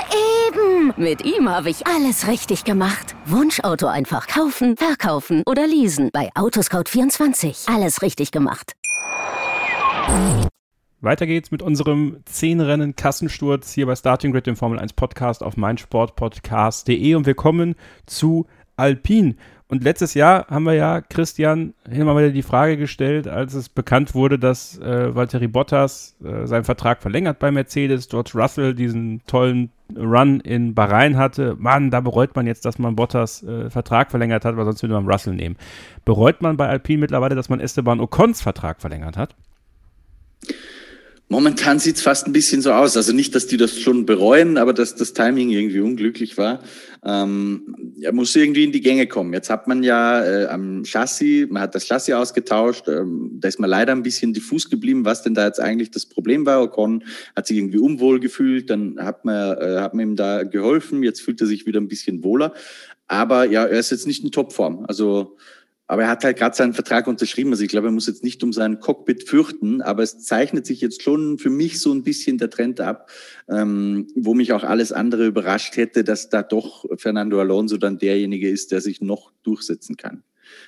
eben. Mit ihm habe ich alles richtig gemacht. Wunschauto einfach kaufen, verkaufen oder leasen. Bei Autoscout24. Alles richtig gemacht. Weiter geht's mit unserem 10 Rennen Kassensturz hier bei Starting Grid, dem Formel 1 Podcast auf meinsportpodcast.de und wir kommen zu Alpine. Und letztes Jahr haben wir ja Christian immer wieder die Frage gestellt, als es bekannt wurde, dass äh, Valtteri Bottas äh, seinen Vertrag verlängert bei Mercedes, George Russell diesen tollen Run in Bahrain hatte. Mann, da bereut man jetzt, dass man Bottas äh, Vertrag verlängert hat, weil sonst würde man Russell nehmen. Bereut man bei Alpine mittlerweile, dass man Esteban Ocons Vertrag verlängert hat? Momentan sieht es fast ein bisschen so aus. Also nicht, dass die das schon bereuen, aber dass das Timing irgendwie unglücklich war. Ähm, er muss irgendwie in die Gänge kommen. Jetzt hat man ja äh, am Chassis, man hat das Chassis ausgetauscht. Ähm, da ist man leider ein bisschen diffus geblieben, was denn da jetzt eigentlich das Problem war. Ocon hat sich irgendwie unwohl gefühlt, dann hat man, äh, hat man ihm da geholfen. Jetzt fühlt er sich wieder ein bisschen wohler. Aber ja, er ist jetzt nicht in Topform. Also aber er hat halt gerade seinen Vertrag unterschrieben. Also ich glaube, er muss jetzt nicht um sein Cockpit fürchten, aber es zeichnet sich jetzt schon für mich so ein bisschen der Trend ab, ähm, wo mich auch alles andere überrascht hätte, dass da doch Fernando Alonso dann derjenige ist, der sich noch durchsetzen kann.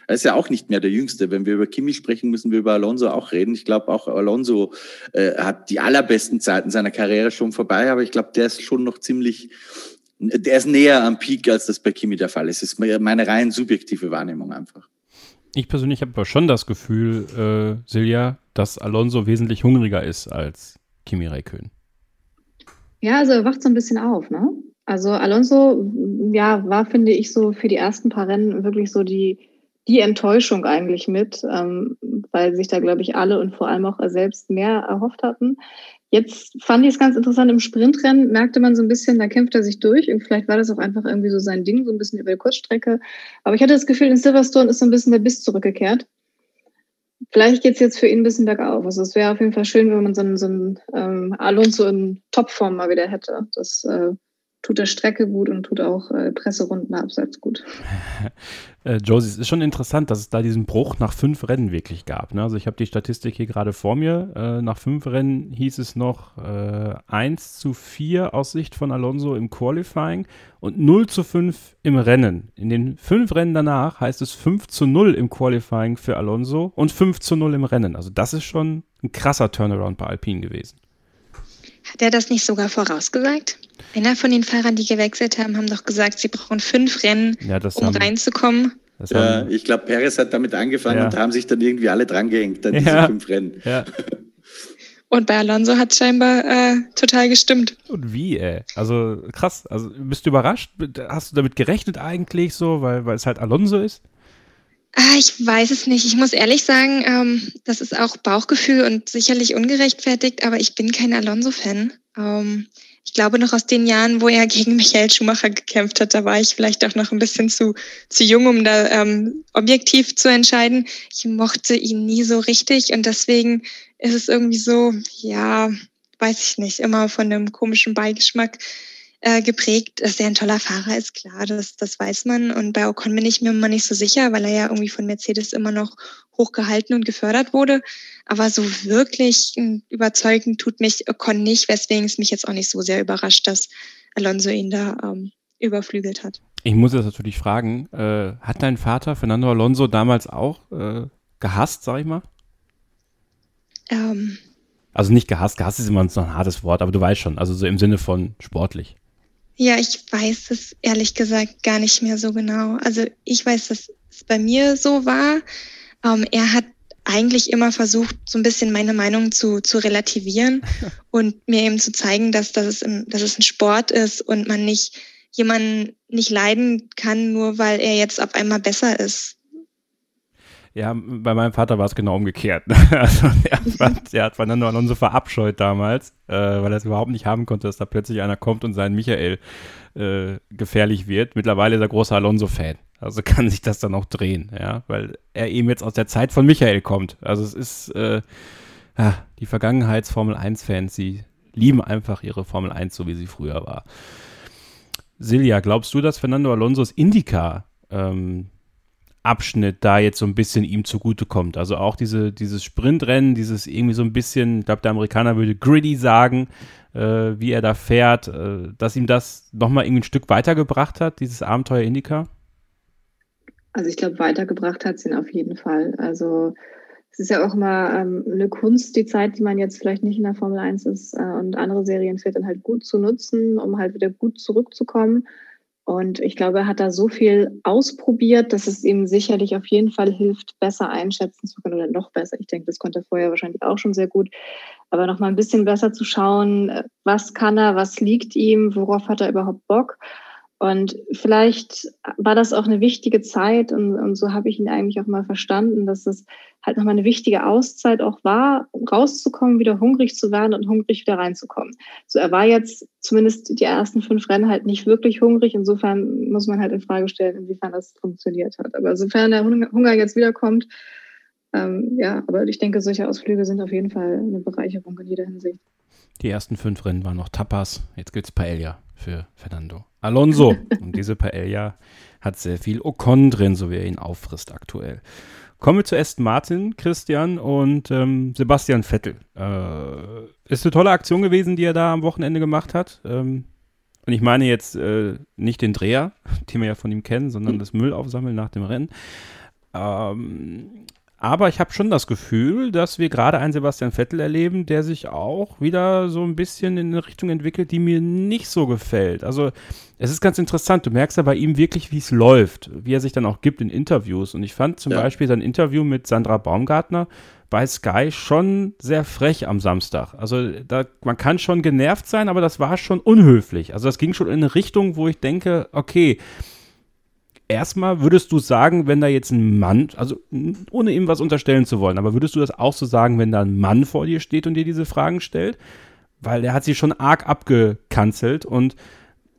Er ist ja auch nicht mehr der Jüngste. Wenn wir über Kimi sprechen, müssen wir über Alonso auch reden. Ich glaube, auch Alonso äh, hat die allerbesten Zeiten seiner Karriere schon vorbei, aber ich glaube, der ist schon noch ziemlich, der ist näher am Peak, als das bei Kimi der Fall ist. Das ist meine rein subjektive Wahrnehmung einfach. Ich persönlich habe aber schon das Gefühl, äh, Silja, dass Alonso wesentlich hungriger ist als Kimi Räikkönen. Ja, also er wacht so ein bisschen auf, ne? Also Alonso, ja, war, finde ich, so für die ersten paar Rennen wirklich so die, die Enttäuschung eigentlich mit, ähm, weil sich da, glaube ich, alle und vor allem auch er selbst mehr erhofft hatten. Jetzt fand ich es ganz interessant, im Sprintrennen merkte man so ein bisschen, da kämpft er sich durch und vielleicht war das auch einfach irgendwie so sein Ding, so ein bisschen über die Kurzstrecke. Aber ich hatte das Gefühl, in Silverstone ist so ein bisschen der Biss zurückgekehrt. Vielleicht geht es jetzt für ihn ein bisschen bergauf. Also es wäre auf jeden Fall schön, wenn man so einen, so einen ähm, Alonso in Topform mal wieder hätte. Das äh, tut der Strecke gut und tut auch äh, Presserunden gut. äh, Josie, es ist schon interessant, dass es da diesen Bruch nach fünf Rennen wirklich gab. Ne? Also ich habe die Statistik hier gerade vor mir. Äh, nach fünf Rennen hieß es noch äh, 1 zu 4 aus Sicht von Alonso im Qualifying und 0 zu 5 im Rennen. In den fünf Rennen danach heißt es 5 zu 0 im Qualifying für Alonso und 5 zu 0 im Rennen. Also das ist schon ein krasser Turnaround bei Alpine gewesen. Hat er das nicht sogar vorausgesagt? Einer von den Fahrern, die gewechselt haben, haben doch gesagt, sie brauchen fünf Rennen, ja, um haben, reinzukommen. Ja, ich glaube, Perez hat damit angefangen ja. und haben sich dann irgendwie alle dran gehängt, dann diese fünf Rennen. Und bei Alonso hat es scheinbar äh, total gestimmt. Und wie, ey? Also krass. Also bist du überrascht? Hast du damit gerechnet eigentlich so, weil, weil es halt Alonso ist? Ah, ich weiß es nicht. Ich muss ehrlich sagen, ähm, das ist auch Bauchgefühl und sicherlich ungerechtfertigt, aber ich bin kein Alonso-Fan. Ähm, ich glaube noch aus den Jahren, wo er gegen Michael Schumacher gekämpft hat, da war ich vielleicht auch noch ein bisschen zu, zu jung, um da ähm, objektiv zu entscheiden. Ich mochte ihn nie so richtig und deswegen ist es irgendwie so, ja, weiß ich nicht, immer von einem komischen Beigeschmack äh, geprägt, dass er ein toller Fahrer ist, klar, das, das weiß man. Und bei Ocon bin ich mir immer nicht so sicher, weil er ja irgendwie von Mercedes immer noch hochgehalten und gefördert wurde. Aber so wirklich hm, überzeugend tut mich Ocon nicht, weswegen es mich jetzt auch nicht so sehr überrascht, dass Alonso ihn da ähm, überflügelt hat. Ich muss jetzt natürlich fragen, äh, hat dein Vater Fernando Alonso damals auch äh, gehasst, sag ich mal? Ähm, also nicht gehasst, gehasst ist immer noch ein hartes Wort, aber du weißt schon, also so im Sinne von sportlich. Ja, ich weiß es ehrlich gesagt gar nicht mehr so genau. Also ich weiß, dass es bei mir so war. Ähm, er hat eigentlich immer versucht, so ein bisschen meine Meinung zu, zu relativieren und mir eben zu zeigen, dass, dass, es ein, dass es ein Sport ist und man nicht jemanden nicht leiden kann, nur weil er jetzt auf einmal besser ist. Ja, bei meinem Vater war es genau umgekehrt. Also er, fand, er hat Fernando Alonso verabscheut damals, äh, weil er es überhaupt nicht haben konnte, dass da plötzlich einer kommt und sein Michael äh, gefährlich wird. Mittlerweile ist er großer Alonso-Fan. Also kann sich das dann auch drehen, ja, weil er eben jetzt aus der Zeit von Michael kommt. Also es ist äh, ja, die Vergangenheits-Formel 1-Fans, sie lieben einfach ihre Formel 1, so wie sie früher war. Silja, glaubst du, dass Fernando Alonso's Indica ähm, Abschnitt da jetzt so ein bisschen ihm zugutekommt. Also auch diese, dieses Sprintrennen, dieses irgendwie so ein bisschen, ich glaube, der Amerikaner würde gritty sagen, äh, wie er da fährt, äh, dass ihm das nochmal irgendwie ein Stück weitergebracht hat, dieses Abenteuer Indica? Also ich glaube, weitergebracht hat es ihn auf jeden Fall. Also es ist ja auch immer ähm, eine Kunst, die Zeit, die man jetzt vielleicht nicht in der Formel 1 ist äh, und andere Serien fährt, dann halt gut zu nutzen, um halt wieder gut zurückzukommen. Und ich glaube, er hat da so viel ausprobiert, dass es ihm sicherlich auf jeden Fall hilft, besser einschätzen zu können oder noch besser. Ich denke, das konnte er vorher wahrscheinlich auch schon sehr gut. Aber noch mal ein bisschen besser zu schauen, was kann er, was liegt ihm, worauf hat er überhaupt Bock und vielleicht war das auch eine wichtige Zeit und, und so habe ich ihn eigentlich auch mal verstanden, dass es halt nochmal eine wichtige Auszeit auch war, rauszukommen, wieder hungrig zu werden und hungrig wieder reinzukommen. So, er war jetzt zumindest die ersten fünf Rennen halt nicht wirklich hungrig. Insofern muss man halt in Frage stellen, inwiefern das funktioniert hat. Aber sofern der Hunger jetzt wiederkommt, ähm, ja, aber ich denke, solche Ausflüge sind auf jeden Fall eine Bereicherung in jeder Hinsicht. Die ersten fünf Rennen waren noch Tapas, jetzt gibt's Paella für Fernando. Alonso. Und diese Paella hat sehr viel Ocon drin, so wie er ihn auffrisst aktuell. Kommen wir zu Aston Martin, Christian und ähm, Sebastian Vettel. Äh, ist eine tolle Aktion gewesen, die er da am Wochenende gemacht hat. Ähm, und ich meine jetzt äh, nicht den Dreher, den wir ja von ihm kennen, sondern das Müllaufsammeln nach dem Rennen. Ähm, aber ich habe schon das Gefühl, dass wir gerade einen Sebastian Vettel erleben, der sich auch wieder so ein bisschen in eine Richtung entwickelt, die mir nicht so gefällt. Also es ist ganz interessant. Du merkst ja bei ihm wirklich, wie es läuft, wie er sich dann auch gibt in Interviews. Und ich fand zum ja. Beispiel sein Interview mit Sandra Baumgartner bei Sky schon sehr frech am Samstag. Also da, man kann schon genervt sein, aber das war schon unhöflich. Also das ging schon in eine Richtung, wo ich denke, okay, erstmal würdest du sagen, wenn da jetzt ein Mann, also ohne ihm was unterstellen zu wollen, aber würdest du das auch so sagen, wenn da ein Mann vor dir steht und dir diese Fragen stellt? Weil der hat sie schon arg abgekanzelt und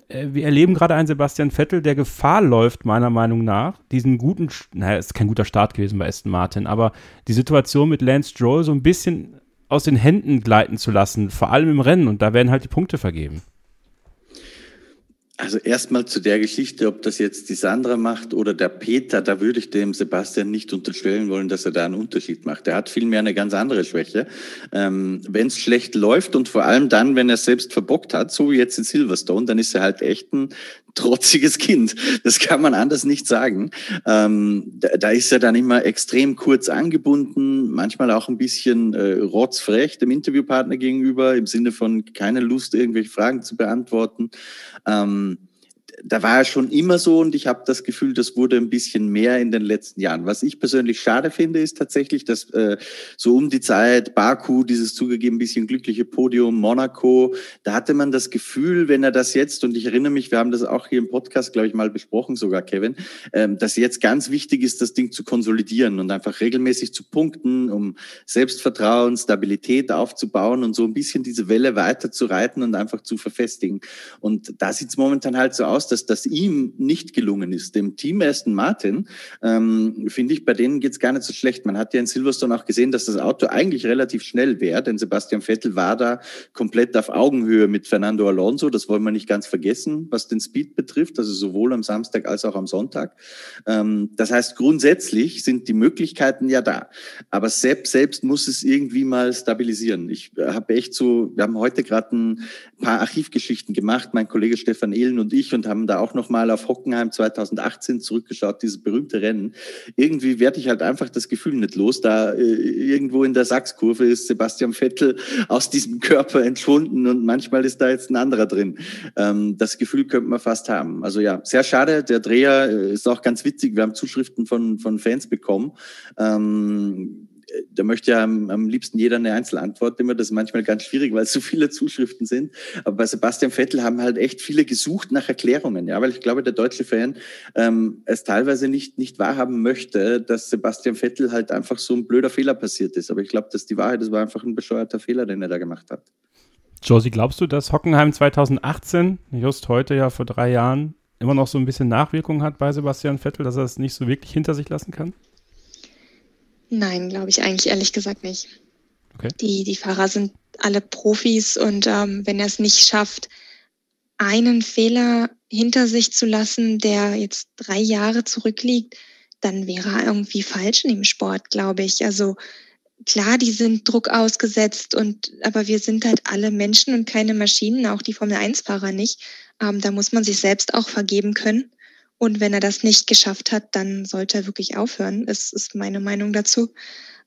äh, wir erleben gerade einen Sebastian Vettel, der Gefahr läuft, meiner Meinung nach, diesen guten, naja, ist kein guter Start gewesen bei Aston Martin, aber die Situation mit Lance Stroll so ein bisschen aus den Händen gleiten zu lassen, vor allem im Rennen und da werden halt die Punkte vergeben. Also erstmal zu der Geschichte, ob das jetzt die Sandra macht oder der Peter, da würde ich dem Sebastian nicht unterstellen wollen, dass er da einen Unterschied macht. Er hat vielmehr eine ganz andere Schwäche. Ähm, wenn es schlecht läuft und vor allem dann, wenn er selbst verbockt hat, so wie jetzt in Silverstone, dann ist er halt echt ein trotziges Kind. Das kann man anders nicht sagen. Ähm, da, da, ist er dann immer extrem kurz angebunden, manchmal auch ein bisschen äh, rotzfrech dem Interviewpartner gegenüber, im Sinne von keine Lust, irgendwelche Fragen zu beantworten. Ähm, da war er schon immer so und ich habe das Gefühl, das wurde ein bisschen mehr in den letzten Jahren. Was ich persönlich schade finde, ist tatsächlich, dass äh, so um die Zeit Baku, dieses zugegeben bisschen glückliche Podium, Monaco, da hatte man das Gefühl, wenn er das jetzt, und ich erinnere mich, wir haben das auch hier im Podcast, glaube ich, mal besprochen, sogar Kevin, ähm, dass jetzt ganz wichtig ist, das Ding zu konsolidieren und einfach regelmäßig zu punkten, um Selbstvertrauen, Stabilität aufzubauen und so ein bisschen diese Welle weiter zu reiten und einfach zu verfestigen. Und da sieht es momentan halt so aus, dass das ihm nicht gelungen ist. Dem Team Aston Martin, ähm, finde ich, bei denen geht es gar nicht so schlecht. Man hat ja in Silverstone auch gesehen, dass das Auto eigentlich relativ schnell wäre, denn Sebastian Vettel war da komplett auf Augenhöhe mit Fernando Alonso. Das wollen wir nicht ganz vergessen, was den Speed betrifft, also sowohl am Samstag als auch am Sonntag. Ähm, das heißt, grundsätzlich sind die Möglichkeiten ja da. Aber Sepp selbst muss es irgendwie mal stabilisieren. Ich habe echt so, wir haben heute gerade ein paar Archivgeschichten gemacht, mein Kollege Stefan Ehlen und ich, und haben haben da auch nochmal auf Hockenheim 2018 zurückgeschaut, dieses berühmte Rennen. Irgendwie werde ich halt einfach das Gefühl nicht los. Da äh, irgendwo in der Sachskurve ist Sebastian Vettel aus diesem Körper entschwunden und manchmal ist da jetzt ein anderer drin. Ähm, das Gefühl könnte man fast haben. Also ja, sehr schade. Der Dreher äh, ist auch ganz witzig. Wir haben Zuschriften von, von Fans bekommen. Ähm, da möchte ja am, am, liebsten jeder eine Einzelantwort immer. Das ist manchmal ganz schwierig, weil es so viele Zuschriften sind. Aber bei Sebastian Vettel haben halt echt viele gesucht nach Erklärungen. Ja, weil ich glaube, der deutsche Fan ähm, es teilweise nicht, nicht wahrhaben möchte, dass Sebastian Vettel halt einfach so ein blöder Fehler passiert ist. Aber ich glaube, dass die Wahrheit, das war einfach ein bescheuerter Fehler, den er da gemacht hat. Josie, glaubst du, dass Hockenheim 2018, just heute ja vor drei Jahren, immer noch so ein bisschen Nachwirkung hat bei Sebastian Vettel, dass er es nicht so wirklich hinter sich lassen kann? Nein, glaube ich eigentlich ehrlich gesagt nicht. Okay. Die, die Fahrer sind alle Profis und ähm, wenn er es nicht schafft, einen Fehler hinter sich zu lassen, der jetzt drei Jahre zurückliegt, dann wäre er irgendwie falsch in dem Sport, glaube ich. Also klar, die sind Druck ausgesetzt und aber wir sind halt alle Menschen und keine Maschinen, auch die Formel 1-Fahrer nicht. Ähm, da muss man sich selbst auch vergeben können. Und wenn er das nicht geschafft hat, dann sollte er wirklich aufhören. Das ist meine Meinung dazu.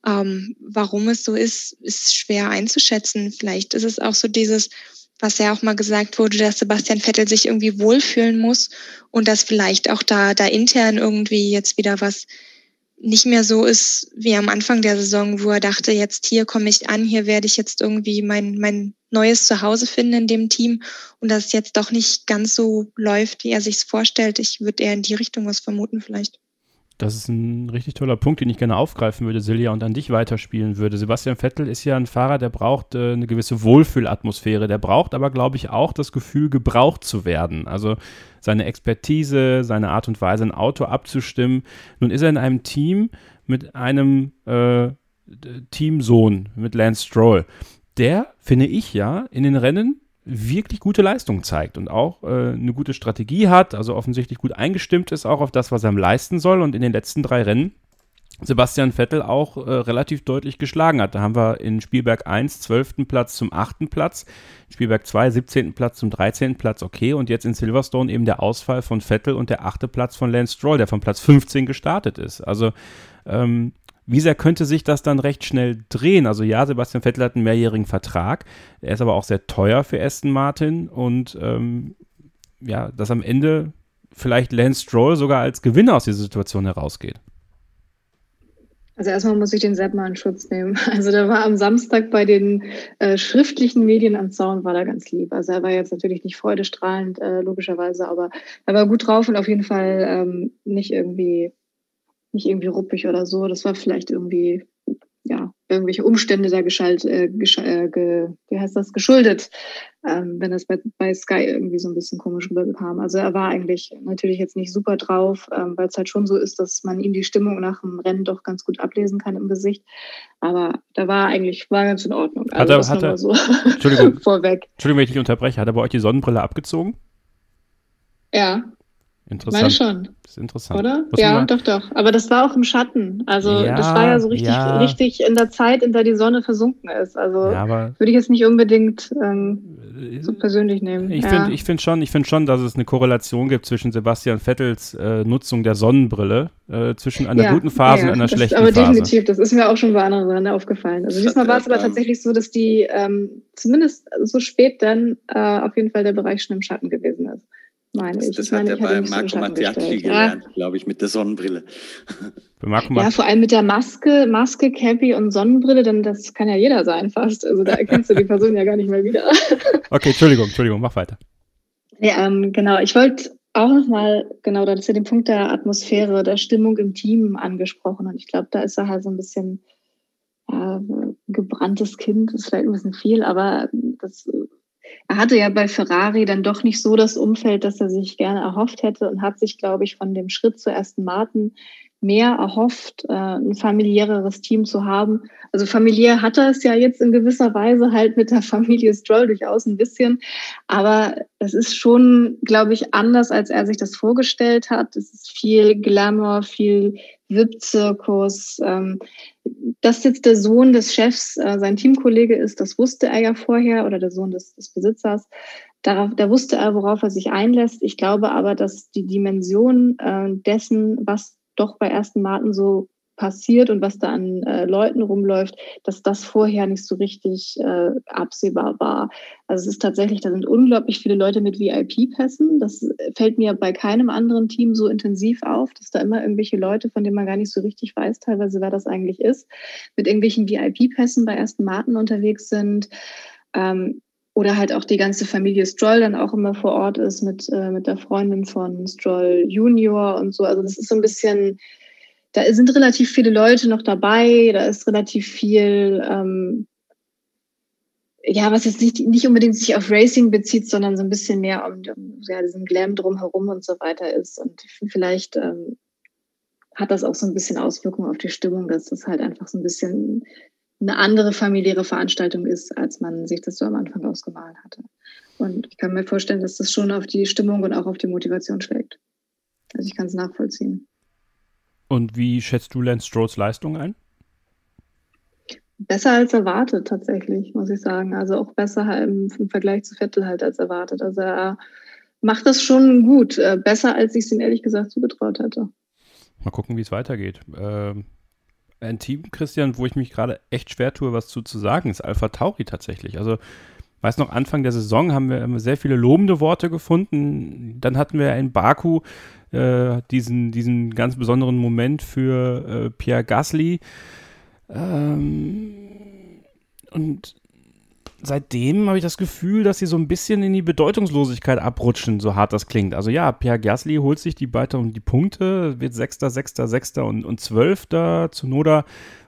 Ähm, warum es so ist, ist schwer einzuschätzen. Vielleicht ist es auch so dieses, was ja auch mal gesagt wurde, dass Sebastian Vettel sich irgendwie wohlfühlen muss und dass vielleicht auch da, da intern irgendwie jetzt wieder was nicht mehr so ist wie am Anfang der Saison, wo er dachte, jetzt hier komme ich an, hier werde ich jetzt irgendwie mein, mein neues Zuhause finden in dem Team und dass es jetzt doch nicht ganz so läuft, wie er sich vorstellt. Ich würde eher in die Richtung was vermuten vielleicht. Das ist ein richtig toller Punkt, den ich gerne aufgreifen würde, Silja, und an dich weiterspielen würde. Sebastian Vettel ist ja ein Fahrer, der braucht äh, eine gewisse Wohlfühlatmosphäre. Der braucht aber, glaube ich, auch das Gefühl, gebraucht zu werden. Also seine Expertise, seine Art und Weise, ein Auto abzustimmen. Nun ist er in einem Team mit einem äh, Teamsohn, mit Lance Stroll. Der, finde ich ja, in den Rennen wirklich gute Leistung zeigt und auch äh, eine gute Strategie hat, also offensichtlich gut eingestimmt ist auch auf das, was er leisten soll und in den letzten drei Rennen Sebastian Vettel auch äh, relativ deutlich geschlagen hat. Da haben wir in Spielberg 1 12. Platz zum 8. Platz, Spielberg 2 17. Platz zum 13. Platz, okay. Und jetzt in Silverstone eben der Ausfall von Vettel und der 8. Platz von Lance Stroll, der von Platz 15 gestartet ist. Also ähm, wie sehr könnte sich das dann recht schnell drehen? Also ja, Sebastian Vettel hat einen mehrjährigen Vertrag, er ist aber auch sehr teuer für Aston Martin und ähm, ja, dass am Ende vielleicht Lance Stroll sogar als Gewinner aus dieser Situation herausgeht. Also erstmal muss ich den Sepp mal in Schutz nehmen. Also der war am Samstag bei den äh, schriftlichen Medien am Zaun, war da ganz lieb. Also er war jetzt natürlich nicht freudestrahlend, äh, logischerweise, aber er war gut drauf und auf jeden Fall ähm, nicht irgendwie nicht irgendwie ruppig oder so. Das war vielleicht irgendwie ja, irgendwelche Umstände da geschalt, äh, gesch äh, ge, wie heißt das, geschuldet, ähm, wenn das bei, bei Sky irgendwie so ein bisschen komisch rüberkam. Also er war eigentlich natürlich jetzt nicht super drauf, ähm, weil es halt schon so ist, dass man ihm die Stimmung nach dem Rennen doch ganz gut ablesen kann im Gesicht. Aber da war eigentlich, war ganz in Ordnung. Also hat er, hat er, so Entschuldigung, vorweg. Entschuldigung, wenn ich dich unterbreche, hat er bei euch die Sonnenbrille abgezogen? Ja, Interessant. Meine schon. Das ist interessant. Oder? Muss ja, doch, doch. Aber das war auch im Schatten. Also ja, das war ja so richtig, ja. richtig in der Zeit, in der die Sonne versunken ist. Also ja, würde ich jetzt nicht unbedingt ähm, so persönlich nehmen. Ich finde find schon, find schon, dass es eine Korrelation gibt zwischen Sebastian Vettels äh, Nutzung der Sonnenbrille, äh, zwischen einer guten Phase und einer das, schlechten aber Phase. Aber definitiv, das ist mir auch schon bei anderen Rennen aufgefallen. Also diesmal war es aber tatsächlich so, dass die ähm, zumindest so spät dann äh, auf jeden Fall der Bereich schon im Schatten gewesen ist meine das, ich. Das ich hat meine, er bei Marco Mattiacci gelernt, ja. glaube ich, mit der Sonnenbrille. ja, vor allem mit der Maske, Maske, Cappy und Sonnenbrille, denn das kann ja jeder sein fast. Also da erkennst du die Person ja gar nicht mehr wieder. okay, Entschuldigung, Entschuldigung, mach weiter. Ja, ähm, genau. Ich wollte auch nochmal, genau, da ist ja den Punkt der Atmosphäre, der Stimmung im Team angesprochen. Und ich glaube, da ist er halt so ein bisschen äh, gebranntes Kind, ist vielleicht ein bisschen viel, aber das er hatte ja bei Ferrari dann doch nicht so das Umfeld, das er sich gerne erhofft hätte und hat sich, glaube ich, von dem Schritt zur ersten Martin mehr erhofft, äh, ein familiäreres Team zu haben. Also familiär hat er es ja jetzt in gewisser Weise halt mit der Familie Stroll durchaus ein bisschen, aber es ist schon, glaube ich, anders, als er sich das vorgestellt hat. Es ist viel Glamour, viel VIP-Zirkus. Ähm, dass jetzt der Sohn des Chefs äh, sein Teamkollege ist, das wusste er ja vorher, oder der Sohn des, des Besitzers. Darauf, da wusste er, worauf er sich einlässt. Ich glaube aber, dass die Dimension äh, dessen, was doch bei Ersten Martin so passiert und was da an äh, Leuten rumläuft, dass das vorher nicht so richtig äh, absehbar war. Also es ist tatsächlich, da sind unglaublich viele Leute mit VIP-Pässen. Das fällt mir bei keinem anderen Team so intensiv auf, dass da immer irgendwelche Leute, von denen man gar nicht so richtig weiß, teilweise wer das eigentlich ist, mit irgendwelchen VIP-Pässen bei Ersten Martin unterwegs sind. Ähm, oder halt auch die ganze Familie Stroll dann auch immer vor Ort ist mit, äh, mit der Freundin von Stroll Junior und so. Also das ist so ein bisschen, da sind relativ viele Leute noch dabei, da ist relativ viel, ähm, ja, was jetzt nicht, nicht unbedingt sich auf Racing bezieht, sondern so ein bisschen mehr um, um ja, diesen Glam drumherum und so weiter ist. Und vielleicht ähm, hat das auch so ein bisschen Auswirkungen auf die Stimmung, dass das halt einfach so ein bisschen eine andere familiäre Veranstaltung ist, als man sich das so am Anfang ausgemalt hatte. Und ich kann mir vorstellen, dass das schon auf die Stimmung und auch auf die Motivation schlägt. Also ich kann es nachvollziehen. Und wie schätzt du Lance Strolls Leistung ein? Besser als erwartet, tatsächlich, muss ich sagen. Also auch besser im, im Vergleich zu Vettel halt als erwartet. Also er macht das schon gut. Äh, besser, als ich es ihm ehrlich gesagt zugetraut hätte. Mal gucken, wie es weitergeht. Ähm, ein Team, Christian, wo ich mich gerade echt schwer tue, was zu, zu sagen, ist Alpha Tauri tatsächlich. Also, weiß noch, Anfang der Saison haben wir, haben sehr viele lobende Worte gefunden. Dann hatten wir in Baku äh, diesen, diesen ganz besonderen Moment für äh, Pierre Gasly. Ähm, und seitdem habe ich das Gefühl, dass sie so ein bisschen in die Bedeutungslosigkeit abrutschen, so hart das klingt. Also ja, Pierre Gasly holt sich die weiter um die Punkte, wird Sechster, Sechster, Sechster und, und Zwölfter. Zunoda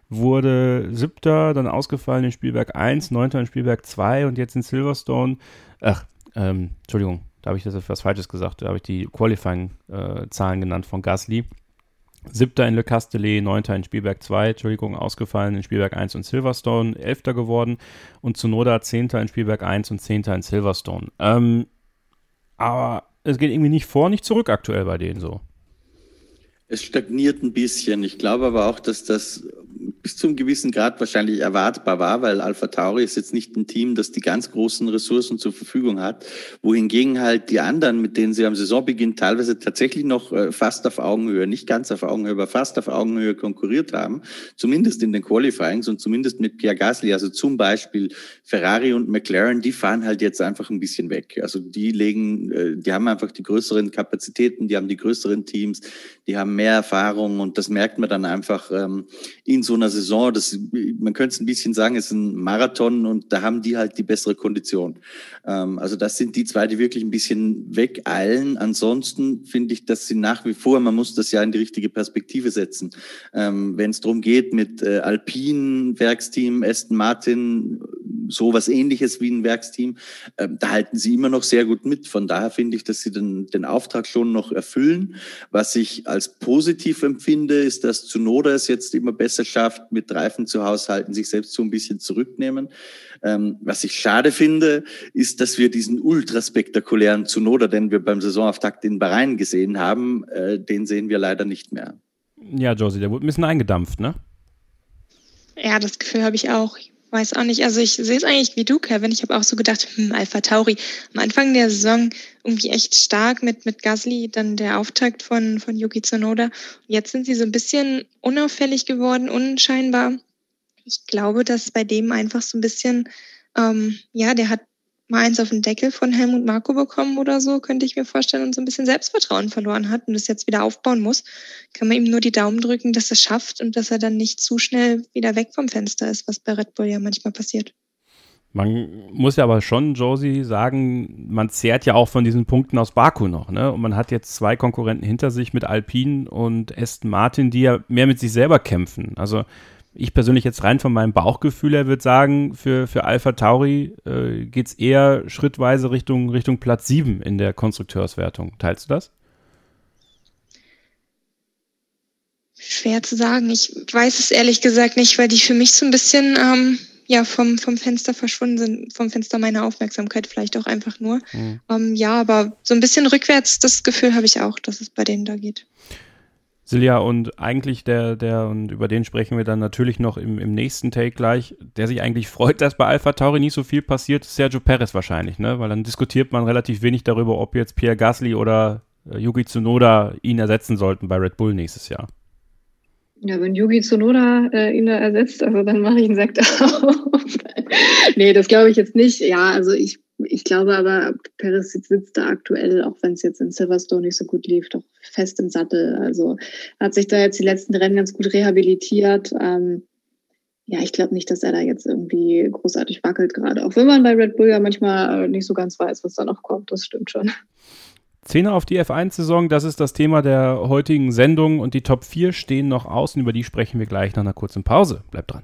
wurde Siebter, dann ausgefallen in Spielberg 1, Neunter in Spielberg 2 und jetzt in Silverstone. Ach, ähm, Entschuldigung, da habe ich das etwas Falsches gesagt. Da habe ich die Qualifying-Zahlen äh, genannt von Gasly. Siebter in Le Castellet, neunter in Spielberg 2, Entschuldigung, ausgefallen in Spielberg 1 und Silverstone, elfter geworden und Zunoda zehnter in Spielberg 1 und zehnter in Silverstone. Ähm, aber es geht irgendwie nicht vor, nicht zurück aktuell bei denen so. Es stagniert ein bisschen. Ich glaube aber auch, dass das bis zu einem gewissen Grad wahrscheinlich erwartbar war, weil Alpha Tauri ist jetzt nicht ein Team, das die ganz großen Ressourcen zur Verfügung hat, wohingegen halt die anderen, mit denen sie am Saisonbeginn teilweise tatsächlich noch äh, fast auf Augenhöhe, nicht ganz auf Augenhöhe, aber fast auf Augenhöhe konkurriert haben, zumindest in den Qualifyings und zumindest mit Pierre Gasly, also zum Beispiel Ferrari und McLaren, die fahren halt jetzt einfach ein bisschen weg. Also die legen, äh, die haben einfach die größeren Kapazitäten, die haben die größeren Teams, die haben mehr Erfahrung und das merkt man dann einfach ähm, in so einer Saison, das, man könnte es ein bisschen sagen, es ist ein Marathon und da haben die halt die bessere Kondition. Ähm, also das sind die zwei, die wirklich ein bisschen wegeilen. Ansonsten finde ich, dass sie nach wie vor, man muss das ja in die richtige Perspektive setzen. Ähm, Wenn es darum geht, mit äh, Alpine, Werksteam, Aston Martin, so was ähnliches wie ein Werksteam, äh, da halten sie immer noch sehr gut mit. Von daher finde ich, dass sie den, den Auftrag schon noch erfüllen. Was ich als positiv empfinde, ist, dass Zunoda es jetzt immer besser schafft, mit Reifen zu haushalten, sich selbst so ein bisschen zurücknehmen. Ähm, was ich schade finde, ist, dass wir diesen ultraspektakulären Zunoda, den wir beim Saisonauftakt in Bahrain gesehen haben, äh, den sehen wir leider nicht mehr. Ja, Josie, der wurde ein bisschen eingedampft, ne? Ja, das Gefühl habe ich auch. Weiß auch nicht. Also ich sehe es eigentlich wie du, Kevin. Ich habe auch so gedacht, hm, Alpha Tauri. Am Anfang der Saison irgendwie echt stark mit, mit Gasly, dann der Auftakt von, von Yuki Tsunoda. Jetzt sind sie so ein bisschen unauffällig geworden, unscheinbar. Ich glaube, dass bei dem einfach so ein bisschen, ähm, ja, der hat mal eins auf den Deckel von Helmut Marco bekommen oder so, könnte ich mir vorstellen, und so ein bisschen Selbstvertrauen verloren hat und das jetzt wieder aufbauen muss, kann man ihm nur die Daumen drücken, dass er es schafft und dass er dann nicht zu schnell wieder weg vom Fenster ist, was bei Red Bull ja manchmal passiert. Man muss ja aber schon, Josie, sagen, man zehrt ja auch von diesen Punkten aus Baku noch. Ne? Und man hat jetzt zwei Konkurrenten hinter sich mit Alpine und Aston Martin, die ja mehr mit sich selber kämpfen. Also ich persönlich jetzt rein von meinem Bauchgefühl her würde sagen, für, für Alpha Tauri äh, geht es eher schrittweise Richtung, Richtung Platz 7 in der Konstrukteurswertung. Teilst du das? Schwer zu sagen. Ich weiß es ehrlich gesagt nicht, weil die für mich so ein bisschen ähm, ja, vom, vom Fenster verschwunden sind, vom Fenster meiner Aufmerksamkeit vielleicht auch einfach nur. Mhm. Ähm, ja, aber so ein bisschen rückwärts, das Gefühl habe ich auch, dass es bei denen da geht. Silja, und eigentlich der, der, und über den sprechen wir dann natürlich noch im, im nächsten Take gleich, der sich eigentlich freut, dass bei Alpha Tauri nicht so viel passiert, Sergio Perez wahrscheinlich, ne? Weil dann diskutiert man relativ wenig darüber, ob jetzt Pierre Gasly oder äh, Yuki Tsunoda ihn ersetzen sollten bei Red Bull nächstes Jahr. Ja, wenn Yuki Tsunoda äh, ihn da ersetzt, also dann mache ich einen Sekt auf. nee, das glaube ich jetzt nicht. Ja, also ich ich glaube aber, Perez sitzt da aktuell, auch wenn es jetzt in Silverstone nicht so gut lief, doch fest im Sattel. Also hat sich da jetzt die letzten Rennen ganz gut rehabilitiert. Ähm, ja, ich glaube nicht, dass er da jetzt irgendwie großartig wackelt gerade. Auch wenn man bei Red Bull ja manchmal äh, nicht so ganz weiß, was da noch kommt. Das stimmt schon. Zehner auf die F1-Saison, das ist das Thema der heutigen Sendung und die Top 4 stehen noch aus und über die sprechen wir gleich nach einer kurzen Pause. Bleibt dran.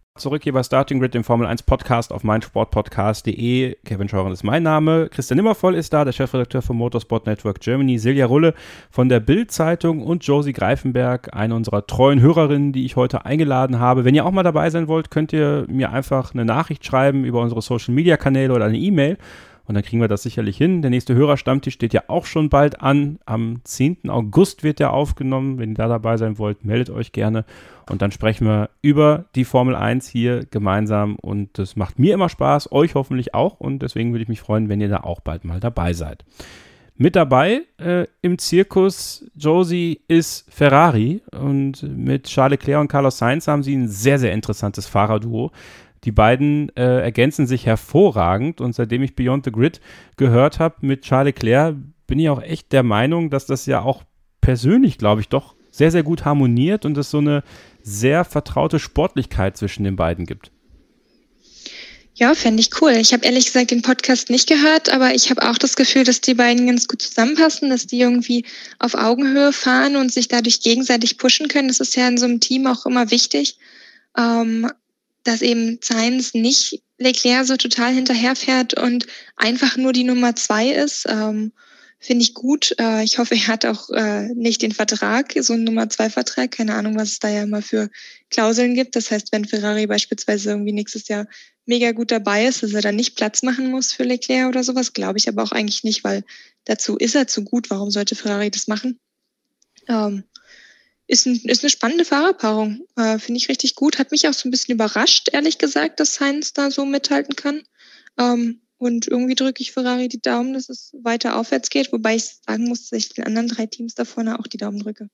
zurück hier bei Starting Grid, dem Formel 1 Podcast auf meinsportpodcast.de. Kevin Scheuren ist mein Name. Christian Nimmervoll ist da, der Chefredakteur vom Motorsport Network Germany. Silja Rulle von der Bild-Zeitung und Josie Greifenberg, eine unserer treuen Hörerinnen, die ich heute eingeladen habe. Wenn ihr auch mal dabei sein wollt, könnt ihr mir einfach eine Nachricht schreiben über unsere Social Media Kanäle oder eine E-Mail. Und dann kriegen wir das sicherlich hin. Der nächste Hörerstammtisch steht ja auch schon bald an. Am 10. August wird der aufgenommen. Wenn ihr da dabei sein wollt, meldet euch gerne. Und dann sprechen wir über die Formel 1 hier gemeinsam. Und das macht mir immer Spaß, euch hoffentlich auch. Und deswegen würde ich mich freuen, wenn ihr da auch bald mal dabei seid. Mit dabei äh, im Zirkus Josie ist Ferrari und mit Charles Leclerc und Carlos Sainz haben sie ein sehr, sehr interessantes Fahrerduo. Die beiden äh, ergänzen sich hervorragend und seitdem ich Beyond the Grid gehört habe mit Charles Leclerc, bin ich auch echt der Meinung, dass das ja auch persönlich, glaube ich, doch sehr, sehr gut harmoniert und es so eine sehr vertraute Sportlichkeit zwischen den beiden gibt. Ja, fände ich cool. Ich habe ehrlich gesagt den Podcast nicht gehört, aber ich habe auch das Gefühl, dass die beiden ganz gut zusammenpassen, dass die irgendwie auf Augenhöhe fahren und sich dadurch gegenseitig pushen können. Das ist ja in so einem Team auch immer wichtig. Ähm, dass eben Sainz nicht Leclerc so total hinterherfährt und einfach nur die Nummer zwei ist. Ähm, Finde ich gut. Äh, ich hoffe, er hat auch äh, nicht den Vertrag, so einen Nummer-2-Vertrag. Keine Ahnung, was es da ja immer für Klauseln gibt. Das heißt, wenn Ferrari beispielsweise irgendwie nächstes Jahr mega gut dabei ist, dass er dann nicht Platz machen muss für Leclerc oder sowas, glaube ich aber auch eigentlich nicht, weil dazu ist er zu gut. Warum sollte Ferrari das machen? Ähm, ist, ein, ist eine spannende Fahrerpaarung. Äh, Finde ich richtig gut. Hat mich auch so ein bisschen überrascht, ehrlich gesagt, dass Sainz da so mithalten kann. Ähm, und irgendwie drücke ich Ferrari die Daumen, dass es weiter aufwärts geht, wobei ich sagen muss, dass ich den anderen drei Teams da vorne auch die Daumen drücke.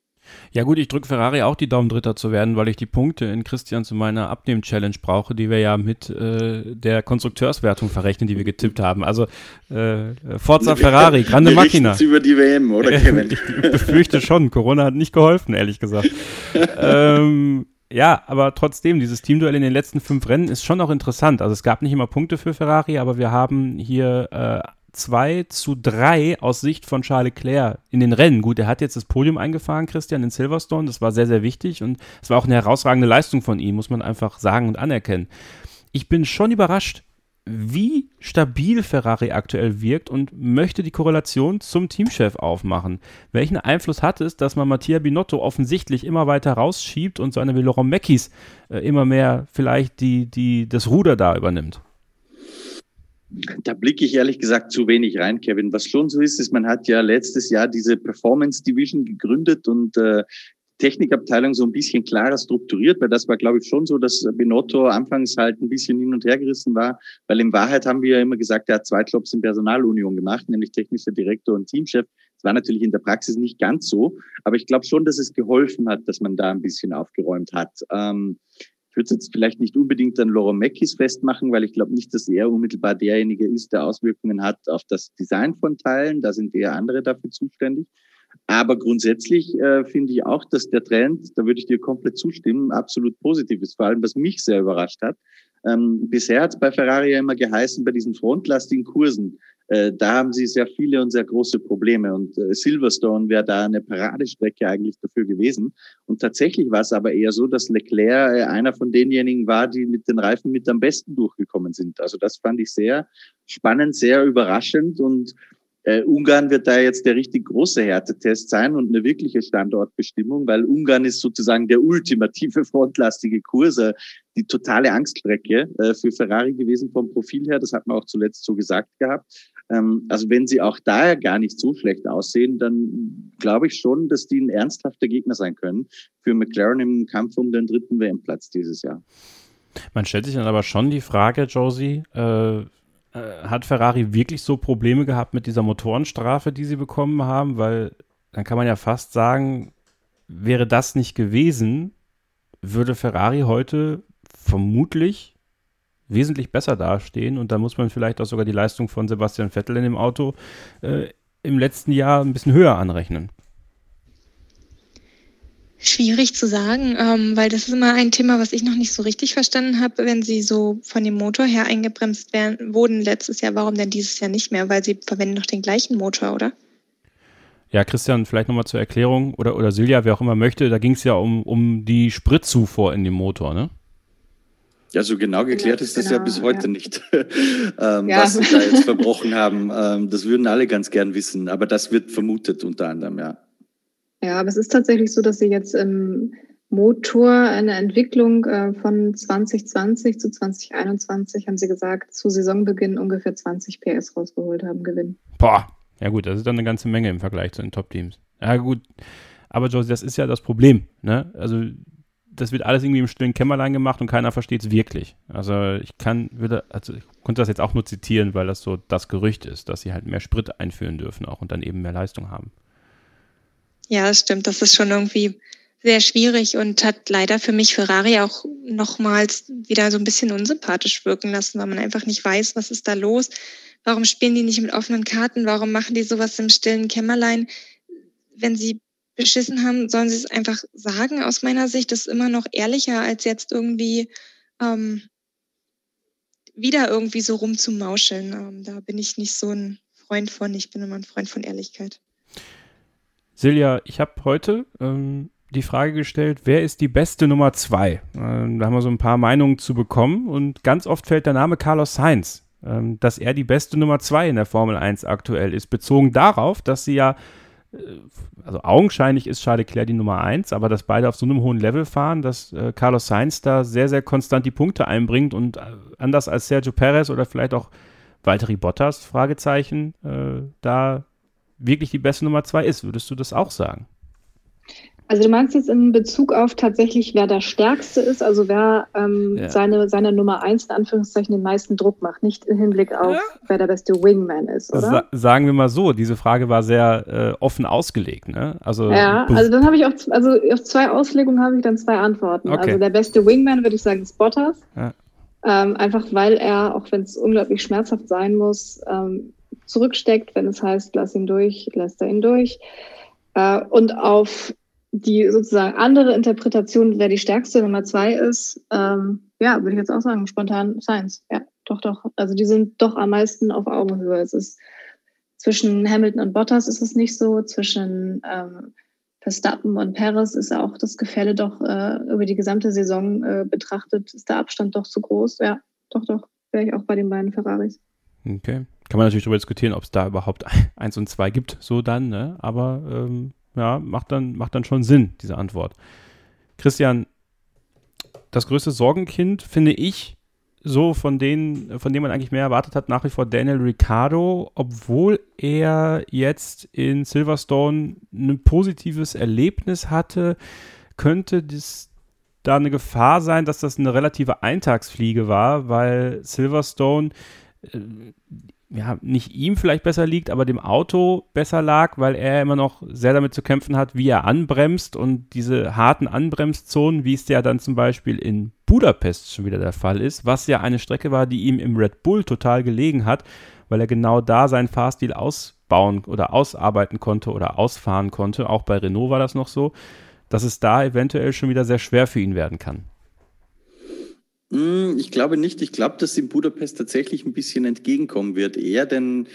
Ja gut, ich drücke Ferrari auch die Daumen Dritter zu werden, weil ich die Punkte in Christian zu meiner Abnehm-Challenge brauche, die wir ja mit äh, der Konstrukteurswertung verrechnen, die wir getippt haben. Also äh, Forza Ferrari, grande Machina. über die WM, oder Kevin? ich befürchte schon. Corona hat nicht geholfen, ehrlich gesagt. ähm, ja, aber trotzdem, dieses Teamduell in den letzten fünf Rennen ist schon auch interessant. Also es gab nicht immer Punkte für Ferrari, aber wir haben hier äh, 2 zu 3 aus Sicht von Charles Leclerc in den Rennen. Gut, er hat jetzt das Podium eingefahren, Christian, in Silverstone. Das war sehr, sehr wichtig und es war auch eine herausragende Leistung von ihm, muss man einfach sagen und anerkennen. Ich bin schon überrascht, wie stabil Ferrari aktuell wirkt und möchte die Korrelation zum Teamchef aufmachen. Welchen Einfluss hat es, dass man Mattia Binotto offensichtlich immer weiter rausschiebt und so eine wie Laurent Meckis äh, immer mehr vielleicht die, die, das Ruder da übernimmt? Da blicke ich ehrlich gesagt zu wenig rein, Kevin. Was schon so ist, ist, man hat ja letztes Jahr diese Performance Division gegründet und äh, Technikabteilung so ein bisschen klarer strukturiert, weil das war, glaube ich, schon so, dass Benotto anfangs halt ein bisschen hin und her gerissen war, weil in Wahrheit haben wir ja immer gesagt, er hat zwei Jobs in Personalunion gemacht, nämlich technischer Direktor und Teamchef. Das war natürlich in der Praxis nicht ganz so, aber ich glaube schon, dass es geholfen hat, dass man da ein bisschen aufgeräumt hat. Ähm, würde jetzt vielleicht nicht unbedingt an Laurent Meckis festmachen, weil ich glaube nicht, dass er unmittelbar derjenige ist, der Auswirkungen hat auf das Design von Teilen. Da sind eher andere dafür zuständig. Aber grundsätzlich äh, finde ich auch, dass der Trend, da würde ich dir komplett zustimmen, absolut positiv ist. Vor allem, was mich sehr überrascht hat. Ähm, bisher hat es bei Ferrari ja immer geheißen, bei diesen frontlastigen Kursen, äh, da haben sie sehr viele und sehr große Probleme. Und äh, Silverstone wäre da eine Paradestrecke eigentlich dafür gewesen. Und tatsächlich war es aber eher so, dass Leclerc äh, einer von denjenigen war, die mit den Reifen mit am besten durchgekommen sind. Also das fand ich sehr spannend, sehr überraschend und äh, Ungarn wird da jetzt der richtig große Härtetest sein und eine wirkliche Standortbestimmung, weil Ungarn ist sozusagen der ultimative frontlastige Kurs, äh, die totale Angststrecke äh, für Ferrari gewesen vom Profil her. Das hat man auch zuletzt so gesagt gehabt. Ähm, also wenn sie auch da gar nicht so schlecht aussehen, dann glaube ich schon, dass die ein ernsthafter Gegner sein können für McLaren im Kampf um den dritten WM-Platz dieses Jahr. Man stellt sich dann aber schon die Frage, Josie, äh, hat Ferrari wirklich so Probleme gehabt mit dieser Motorenstrafe, die sie bekommen haben? Weil dann kann man ja fast sagen, wäre das nicht gewesen, würde Ferrari heute vermutlich wesentlich besser dastehen und da muss man vielleicht auch sogar die Leistung von Sebastian Vettel in dem Auto äh, im letzten Jahr ein bisschen höher anrechnen. Schwierig zu sagen, ähm, weil das ist immer ein Thema, was ich noch nicht so richtig verstanden habe, wenn sie so von dem Motor her eingebremst werden, wurden letztes Jahr, warum denn dieses Jahr nicht mehr? Weil sie verwenden doch den gleichen Motor, oder? Ja, Christian, vielleicht nochmal zur Erklärung oder, oder Silja, wer auch immer möchte, da ging es ja um, um die Spritzufuhr in dem Motor, ne? Ja, so genau geklärt ist das genau, ja bis heute ja. nicht, ähm, ja. was sie da jetzt verbrochen haben. Ähm, das würden alle ganz gern wissen, aber das wird vermutet unter anderem, ja. Ja, aber es ist tatsächlich so, dass sie jetzt im Motor eine Entwicklung äh, von 2020 zu 2021, haben sie gesagt, zu Saisonbeginn ungefähr 20 PS rausgeholt haben, Gewinn. Boah, ja gut, das ist dann eine ganze Menge im Vergleich zu den Top-Teams. Ja gut, aber Josie, das ist ja das Problem. Ne? Also das wird alles irgendwie im stillen Kämmerlein gemacht und keiner versteht es wirklich. Also ich kann, würde, also ich konnte das jetzt auch nur zitieren, weil das so das Gerücht ist, dass sie halt mehr Sprit einführen dürfen auch und dann eben mehr Leistung haben. Ja, das stimmt. Das ist schon irgendwie sehr schwierig und hat leider für mich Ferrari auch nochmals wieder so ein bisschen unsympathisch wirken lassen, weil man einfach nicht weiß, was ist da los. Warum spielen die nicht mit offenen Karten? Warum machen die sowas im stillen Kämmerlein? Wenn sie beschissen haben, sollen sie es einfach sagen. Aus meiner Sicht ist immer noch ehrlicher, als jetzt irgendwie ähm, wieder irgendwie so rumzumauscheln. Ähm, da bin ich nicht so ein Freund von. Ich bin immer ein Freund von Ehrlichkeit. Silja, ich habe heute ähm, die Frage gestellt, wer ist die beste Nummer zwei? Ähm, da haben wir so ein paar Meinungen zu bekommen und ganz oft fällt der Name Carlos Sainz ähm, dass er die beste Nummer 2 in der Formel 1 aktuell ist, bezogen darauf, dass sie ja äh, also augenscheinlich ist Charles Leclerc die Nummer 1, aber dass beide auf so einem hohen Level fahren, dass äh, Carlos Sainz da sehr, sehr konstant die Punkte einbringt und äh, anders als Sergio Perez oder vielleicht auch Valtteri Bottas, Fragezeichen, äh, da wirklich die beste Nummer 2 ist. Würdest du das auch sagen? Also du meinst jetzt in Bezug auf tatsächlich, wer der Stärkste ist, also wer ähm, ja. seine, seine Nummer eins in Anführungszeichen den meisten Druck macht, nicht im Hinblick auf, ja. wer der beste Wingman ist, oder? Sa sagen wir mal so, diese Frage war sehr äh, offen ausgelegt, ne? Also, ja, also dann habe ich auch, also auf zwei Auslegungen habe ich dann zwei Antworten. Okay. Also der beste Wingman würde ich sagen ist Bottas. Ja. Ähm, einfach weil er, auch wenn es unglaublich schmerzhaft sein muss, ähm, zurücksteckt, wenn es heißt, lass ihn durch, lässt er ihn durch. Äh, und auf die sozusagen andere Interpretation, wer die stärkste Nummer zwei ist, ähm, ja, würde ich jetzt auch sagen, spontan Science. Ja, doch, doch. Also die sind doch am meisten auf Augenhöhe. Es ist zwischen Hamilton und Bottas ist es nicht so, zwischen ähm, Verstappen und Perez ist auch das Gefälle doch äh, über die gesamte Saison äh, betrachtet, ist der Abstand doch zu groß. Ja, doch, doch, wäre ich auch bei den beiden Ferraris. Okay. Kann man natürlich darüber diskutieren, ob es da überhaupt eins und zwei gibt, so dann, ne? Aber ähm, ja, macht dann, macht dann schon Sinn, diese Antwort. Christian, das größte Sorgenkind finde ich so von denen, von dem man eigentlich mehr erwartet hat, nach wie vor Daniel Ricciardo, obwohl er jetzt in Silverstone ein positives Erlebnis hatte, könnte das da eine Gefahr sein, dass das eine relative Eintagsfliege war, weil Silverstone ja, nicht ihm vielleicht besser liegt, aber dem Auto besser lag, weil er immer noch sehr damit zu kämpfen hat, wie er anbremst und diese harten Anbremszonen, wie es ja dann zum Beispiel in Budapest schon wieder der Fall ist, was ja eine Strecke war, die ihm im Red Bull total gelegen hat, weil er genau da seinen Fahrstil ausbauen oder ausarbeiten konnte oder ausfahren konnte. Auch bei Renault war das noch so, dass es da eventuell schon wieder sehr schwer für ihn werden kann. Hm, ich glaube nicht. Ich glaube, dass in Budapest tatsächlich ein bisschen entgegenkommen wird. Eher, denn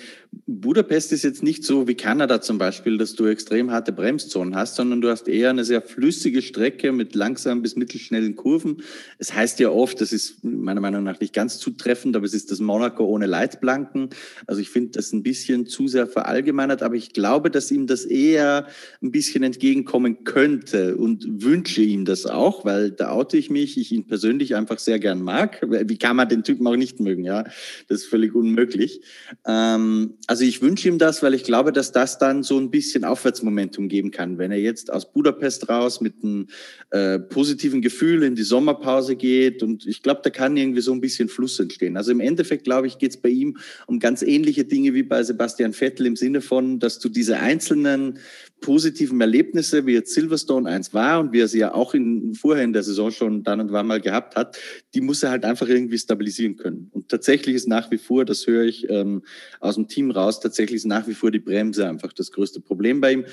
Budapest ist jetzt nicht so wie Kanada zum Beispiel, dass du extrem harte Bremszonen hast, sondern du hast eher eine sehr flüssige Strecke mit langsamen bis mittelschnellen Kurven. Es heißt ja oft, das ist meiner Meinung nach nicht ganz zutreffend, aber es ist das Monaco ohne Leitplanken. Also ich finde das ein bisschen zu sehr verallgemeinert, aber ich glaube, dass ihm das eher ein bisschen entgegenkommen könnte und wünsche ihm das auch, weil da oute ich mich, ich ihn persönlich einfach sehr gern mag. Wie kann man den Typen auch nicht mögen? Ja, das ist völlig unmöglich. Ähm, also ich wünsche ihm das, weil ich glaube, dass das dann so ein bisschen Aufwärtsmomentum geben kann, wenn er jetzt aus Budapest raus mit einem äh, positiven Gefühl in die Sommerpause geht. Und ich glaube, da kann irgendwie so ein bisschen Fluss entstehen. Also im Endeffekt, glaube ich, geht es bei ihm um ganz ähnliche Dinge wie bei Sebastian Vettel im Sinne von, dass du diese einzelnen positiven Erlebnisse, wie jetzt Silverstone eins war und wie er sie ja auch in, vorher in der Saison schon dann und wann mal gehabt hat, die muss er halt einfach irgendwie stabilisieren können. Und tatsächlich ist nach wie vor, das höre ich ähm, aus dem Team raus, tatsächlich ist nach wie vor die Bremse einfach das größte Problem bei ihm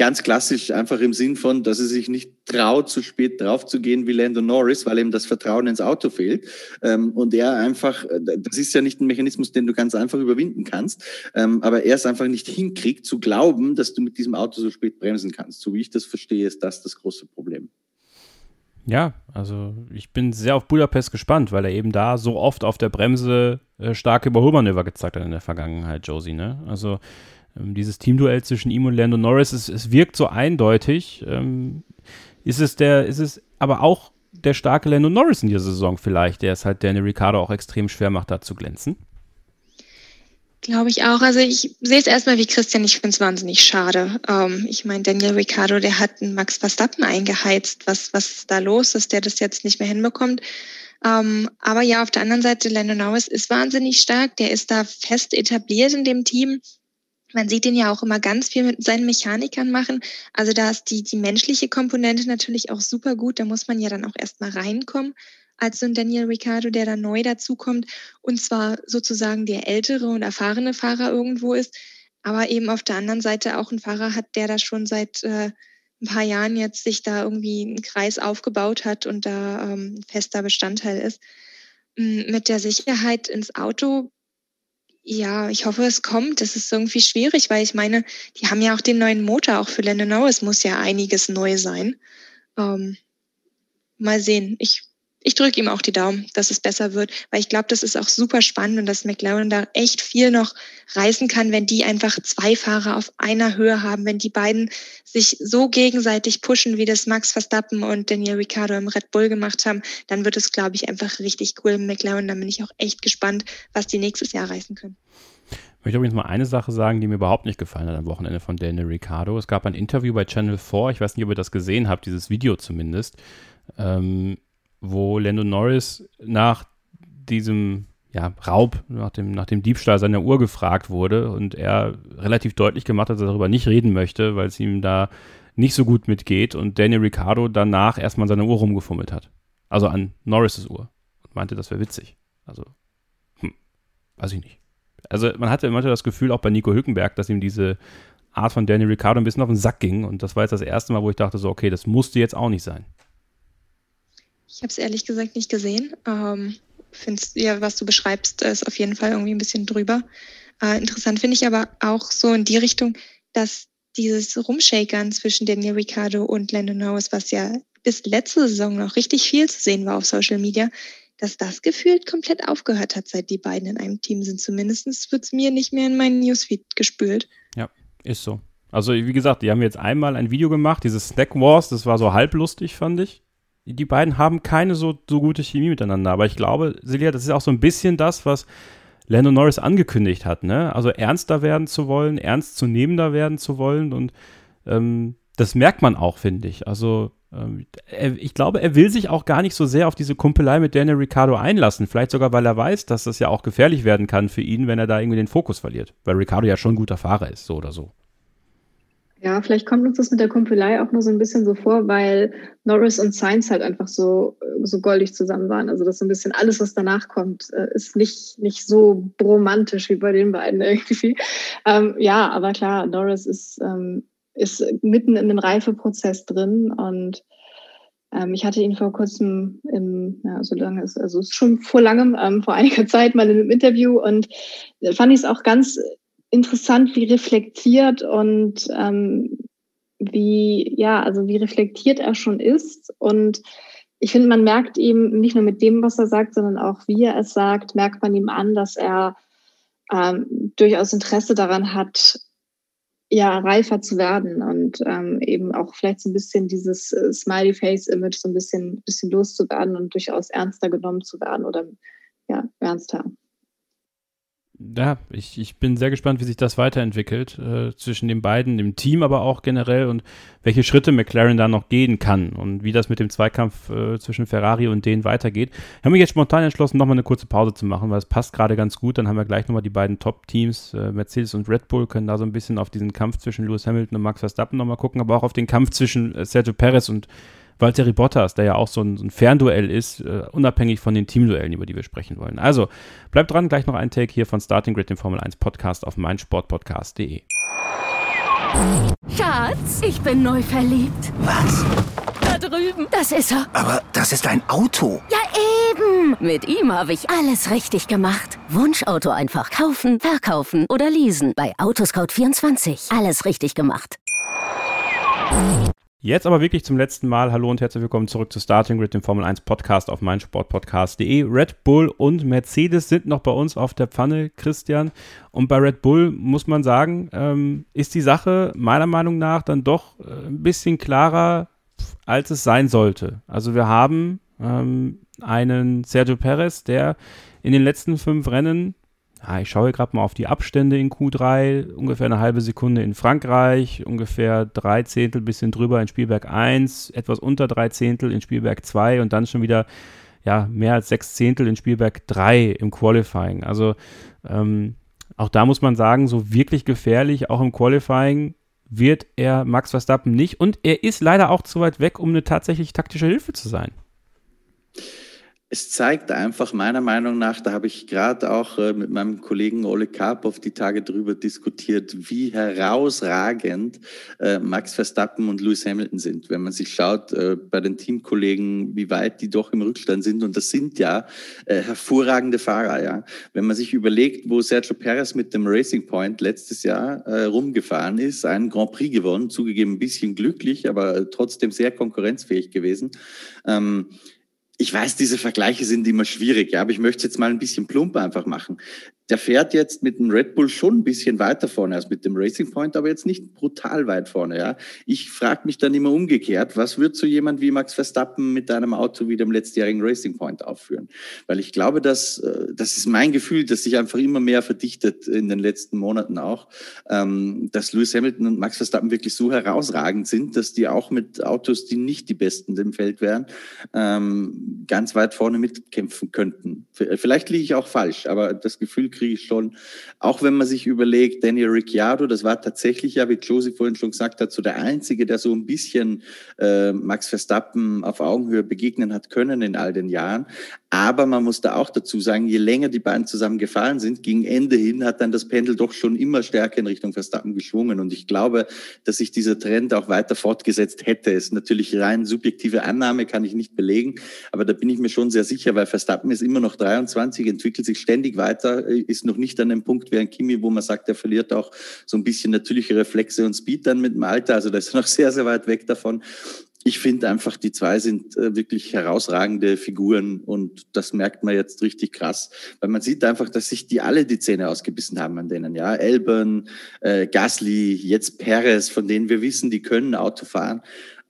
ganz klassisch einfach im Sinn von, dass er sich nicht traut, zu spät drauf zu gehen wie Lando Norris, weil ihm das Vertrauen ins Auto fehlt. Ähm, und er einfach, äh, das ist ja nicht ein Mechanismus, den du ganz einfach überwinden kannst, ähm, aber er es einfach nicht hinkriegt, zu glauben, dass du mit diesem Auto so spät bremsen kannst. So wie ich das verstehe, ist das das große Problem. Ja, also ich bin sehr auf Budapest gespannt, weil er eben da so oft auf der Bremse äh, starke Überholmanöver gezeigt hat in der Vergangenheit, Josie. Ne? Also ähm, dieses Teamduell zwischen ihm und Lando Norris, es, es wirkt so eindeutig. Ähm, ist es der, ist es aber auch der starke Lando Norris in dieser Saison vielleicht, der es halt Daniel Ricciardo auch extrem schwer macht, da zu glänzen? Glaube ich auch. Also ich sehe es erstmal wie Christian, ich finde es wahnsinnig schade. Ähm, ich meine, Daniel Ricciardo, der hat einen Max Verstappen eingeheizt. Was, was ist da los, dass der das jetzt nicht mehr hinbekommt? Ähm, aber ja, auf der anderen Seite, Lando Norris ist wahnsinnig stark. Der ist da fest etabliert in dem Team. Man sieht ihn ja auch immer ganz viel mit seinen Mechanikern machen. Also da ist die, die menschliche Komponente natürlich auch super gut. Da muss man ja dann auch erstmal reinkommen als so ein Daniel Ricciardo, der da neu dazukommt und zwar sozusagen der ältere und erfahrene Fahrer irgendwo ist, aber eben auf der anderen Seite auch ein Fahrer hat, der da schon seit äh, ein paar Jahren jetzt sich da irgendwie einen Kreis aufgebaut hat und da ähm, fester Bestandteil ist. Mit der Sicherheit ins Auto ja, ich hoffe, es kommt. Das ist irgendwie schwierig, weil ich meine, die haben ja auch den neuen Motor, auch für Lando Norris muss ja einiges neu sein. Ähm, mal sehen. Ich ich drücke ihm auch die Daumen, dass es besser wird, weil ich glaube, das ist auch super spannend und dass McLaren da echt viel noch reißen kann, wenn die einfach zwei Fahrer auf einer Höhe haben, wenn die beiden sich so gegenseitig pushen, wie das Max Verstappen und Daniel Ricciardo im Red Bull gemacht haben, dann wird es, glaube ich, einfach richtig cool im McLaren. Da bin ich auch echt gespannt, was die nächstes Jahr reißen können. Ich möchte übrigens mal eine Sache sagen, die mir überhaupt nicht gefallen hat am Wochenende von Daniel Ricciardo. Es gab ein Interview bei Channel 4, ich weiß nicht, ob ihr das gesehen habt, dieses Video zumindest. Ähm, wo Lando Norris nach diesem ja, Raub, nach dem, nach dem Diebstahl seiner Uhr gefragt wurde und er relativ deutlich gemacht hat, dass er darüber nicht reden möchte, weil es ihm da nicht so gut mitgeht und Daniel Ricciardo danach erstmal an seiner Uhr rumgefummelt hat. Also an Norris' Uhr. Und meinte, das wäre witzig. Also, hm, weiß ich nicht. Also man hatte immer das Gefühl, auch bei Nico Hülkenberg, dass ihm diese Art von Daniel Ricciardo ein bisschen auf den Sack ging. Und das war jetzt das erste Mal, wo ich dachte, so, okay, das musste jetzt auch nicht sein. Ich habe es ehrlich gesagt nicht gesehen. Ähm, find's, ja, was du beschreibst, ist auf jeden Fall irgendwie ein bisschen drüber. Äh, interessant finde ich aber auch so in die Richtung, dass dieses Rumshakern zwischen Daniel Ricciardo und Lando Norris, was ja bis letzte Saison noch richtig viel zu sehen war auf Social Media, dass das gefühlt komplett aufgehört hat, seit die beiden in einem Team sind. Zumindest wird es mir nicht mehr in meinen Newsfeed gespült. Ja, ist so. Also, wie gesagt, die haben jetzt einmal ein Video gemacht, dieses Snack Wars, das war so halblustig, fand ich die beiden haben keine so, so gute Chemie miteinander. Aber ich glaube, Silja, das ist auch so ein bisschen das, was Lando Norris angekündigt hat, ne? Also ernster werden zu wollen, ernst zu nehmender werden zu wollen. Und ähm, das merkt man auch, finde ich. Also ähm, er, ich glaube, er will sich auch gar nicht so sehr auf diese Kumpelei mit Daniel Ricciardo einlassen. Vielleicht sogar, weil er weiß, dass das ja auch gefährlich werden kann für ihn, wenn er da irgendwie den Fokus verliert. Weil Ricciardo ja schon ein guter Fahrer ist, so oder so. Ja, vielleicht kommt uns das mit der Kumpelei auch nur so ein bisschen so vor, weil Norris und Sainz halt einfach so, so goldig zusammen waren. Also das so ein bisschen alles, was danach kommt, äh, ist nicht, nicht so romantisch wie bei den beiden irgendwie. Ähm, ja, aber klar, Norris ist, ähm, ist mitten in den Reifeprozess drin und ähm, ich hatte ihn vor kurzem im, ja, so lange ist, also schon vor langem, ähm, vor einiger Zeit mal in einem Interview und fand ich es auch ganz interessant, wie reflektiert und ähm, wie, ja, also wie reflektiert er schon ist. Und ich finde, man merkt ihm nicht nur mit dem, was er sagt, sondern auch wie er es sagt, merkt man ihm an, dass er ähm, durchaus Interesse daran hat, ja, reifer zu werden und ähm, eben auch vielleicht so ein bisschen dieses äh, Smiley-Face-Image so ein bisschen, bisschen loszuwerden und durchaus ernster genommen zu werden oder ja, ernster ja, ich, ich bin sehr gespannt, wie sich das weiterentwickelt äh, zwischen den beiden, dem Team aber auch generell und welche Schritte McLaren da noch gehen kann und wie das mit dem Zweikampf äh, zwischen Ferrari und denen weitergeht. Ich habe mich jetzt spontan entschlossen, nochmal eine kurze Pause zu machen, weil es passt gerade ganz gut. Dann haben wir gleich nochmal die beiden Top-Teams, äh, Mercedes und Red Bull, können da so ein bisschen auf diesen Kampf zwischen Lewis Hamilton und Max Verstappen nochmal gucken, aber auch auf den Kampf zwischen äh, Sergio Perez und Valtteri Bottas, der ja auch so ein, so ein Fernduell ist, uh, unabhängig von den Teamduellen, über die wir sprechen wollen. Also, bleibt dran, gleich noch ein Take hier von Starting Grid, dem Formel 1 Podcast auf meinsportpodcast.de. Schatz, ich bin neu verliebt. Was? Da drüben. Das ist er. Aber das ist ein Auto. Ja, eben. Mit ihm habe ich alles richtig gemacht. Wunschauto einfach kaufen, verkaufen oder leasen. Bei Autoscout24. Alles richtig gemacht. Jetzt aber wirklich zum letzten Mal. Hallo und herzlich willkommen zurück zu Starting Grid, dem Formel 1 Podcast auf meinsportpodcast.de. Red Bull und Mercedes sind noch bei uns auf der Pfanne, Christian. Und bei Red Bull muss man sagen, ähm, ist die Sache meiner Meinung nach dann doch äh, ein bisschen klarer, als es sein sollte. Also wir haben ähm, einen Sergio Perez, der in den letzten fünf Rennen ja, ich schaue gerade mal auf die Abstände in Q3, ungefähr eine halbe Sekunde in Frankreich, ungefähr drei Zehntel, bisschen drüber in Spielberg 1, etwas unter drei Zehntel in Spielberg 2 und dann schon wieder ja, mehr als sechs Zehntel in Spielberg 3 im Qualifying. Also ähm, auch da muss man sagen, so wirklich gefährlich, auch im Qualifying wird er Max Verstappen nicht und er ist leider auch zu weit weg, um eine tatsächlich taktische Hilfe zu sein es zeigt einfach meiner Meinung nach, da habe ich gerade auch äh, mit meinem Kollegen Ole Karpov die Tage drüber diskutiert, wie herausragend äh, Max Verstappen und Lewis Hamilton sind. Wenn man sich schaut äh, bei den Teamkollegen, wie weit die doch im Rückstand sind. Und das sind ja hervorragende Fahrer. Ja, Wenn man sich überlegt, wo Sergio Perez mit dem Racing Point letztes Jahr rumgefahren ist, einen Grand Prix gewonnen, zugegeben ein bisschen glücklich, aber trotzdem sehr konkurrenzfähig gewesen. Ich weiß, diese Vergleiche sind immer schwierig, ja, aber ich möchte es jetzt mal ein bisschen plump einfach machen der fährt jetzt mit dem Red Bull schon ein bisschen weiter vorne als mit dem Racing Point, aber jetzt nicht brutal weit vorne. Ja. Ich frage mich dann immer umgekehrt, was wird so jemand wie Max Verstappen mit einem Auto wie dem letztjährigen Racing Point aufführen? Weil ich glaube, dass äh, das ist mein Gefühl, dass sich einfach immer mehr verdichtet in den letzten Monaten auch, ähm, dass Lewis Hamilton und Max Verstappen wirklich so herausragend sind, dass die auch mit Autos, die nicht die besten im Feld wären, ähm, ganz weit vorne mitkämpfen könnten. Vielleicht liege ich auch falsch, aber das Gefühl kriege ich schon. Auch wenn man sich überlegt, Daniel Ricciardo, das war tatsächlich ja, wie Josie vorhin schon gesagt hat, so der Einzige, der so ein bisschen äh, Max Verstappen auf Augenhöhe begegnen hat können in all den Jahren. Aber man muss da auch dazu sagen, je länger die beiden zusammen gefahren sind, gegen Ende hin hat dann das Pendel doch schon immer stärker in Richtung Verstappen geschwungen. Und ich glaube, dass sich dieser Trend auch weiter fortgesetzt hätte. Ist natürlich rein subjektive Annahme, kann ich nicht belegen. Aber da bin ich mir schon sehr sicher, weil Verstappen ist immer noch 23, entwickelt sich ständig weiter, ist noch nicht an dem Punkt wie ein Kimi, wo man sagt, er verliert auch so ein bisschen natürliche Reflexe und Speed dann mit dem Alter. Also da ist er noch sehr, sehr weit weg davon ich finde einfach, die zwei sind äh, wirklich herausragende Figuren und das merkt man jetzt richtig krass, weil man sieht einfach, dass sich die alle die Zähne ausgebissen haben an denen, ja. Elben, äh, Gasly, jetzt Perez, von denen wir wissen, die können Auto fahren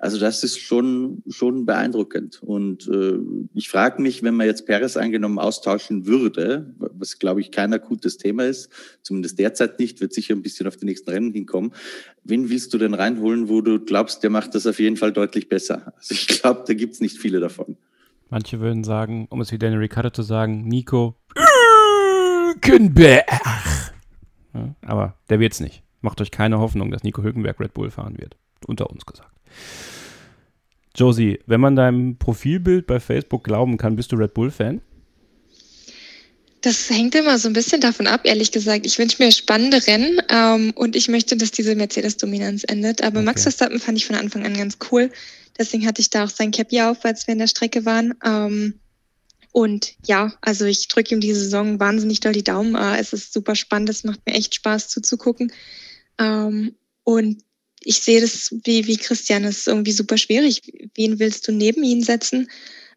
also das ist schon, schon beeindruckend. Und äh, ich frage mich, wenn man jetzt Perez angenommen austauschen würde, was glaube ich kein akutes Thema ist, zumindest derzeit nicht, wird sicher ein bisschen auf die nächsten Rennen hinkommen. Wen willst du denn reinholen, wo du glaubst, der macht das auf jeden Fall deutlich besser? Also ich glaube, da gibt's nicht viele davon. Manche würden sagen, um es wie Daniel Ricciardo zu sagen, Nico Hülkenberg. Aber der wird's nicht. Macht euch keine Hoffnung, dass Nico Hülkenberg Red Bull fahren wird. Unter uns gesagt. Josie, wenn man deinem Profilbild bei Facebook glauben kann, bist du Red Bull-Fan? Das hängt immer so ein bisschen davon ab, ehrlich gesagt. Ich wünsche mir spannende Rennen ähm, und ich möchte, dass diese Mercedes-Dominanz endet. Aber okay. Max Verstappen fand ich von Anfang an ganz cool. Deswegen hatte ich da auch sein Cappy auf, als wir in der Strecke waren. Ähm, und ja, also ich drücke ihm die Saison wahnsinnig doll die Daumen. Äh, es ist super spannend, es macht mir echt Spaß zuzugucken. Ähm, und ich sehe das wie, wie Christian, es ist irgendwie super schwierig. Wen willst du neben ihn setzen?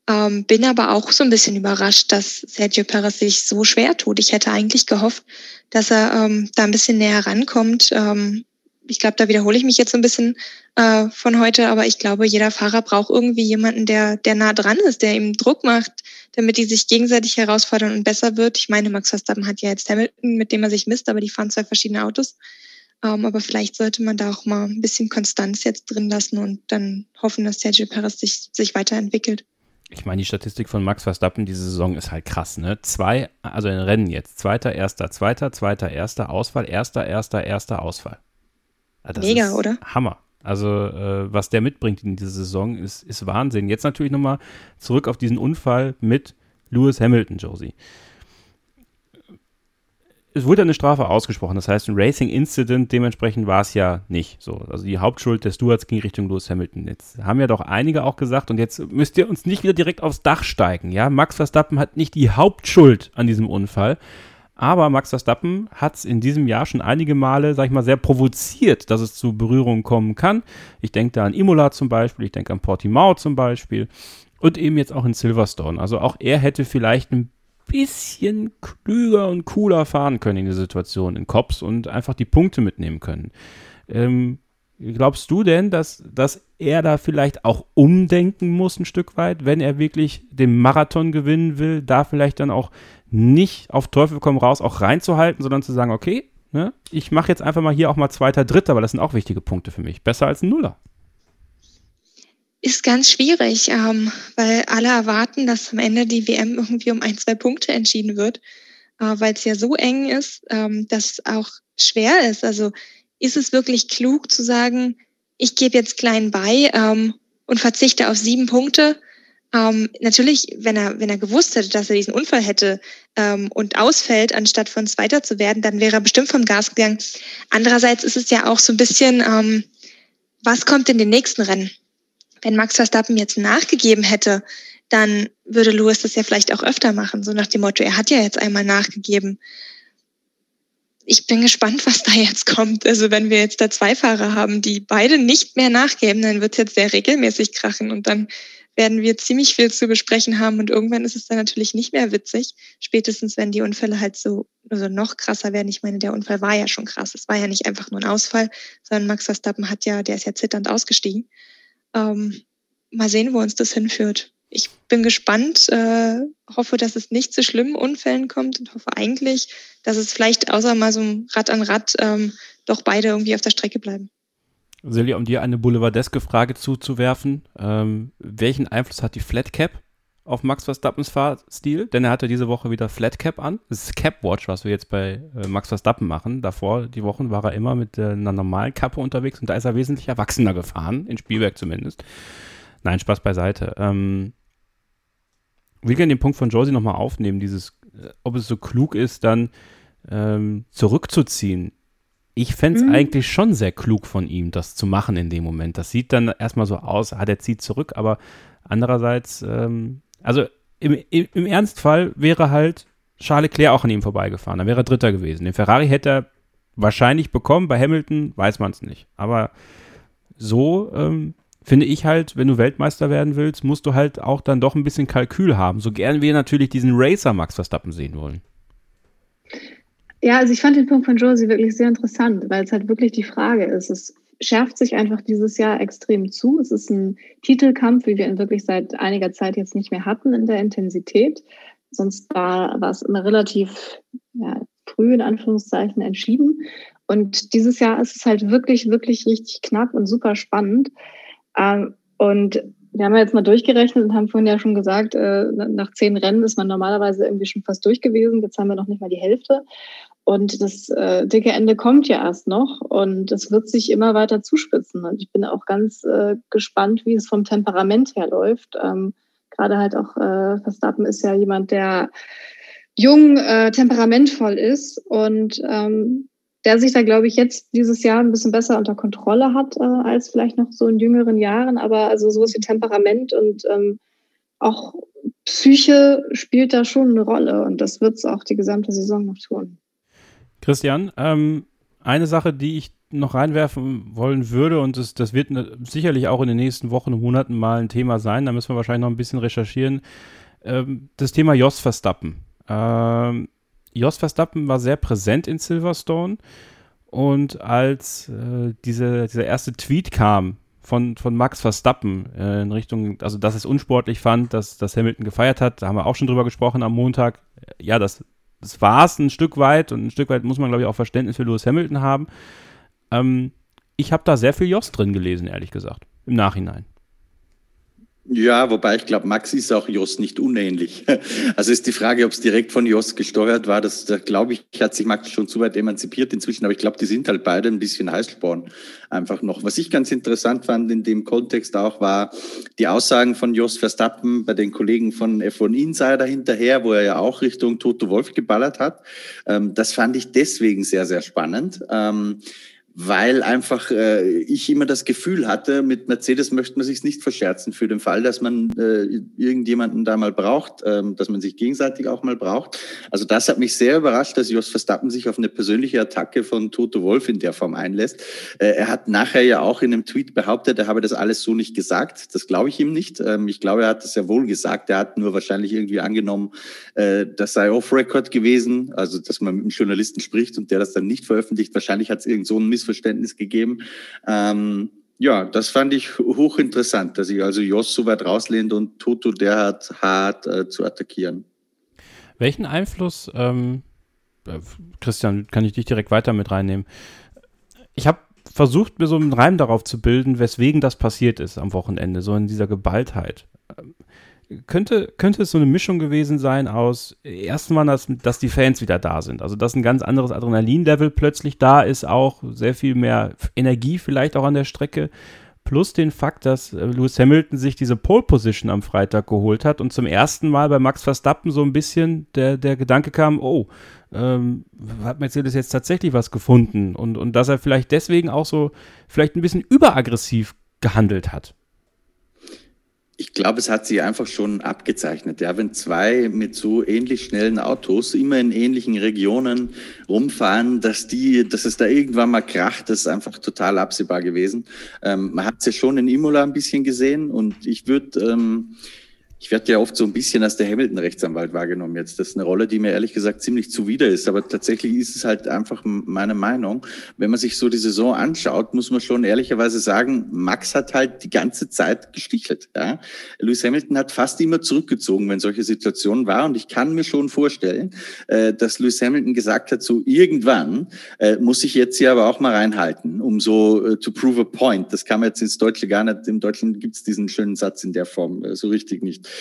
Ähm, bin aber auch so ein bisschen überrascht, dass Sergio Perez sich so schwer tut. Ich hätte eigentlich gehofft, dass er ähm, da ein bisschen näher rankommt. Ähm, ich glaube, da wiederhole ich mich jetzt so ein bisschen äh, von heute, aber ich glaube, jeder Fahrer braucht irgendwie jemanden, der, der nah dran ist, der ihm Druck macht, damit die sich gegenseitig herausfordern und besser wird. Ich meine, Max Verstappen hat ja jetzt Hamilton, mit dem er sich misst, aber die fahren zwei verschiedene Autos. Ähm, aber vielleicht sollte man da auch mal ein bisschen Konstanz jetzt drin lassen und dann hoffen, dass Sergio Perez sich, sich weiterentwickelt. Ich meine, die Statistik von Max Verstappen diese Saison ist halt krass, ne? Zwei, also in Rennen jetzt. Zweiter, erster, zweiter, zweiter, erster Ausfall, erster, erster, erster Ausfall. Das Mega, oder? Hammer. Also, äh, was der mitbringt in dieser Saison, ist, ist Wahnsinn. Jetzt natürlich nochmal zurück auf diesen Unfall mit Lewis Hamilton, Josie es wurde eine Strafe ausgesprochen, das heißt ein Racing Incident, dementsprechend war es ja nicht so. Also die Hauptschuld des Stewards ging Richtung Lewis Hamilton. Jetzt haben ja doch einige auch gesagt, und jetzt müsst ihr uns nicht wieder direkt aufs Dach steigen, ja. Max Verstappen hat nicht die Hauptschuld an diesem Unfall, aber Max Verstappen hat es in diesem Jahr schon einige Male, sag ich mal, sehr provoziert, dass es zu Berührungen kommen kann. Ich denke da an Imola zum Beispiel, ich denke an Portimao zum Beispiel und eben jetzt auch in Silverstone. Also auch er hätte vielleicht ein bisschen klüger und cooler fahren können in der Situation in Cops und einfach die Punkte mitnehmen können. Ähm, glaubst du denn, dass, dass er da vielleicht auch umdenken muss ein Stück weit, wenn er wirklich den Marathon gewinnen will, da vielleicht dann auch nicht auf Teufel komm raus auch reinzuhalten, sondern zu sagen, okay, ne, ich mache jetzt einfach mal hier auch mal zweiter, dritter, weil das sind auch wichtige Punkte für mich. Besser als ein Nuller ist ganz schwierig, ähm, weil alle erwarten, dass am Ende die WM irgendwie um ein, zwei Punkte entschieden wird, äh, weil es ja so eng ist, ähm, dass es auch schwer ist. Also ist es wirklich klug zu sagen, ich gebe jetzt klein bei ähm, und verzichte auf sieben Punkte? Ähm, natürlich, wenn er, wenn er gewusst hätte, dass er diesen Unfall hätte ähm, und ausfällt, anstatt von Zweiter zu werden, dann wäre er bestimmt vom Gas gegangen. Andererseits ist es ja auch so ein bisschen, ähm, was kommt in den nächsten Rennen? Wenn Max Verstappen jetzt nachgegeben hätte, dann würde Lewis das ja vielleicht auch öfter machen, so nach dem Motto, er hat ja jetzt einmal nachgegeben. Ich bin gespannt, was da jetzt kommt. Also wenn wir jetzt da zwei Fahrer haben, die beide nicht mehr nachgeben, dann wird es jetzt sehr regelmäßig krachen und dann werden wir ziemlich viel zu besprechen haben und irgendwann ist es dann natürlich nicht mehr witzig, spätestens wenn die Unfälle halt so also noch krasser werden. Ich meine, der Unfall war ja schon krass. Es war ja nicht einfach nur ein Ausfall, sondern Max Verstappen hat ja, der ist ja zitternd ausgestiegen. Ähm, mal sehen, wo uns das hinführt. Ich bin gespannt, äh, hoffe, dass es nicht zu schlimmen Unfällen kommt und hoffe eigentlich, dass es vielleicht außer mal so ein Rad an Rad ähm, doch beide irgendwie auf der Strecke bleiben. Silja, um dir eine boulevardeske Frage zuzuwerfen, ähm, welchen Einfluss hat die Flat Cap auf Max Verstappens Fahrstil? Denn er hatte diese Woche wieder Flat Cap an. Das ist Cap Watch, was wir jetzt bei äh, Max Verstappen machen. Davor, die Wochen, war er immer mit äh, einer normalen Kappe unterwegs und da ist er wesentlich erwachsener gefahren, in Spielwerk zumindest. Nein, Spaß beiseite. Ähm, ich will gerne den Punkt von Josie nochmal aufnehmen, dieses, äh, ob es so klug ist, dann ähm, zurückzuziehen ich fände es mhm. eigentlich schon sehr klug von ihm, das zu machen in dem Moment. Das sieht dann erstmal so aus, ah, der zieht zurück, aber andererseits, ähm, also im, im, im, Ernstfall wäre halt Charles Leclerc auch an ihm vorbeigefahren. Dann wäre er Dritter gewesen. Den Ferrari hätte er wahrscheinlich bekommen, bei Hamilton weiß man es nicht. Aber so ähm, finde ich halt, wenn du Weltmeister werden willst, musst du halt auch dann doch ein bisschen Kalkül haben. So gern wir natürlich diesen Racer Max Verstappen sehen wollen. Ja, also ich fand den Punkt von Josie wirklich sehr interessant, weil es halt wirklich die Frage ist. Es schärft sich einfach dieses Jahr extrem zu. Es ist ein Titelkampf, wie wir ihn wirklich seit einiger Zeit jetzt nicht mehr hatten in der Intensität. Sonst war, war es immer relativ ja, früh in Anführungszeichen entschieden. Und dieses Jahr ist es halt wirklich, wirklich richtig knapp und super spannend. Ähm, und wir haben ja jetzt mal durchgerechnet und haben vorhin ja schon gesagt, äh, nach zehn Rennen ist man normalerweise irgendwie schon fast durch gewesen. Jetzt haben wir noch nicht mal die Hälfte. Und das äh, dicke Ende kommt ja erst noch und es wird sich immer weiter zuspitzen. Und ich bin auch ganz äh, gespannt, wie es vom Temperament her läuft. Ähm, Gerade halt auch äh, Verstappen ist ja jemand, der jung, äh, temperamentvoll ist und ähm, der sich da, glaube ich, jetzt dieses Jahr ein bisschen besser unter Kontrolle hat äh, als vielleicht noch so in jüngeren Jahren. Aber also sowas wie Temperament und ähm, auch Psyche spielt da schon eine Rolle und das wird es auch die gesamte Saison noch tun. Christian, ähm, eine Sache, die ich noch reinwerfen wollen würde, und das, das wird ne, sicherlich auch in den nächsten Wochen und Monaten mal ein Thema sein, da müssen wir wahrscheinlich noch ein bisschen recherchieren, ähm, das Thema Jos Verstappen. Ähm, Jos Verstappen war sehr präsent in Silverstone und als äh, diese, dieser erste Tweet kam von, von Max Verstappen äh, in Richtung, also dass es unsportlich fand, dass, dass Hamilton gefeiert hat, da haben wir auch schon drüber gesprochen am Montag. Ja, das das war es ein Stück weit und ein Stück weit muss man, glaube ich, auch Verständnis für Lewis Hamilton haben. Ähm, ich habe da sehr viel Joss drin gelesen, ehrlich gesagt, im Nachhinein. Ja, wobei ich glaube, Max ist auch Jos nicht unähnlich. Also ist die Frage, ob es direkt von Jos gesteuert war. Das, da glaube ich, hat sich Max schon zu weit emanzipiert inzwischen. Aber ich glaube, die sind halt beide ein bisschen Heißsporn einfach noch. Was ich ganz interessant fand in dem Kontext auch war die Aussagen von Jos Verstappen bei den Kollegen von F1 Insider hinterher, wo er ja auch Richtung Toto Wolf geballert hat. Ähm, das fand ich deswegen sehr, sehr spannend ähm, weil einfach äh, ich immer das Gefühl hatte, mit Mercedes möchte man sich nicht verscherzen für den Fall, dass man äh, irgendjemanden da mal braucht, ähm, dass man sich gegenseitig auch mal braucht. Also das hat mich sehr überrascht, dass Jos Verstappen sich auf eine persönliche Attacke von Toto Wolf in der Form einlässt. Äh, er hat nachher ja auch in einem Tweet behauptet, er habe das alles so nicht gesagt. Das glaube ich ihm nicht. Ähm, ich glaube, er hat das ja wohl gesagt. Er hat nur wahrscheinlich irgendwie angenommen, äh, das sei off-Record gewesen, also dass man mit einem Journalisten spricht und der das dann nicht veröffentlicht. Wahrscheinlich hat es irgend so ein Miss Missverständnis gegeben. Ähm, ja, das fand ich hochinteressant, dass sich also Jos so weit rauslehnt und Toto derart hart äh, zu attackieren. Welchen Einfluss, ähm, äh, Christian, kann ich dich direkt weiter mit reinnehmen? Ich habe versucht, mir so einen Reim darauf zu bilden, weswegen das passiert ist am Wochenende, so in dieser Geballtheit. Ähm, könnte, könnte es so eine Mischung gewesen sein aus, erstmal, dass, dass die Fans wieder da sind. Also, dass ein ganz anderes Adrenalinlevel plötzlich da ist, auch sehr viel mehr Energie vielleicht auch an der Strecke. Plus den Fakt, dass äh, Lewis Hamilton sich diese Pole Position am Freitag geholt hat und zum ersten Mal bei Max Verstappen so ein bisschen der, der Gedanke kam, oh, ähm, hat Mercedes jetzt tatsächlich was gefunden und, und dass er vielleicht deswegen auch so vielleicht ein bisschen überaggressiv gehandelt hat. Ich glaube, es hat sich einfach schon abgezeichnet. Ja, wenn zwei mit so ähnlich schnellen Autos immer in ähnlichen Regionen rumfahren, dass die, dass es da irgendwann mal kracht, das ist einfach total absehbar gewesen. Ähm, man hat es ja schon in Imola ein bisschen gesehen und ich würde ähm, ich werde ja oft so ein bisschen als der Hamilton-Rechtsanwalt wahrgenommen jetzt. Das ist eine Rolle, die mir ehrlich gesagt ziemlich zuwider ist. Aber tatsächlich ist es halt einfach meine Meinung. Wenn man sich so die Saison anschaut, muss man schon ehrlicherweise sagen, Max hat halt die ganze Zeit gestichelt. Ja? Lewis Hamilton hat fast immer zurückgezogen, wenn solche Situationen war. Und ich kann mir schon vorstellen, äh, dass Lewis Hamilton gesagt hat, so irgendwann äh, muss ich jetzt hier aber auch mal reinhalten, um so äh, to prove a point. Das kann man jetzt ins Deutsche gar nicht. Im Deutschen gibt es diesen schönen Satz in der Form so richtig nicht.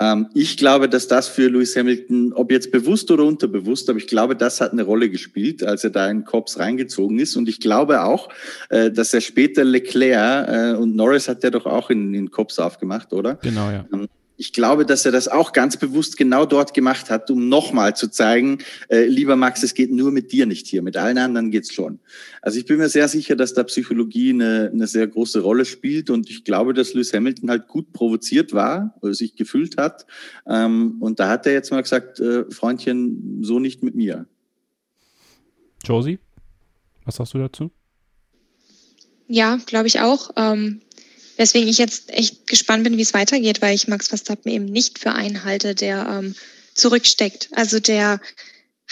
Ähm, ich glaube, dass das für Lewis Hamilton, ob jetzt bewusst oder unterbewusst, aber ich glaube, das hat eine Rolle gespielt, als er da in Cops reingezogen ist. Und ich glaube auch, äh, dass er später Leclerc äh, und Norris hat ja doch auch in, in Cops aufgemacht, oder? Genau, ja. Ähm, ich glaube, dass er das auch ganz bewusst genau dort gemacht hat, um nochmal zu zeigen, äh, lieber Max, es geht nur mit dir nicht hier, mit allen anderen geht's schon. Also ich bin mir sehr sicher, dass da Psychologie eine, eine sehr große Rolle spielt und ich glaube, dass Lewis Hamilton halt gut provoziert war, oder sich gefühlt hat. Ähm, und da hat er jetzt mal gesagt, äh, Freundchen, so nicht mit mir. Josie, was sagst du dazu? Ja, glaube ich auch. Ähm, Weswegen ich jetzt echt gespannt bin, wie es weitergeht, weil ich Max Verstappen eben nicht für einen halte, der ähm, zurücksteckt. Also der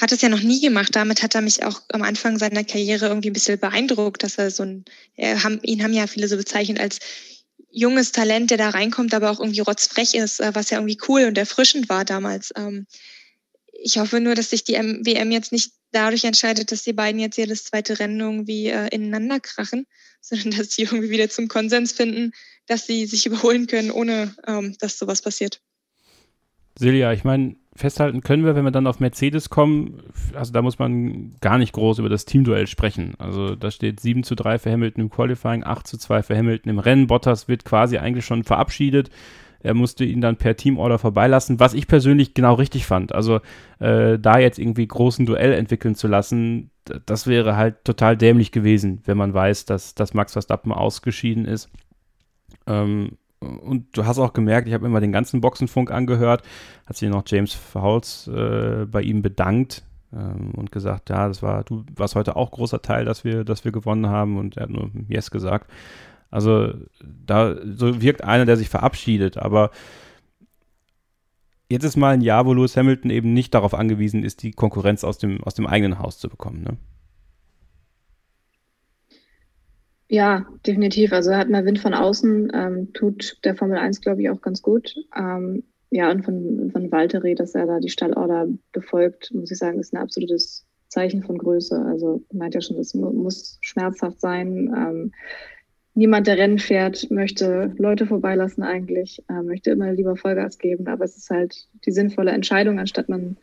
hat es ja noch nie gemacht. Damit hat er mich auch am Anfang seiner Karriere irgendwie ein bisschen beeindruckt, dass er so ein, er haben, ihn haben ja viele so bezeichnet als junges Talent, der da reinkommt, aber auch irgendwie rotzfrech ist, äh, was ja irgendwie cool und erfrischend war damals. Ähm, ich hoffe nur, dass sich die WM jetzt nicht dadurch entscheidet, dass die beiden jetzt jedes zweite Rennen irgendwie äh, ineinander krachen, sondern dass sie irgendwie wieder zum Konsens finden, dass sie sich überholen können, ohne ähm, dass sowas passiert. Silja, ich meine, festhalten können wir, wenn wir dann auf Mercedes kommen, also da muss man gar nicht groß über das Teamduell sprechen. Also da steht 7 zu 3 für Hamilton im Qualifying, 8 zu 2 für Hamilton im Rennen. Bottas wird quasi eigentlich schon verabschiedet. Er musste ihn dann per Teamorder vorbeilassen, was ich persönlich genau richtig fand. Also äh, da jetzt irgendwie großen Duell entwickeln zu lassen, das wäre halt total dämlich gewesen, wenn man weiß, dass, dass Max Verstappen ausgeschieden ist. Ähm, und du hast auch gemerkt, ich habe immer den ganzen Boxenfunk angehört, hat sich noch James Fowles äh, bei ihm bedankt ähm, und gesagt, ja, das war, du warst heute auch großer Teil, dass wir, dass wir gewonnen haben und er hat nur Yes gesagt. Also da so wirkt einer, der sich verabschiedet, aber jetzt ist mal ein Jahr, wo Lewis Hamilton eben nicht darauf angewiesen ist, die Konkurrenz aus dem, aus dem eigenen Haus zu bekommen. Ne? Ja, definitiv. Also er hat mal Wind von außen, ähm, tut der Formel 1, glaube ich, auch ganz gut. Ähm, ja, und von, von Valtteri, dass er da die Stallorder befolgt, muss ich sagen, ist ein absolutes Zeichen von Größe. Also meint ja schon, das muss schmerzhaft sein. Ähm, niemand, der Rennen fährt, möchte Leute vorbeilassen eigentlich, äh, möchte immer lieber Vollgas geben, aber es ist halt die sinnvolle Entscheidung, anstatt man,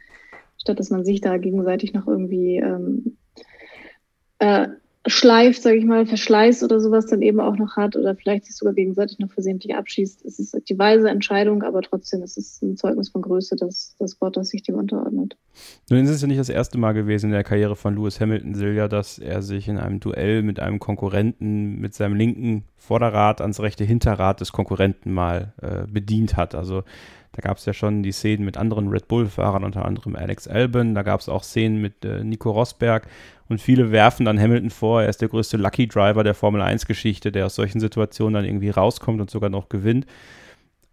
statt dass man sich da gegenseitig noch irgendwie ähm, äh, schleift, sage ich mal, Verschleiß oder sowas dann eben auch noch hat oder vielleicht sich sogar gegenseitig noch versehentlich abschießt. Es ist die weise Entscheidung, aber trotzdem ist es ein Zeugnis von Größe, dass das Bottas sich dem unterordnet. Nun ist es ja nicht das erste Mal gewesen in der Karriere von Lewis Hamilton Silja, dass er sich in einem Duell mit einem Konkurrenten mit seinem linken Vorderrad ans rechte Hinterrad des Konkurrenten mal äh, bedient hat. Also da gab es ja schon die Szenen mit anderen Red Bull-Fahrern, unter anderem Alex Albon. Da gab es auch Szenen mit äh, Nico Rosberg. Und viele werfen dann Hamilton vor, er ist der größte Lucky Driver der Formel 1-Geschichte, der aus solchen Situationen dann irgendwie rauskommt und sogar noch gewinnt.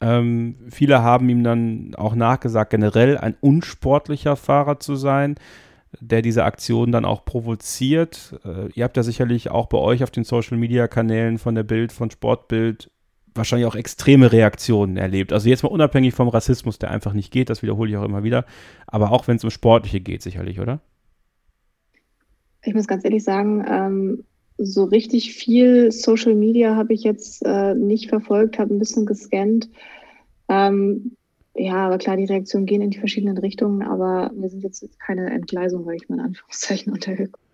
Ähm, viele haben ihm dann auch nachgesagt, generell ein unsportlicher Fahrer zu sein, der diese Aktion dann auch provoziert. Äh, ihr habt ja sicherlich auch bei euch auf den Social-Media-Kanälen von der Bild, von Sportbild wahrscheinlich auch extreme Reaktionen erlebt. Also jetzt mal unabhängig vom Rassismus, der einfach nicht geht, das wiederhole ich auch immer wieder, aber auch wenn es um Sportliche geht, sicherlich, oder? Ich muss ganz ehrlich sagen, ähm, so richtig viel Social Media habe ich jetzt äh, nicht verfolgt, habe ein bisschen gescannt. Ähm, ja, aber klar, die Reaktionen gehen in die verschiedenen Richtungen, aber wir sind jetzt keine Entgleisung, sage ich mal in Anführungszeichen, untergekommen.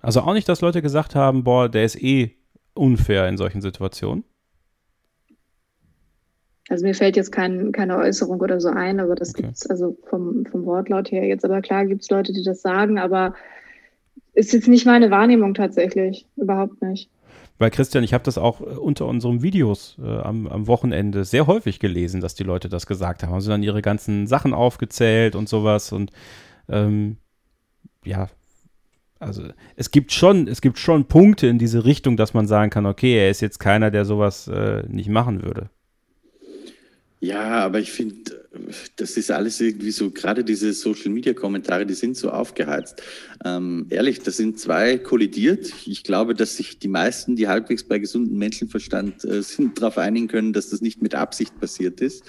Also auch nicht, dass Leute gesagt haben, boah, der ist eh unfair in solchen Situationen? Also mir fällt jetzt kein, keine Äußerung oder so ein, aber das okay. gibt es also vom, vom Wortlaut her jetzt. Aber klar gibt es Leute, die das sagen, aber ist jetzt nicht meine Wahrnehmung tatsächlich. Überhaupt nicht. Weil Christian, ich habe das auch äh, unter unseren Videos äh, am, am, Wochenende sehr häufig gelesen, dass die Leute das gesagt haben. Haben sie dann ihre ganzen Sachen aufgezählt und sowas und ähm, ja, also es gibt schon, es gibt schon Punkte in diese Richtung, dass man sagen kann, okay, er ist jetzt keiner, der sowas äh, nicht machen würde. Ja, aber ich finde, das ist alles irgendwie so, gerade diese Social-Media-Kommentare, die sind so aufgeheizt. Ähm, ehrlich, das sind zwei kollidiert. Ich glaube, dass sich die meisten, die halbwegs bei gesundem Menschenverstand äh, sind, darauf einigen können, dass das nicht mit Absicht passiert ist.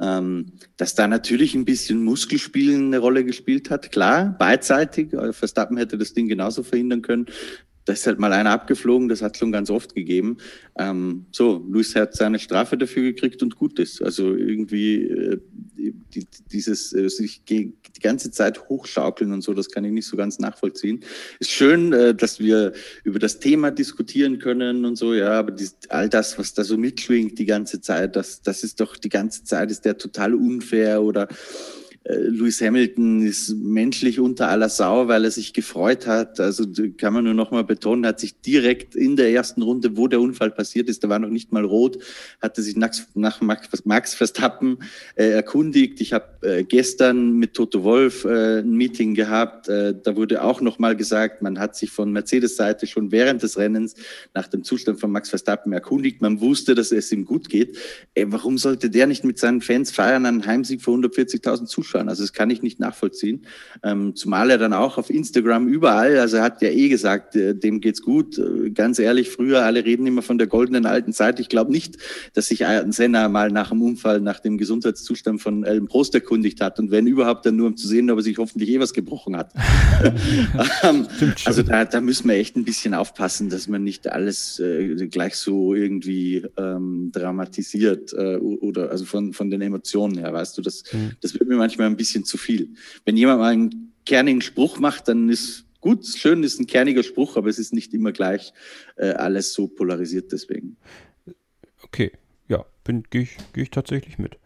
Ähm, dass da natürlich ein bisschen Muskelspielen eine Rolle gespielt hat, klar, beidseitig. Verstappen hätte das Ding genauso verhindern können da ist halt mal einer abgeflogen, das hat schon ganz oft gegeben. Ähm, so, Luis hat seine Strafe dafür gekriegt und gut ist. Also irgendwie äh, die, dieses äh, sich die ganze Zeit hochschaukeln und so, das kann ich nicht so ganz nachvollziehen. Ist schön, äh, dass wir über das Thema diskutieren können und so, ja, aber die, all das, was da so mitschwingt die ganze Zeit, das, das ist doch die ganze Zeit, ist der total unfair oder Lewis Hamilton ist menschlich unter aller Sau, weil er sich gefreut hat. Also kann man nur noch mal betonen, hat sich direkt in der ersten Runde, wo der Unfall passiert ist, da war noch nicht mal rot, hatte sich nach, nach Max Verstappen äh, erkundigt. Ich habe äh, gestern mit Toto Wolf äh, ein Meeting gehabt. Äh, da wurde auch noch mal gesagt, man hat sich von Mercedes-Seite schon während des Rennens nach dem Zustand von Max Verstappen erkundigt. Man wusste, dass es ihm gut geht. Äh, warum sollte der nicht mit seinen Fans feiern, einen Heimsieg vor 140.000 Zuschauern? Zuschauen. Also das kann ich nicht nachvollziehen. Ähm, zumal er dann auch auf Instagram überall, also er hat ja eh gesagt, äh, dem geht's gut. Äh, ganz ehrlich, früher, alle reden immer von der goldenen alten Zeit. Ich glaube nicht, dass sich Ayrton Senna mal nach dem Unfall, nach dem Gesundheitszustand von Ellen Prost erkundigt hat. Und wenn überhaupt, dann nur um zu sehen, ob er sich hoffentlich eh was gebrochen hat. ähm, also da, da müssen wir echt ein bisschen aufpassen, dass man nicht alles äh, gleich so irgendwie ähm, dramatisiert äh, oder also von, von den Emotionen her, weißt du, das, mhm. das wird mir manchmal ein bisschen zu viel. Wenn jemand mal einen kernigen Spruch macht, dann ist gut, schön ist ein kerniger Spruch, aber es ist nicht immer gleich äh, alles so polarisiert deswegen. Okay, ja, gehe ich, geh ich tatsächlich mit.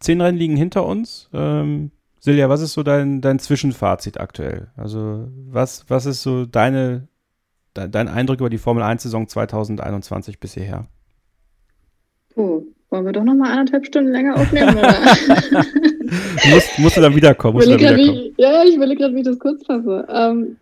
Zehn Rennen liegen hinter uns. Ähm, Silja, was ist so dein, dein Zwischenfazit aktuell? Also, was, was ist so deine, de, dein Eindruck über die Formel 1-Saison 2021 bis hierher? Oh, wollen wir doch noch mal anderthalb Stunden länger aufnehmen, oder? musst, musst du dann wiederkommen. Musst dann wiederkommen. Wie, ja, ich will gerade, wie ich das kurz fasse. Ähm,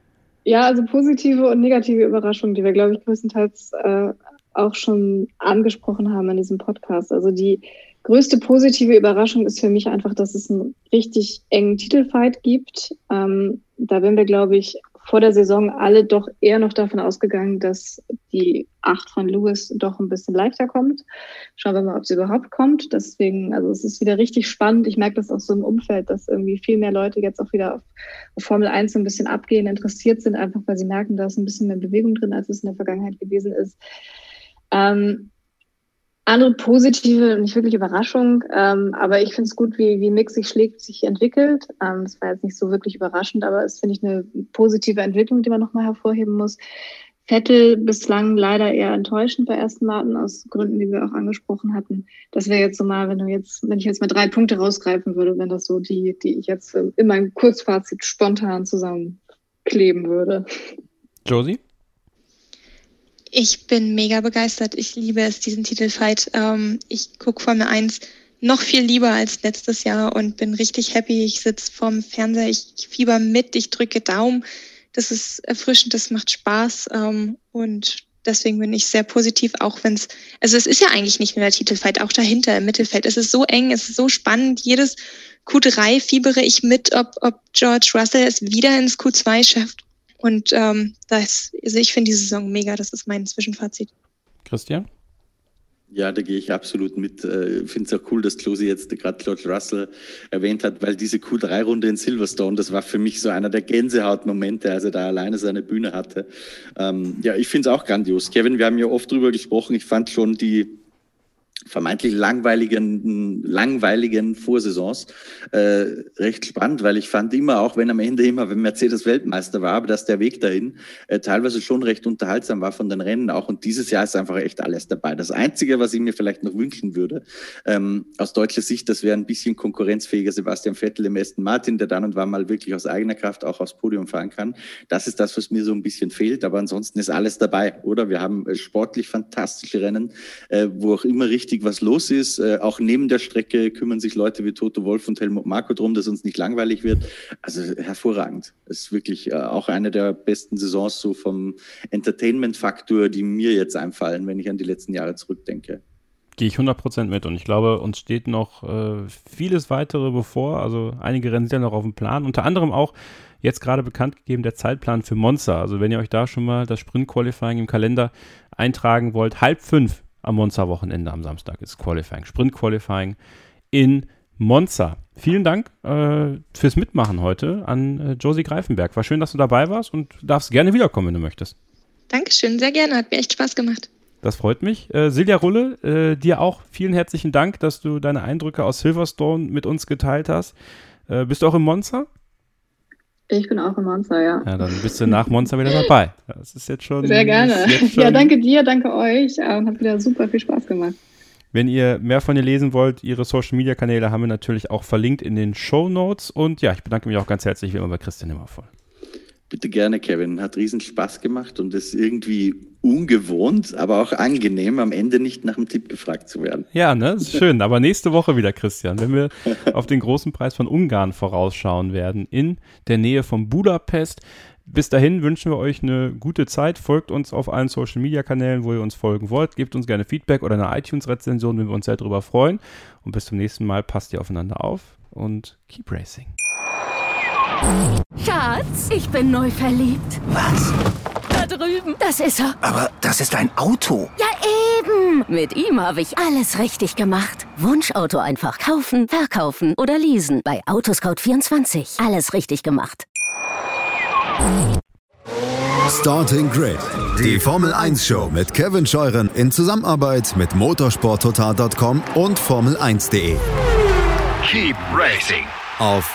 ja, also positive und negative Überraschungen, die wir, glaube ich, größtenteils äh, auch schon angesprochen haben in diesem Podcast. Also die größte positive Überraschung ist für mich einfach, dass es einen richtig engen Titelfight gibt. Ähm, da bin wir, glaube ich, vor der Saison alle doch eher noch davon ausgegangen, dass die acht von Lewis doch ein bisschen leichter kommt. Schauen wir mal, ob sie überhaupt kommt. Deswegen, also es ist wieder richtig spannend. Ich merke das auch so im Umfeld, dass irgendwie viel mehr Leute jetzt auch wieder auf, Formel 1 so ein bisschen abgehen, interessiert sind, einfach weil sie merken, da ist ein bisschen mehr Bewegung drin, als es in der Vergangenheit gewesen ist. Ähm, andere positive, nicht wirklich Überraschung, ähm, aber ich finde es gut, wie, wie Mix sich schlägt, sich entwickelt. Ähm, das war jetzt nicht so wirklich überraschend, aber es finde ich eine positive Entwicklung, die man nochmal hervorheben muss. Vettel bislang leider eher enttäuschend bei ersten Martin aus Gründen, die wir auch angesprochen hatten. Das wäre jetzt so mal, wenn du jetzt, wenn ich jetzt mal drei Punkte rausgreifen würde, wenn das so die, die ich jetzt in meinem Kurzfazit spontan zusammenkleben würde. Josie? Ich bin mega begeistert. Ich liebe es, diesen Titelfight. Ähm, ich gucke Formel 1 noch viel lieber als letztes Jahr und bin richtig happy. Ich sitze vorm Fernseher, ich fieber mit, ich drücke Daumen. Das ist erfrischend, das macht Spaß ähm, und deswegen bin ich sehr positiv, auch wenn es, also es ist ja eigentlich nicht nur der Titelfight, auch dahinter im Mittelfeld. Es ist so eng, es ist so spannend. Jedes Q3 fiebere ich mit, ob, ob George Russell es wieder ins Q2 schafft und ähm, das, also ich finde die Saison mega, das ist mein Zwischenfazit. Christian? Ja, da gehe ich absolut mit. Ich äh, finde es auch cool, dass Klosi jetzt gerade George Russell erwähnt hat, weil diese Q3-Runde in Silverstone, das war für mich so einer der Gänsehautmomente, als er da alleine seine Bühne hatte. Ähm, ja, ich finde es auch grandios. Kevin, wir haben ja oft drüber gesprochen. Ich fand schon die, vermeintlich langweiligen, langweiligen Vorsaisons äh, recht spannend, weil ich fand immer, auch wenn am Ende immer, Mercedes Weltmeister war, aber dass der Weg dahin äh, teilweise schon recht unterhaltsam war von den Rennen auch. Und dieses Jahr ist einfach echt alles dabei. Das Einzige, was ich mir vielleicht noch wünschen würde, ähm, aus deutscher Sicht, das wäre ein bisschen konkurrenzfähiger Sebastian Vettel im Aston Martin, der dann und wann mal wirklich aus eigener Kraft auch aufs Podium fahren kann. Das ist das, was mir so ein bisschen fehlt. Aber ansonsten ist alles dabei, oder? Wir haben äh, sportlich fantastische Rennen, äh, wo auch immer richtig richtig was los ist. Äh, auch neben der Strecke kümmern sich Leute wie Toto Wolf und Helmut Marko drum, dass uns nicht langweilig wird. Also hervorragend. Es ist wirklich äh, auch eine der besten Saisons so vom Entertainment-Faktor, die mir jetzt einfallen, wenn ich an die letzten Jahre zurückdenke gehe ich 100% mit und ich glaube, uns steht noch äh, vieles weitere bevor. Also einige Rennen sind ja noch auf dem Plan. Unter anderem auch jetzt gerade bekannt gegeben der Zeitplan für Monza. Also wenn ihr euch da schon mal das Sprint-Qualifying im Kalender eintragen wollt, halb fünf am Monza-Wochenende am Samstag ist Qualifying, Sprint-Qualifying in Monza. Vielen Dank äh, fürs Mitmachen heute an äh, Josie Greifenberg. War schön, dass du dabei warst und darfst gerne wiederkommen, wenn du möchtest. Dankeschön, sehr gerne. Hat mir echt Spaß gemacht. Das freut mich. Äh, Silja Rulle, äh, dir auch vielen herzlichen Dank, dass du deine Eindrücke aus Silverstone mit uns geteilt hast. Äh, bist du auch im Monza? Ich bin auch im Monster, ja. Ja, dann bist du nach Monster wieder dabei. Das ist jetzt schon. Sehr gerne. Schon ja, danke dir, danke euch. Ähm, hat wieder super viel Spaß gemacht. Wenn ihr mehr von ihr lesen wollt, ihre Social Media Kanäle haben wir natürlich auch verlinkt in den Show Notes. Und ja, ich bedanke mich auch ganz herzlich wie immer bei Christian Immervoll. Bitte gerne, Kevin. Hat riesen Spaß gemacht und ist irgendwie ungewohnt, aber auch angenehm, am Ende nicht nach dem Tipp gefragt zu werden. Ja, ne? Ist schön. Aber nächste Woche wieder, Christian, wenn wir auf den großen Preis von Ungarn vorausschauen werden, in der Nähe von Budapest. Bis dahin wünschen wir euch eine gute Zeit. Folgt uns auf allen Social Media Kanälen, wo ihr uns folgen wollt. Gebt uns gerne Feedback oder eine iTunes-Rezension, wenn wir uns sehr darüber freuen. Und bis zum nächsten Mal. Passt ihr aufeinander auf und keep racing. Schatz, ich bin neu verliebt. Was? Da drüben. Das ist er. Aber das ist ein Auto. Ja, eben. Mit ihm habe ich alles richtig gemacht. Wunschauto einfach kaufen, verkaufen oder leasen. Bei Autoscout24. Alles richtig gemacht. Starting Grid. Die Formel 1 Show mit Kevin Scheuren in Zusammenarbeit mit motorsporttotal.com und Formel1.de. Keep racing. Auf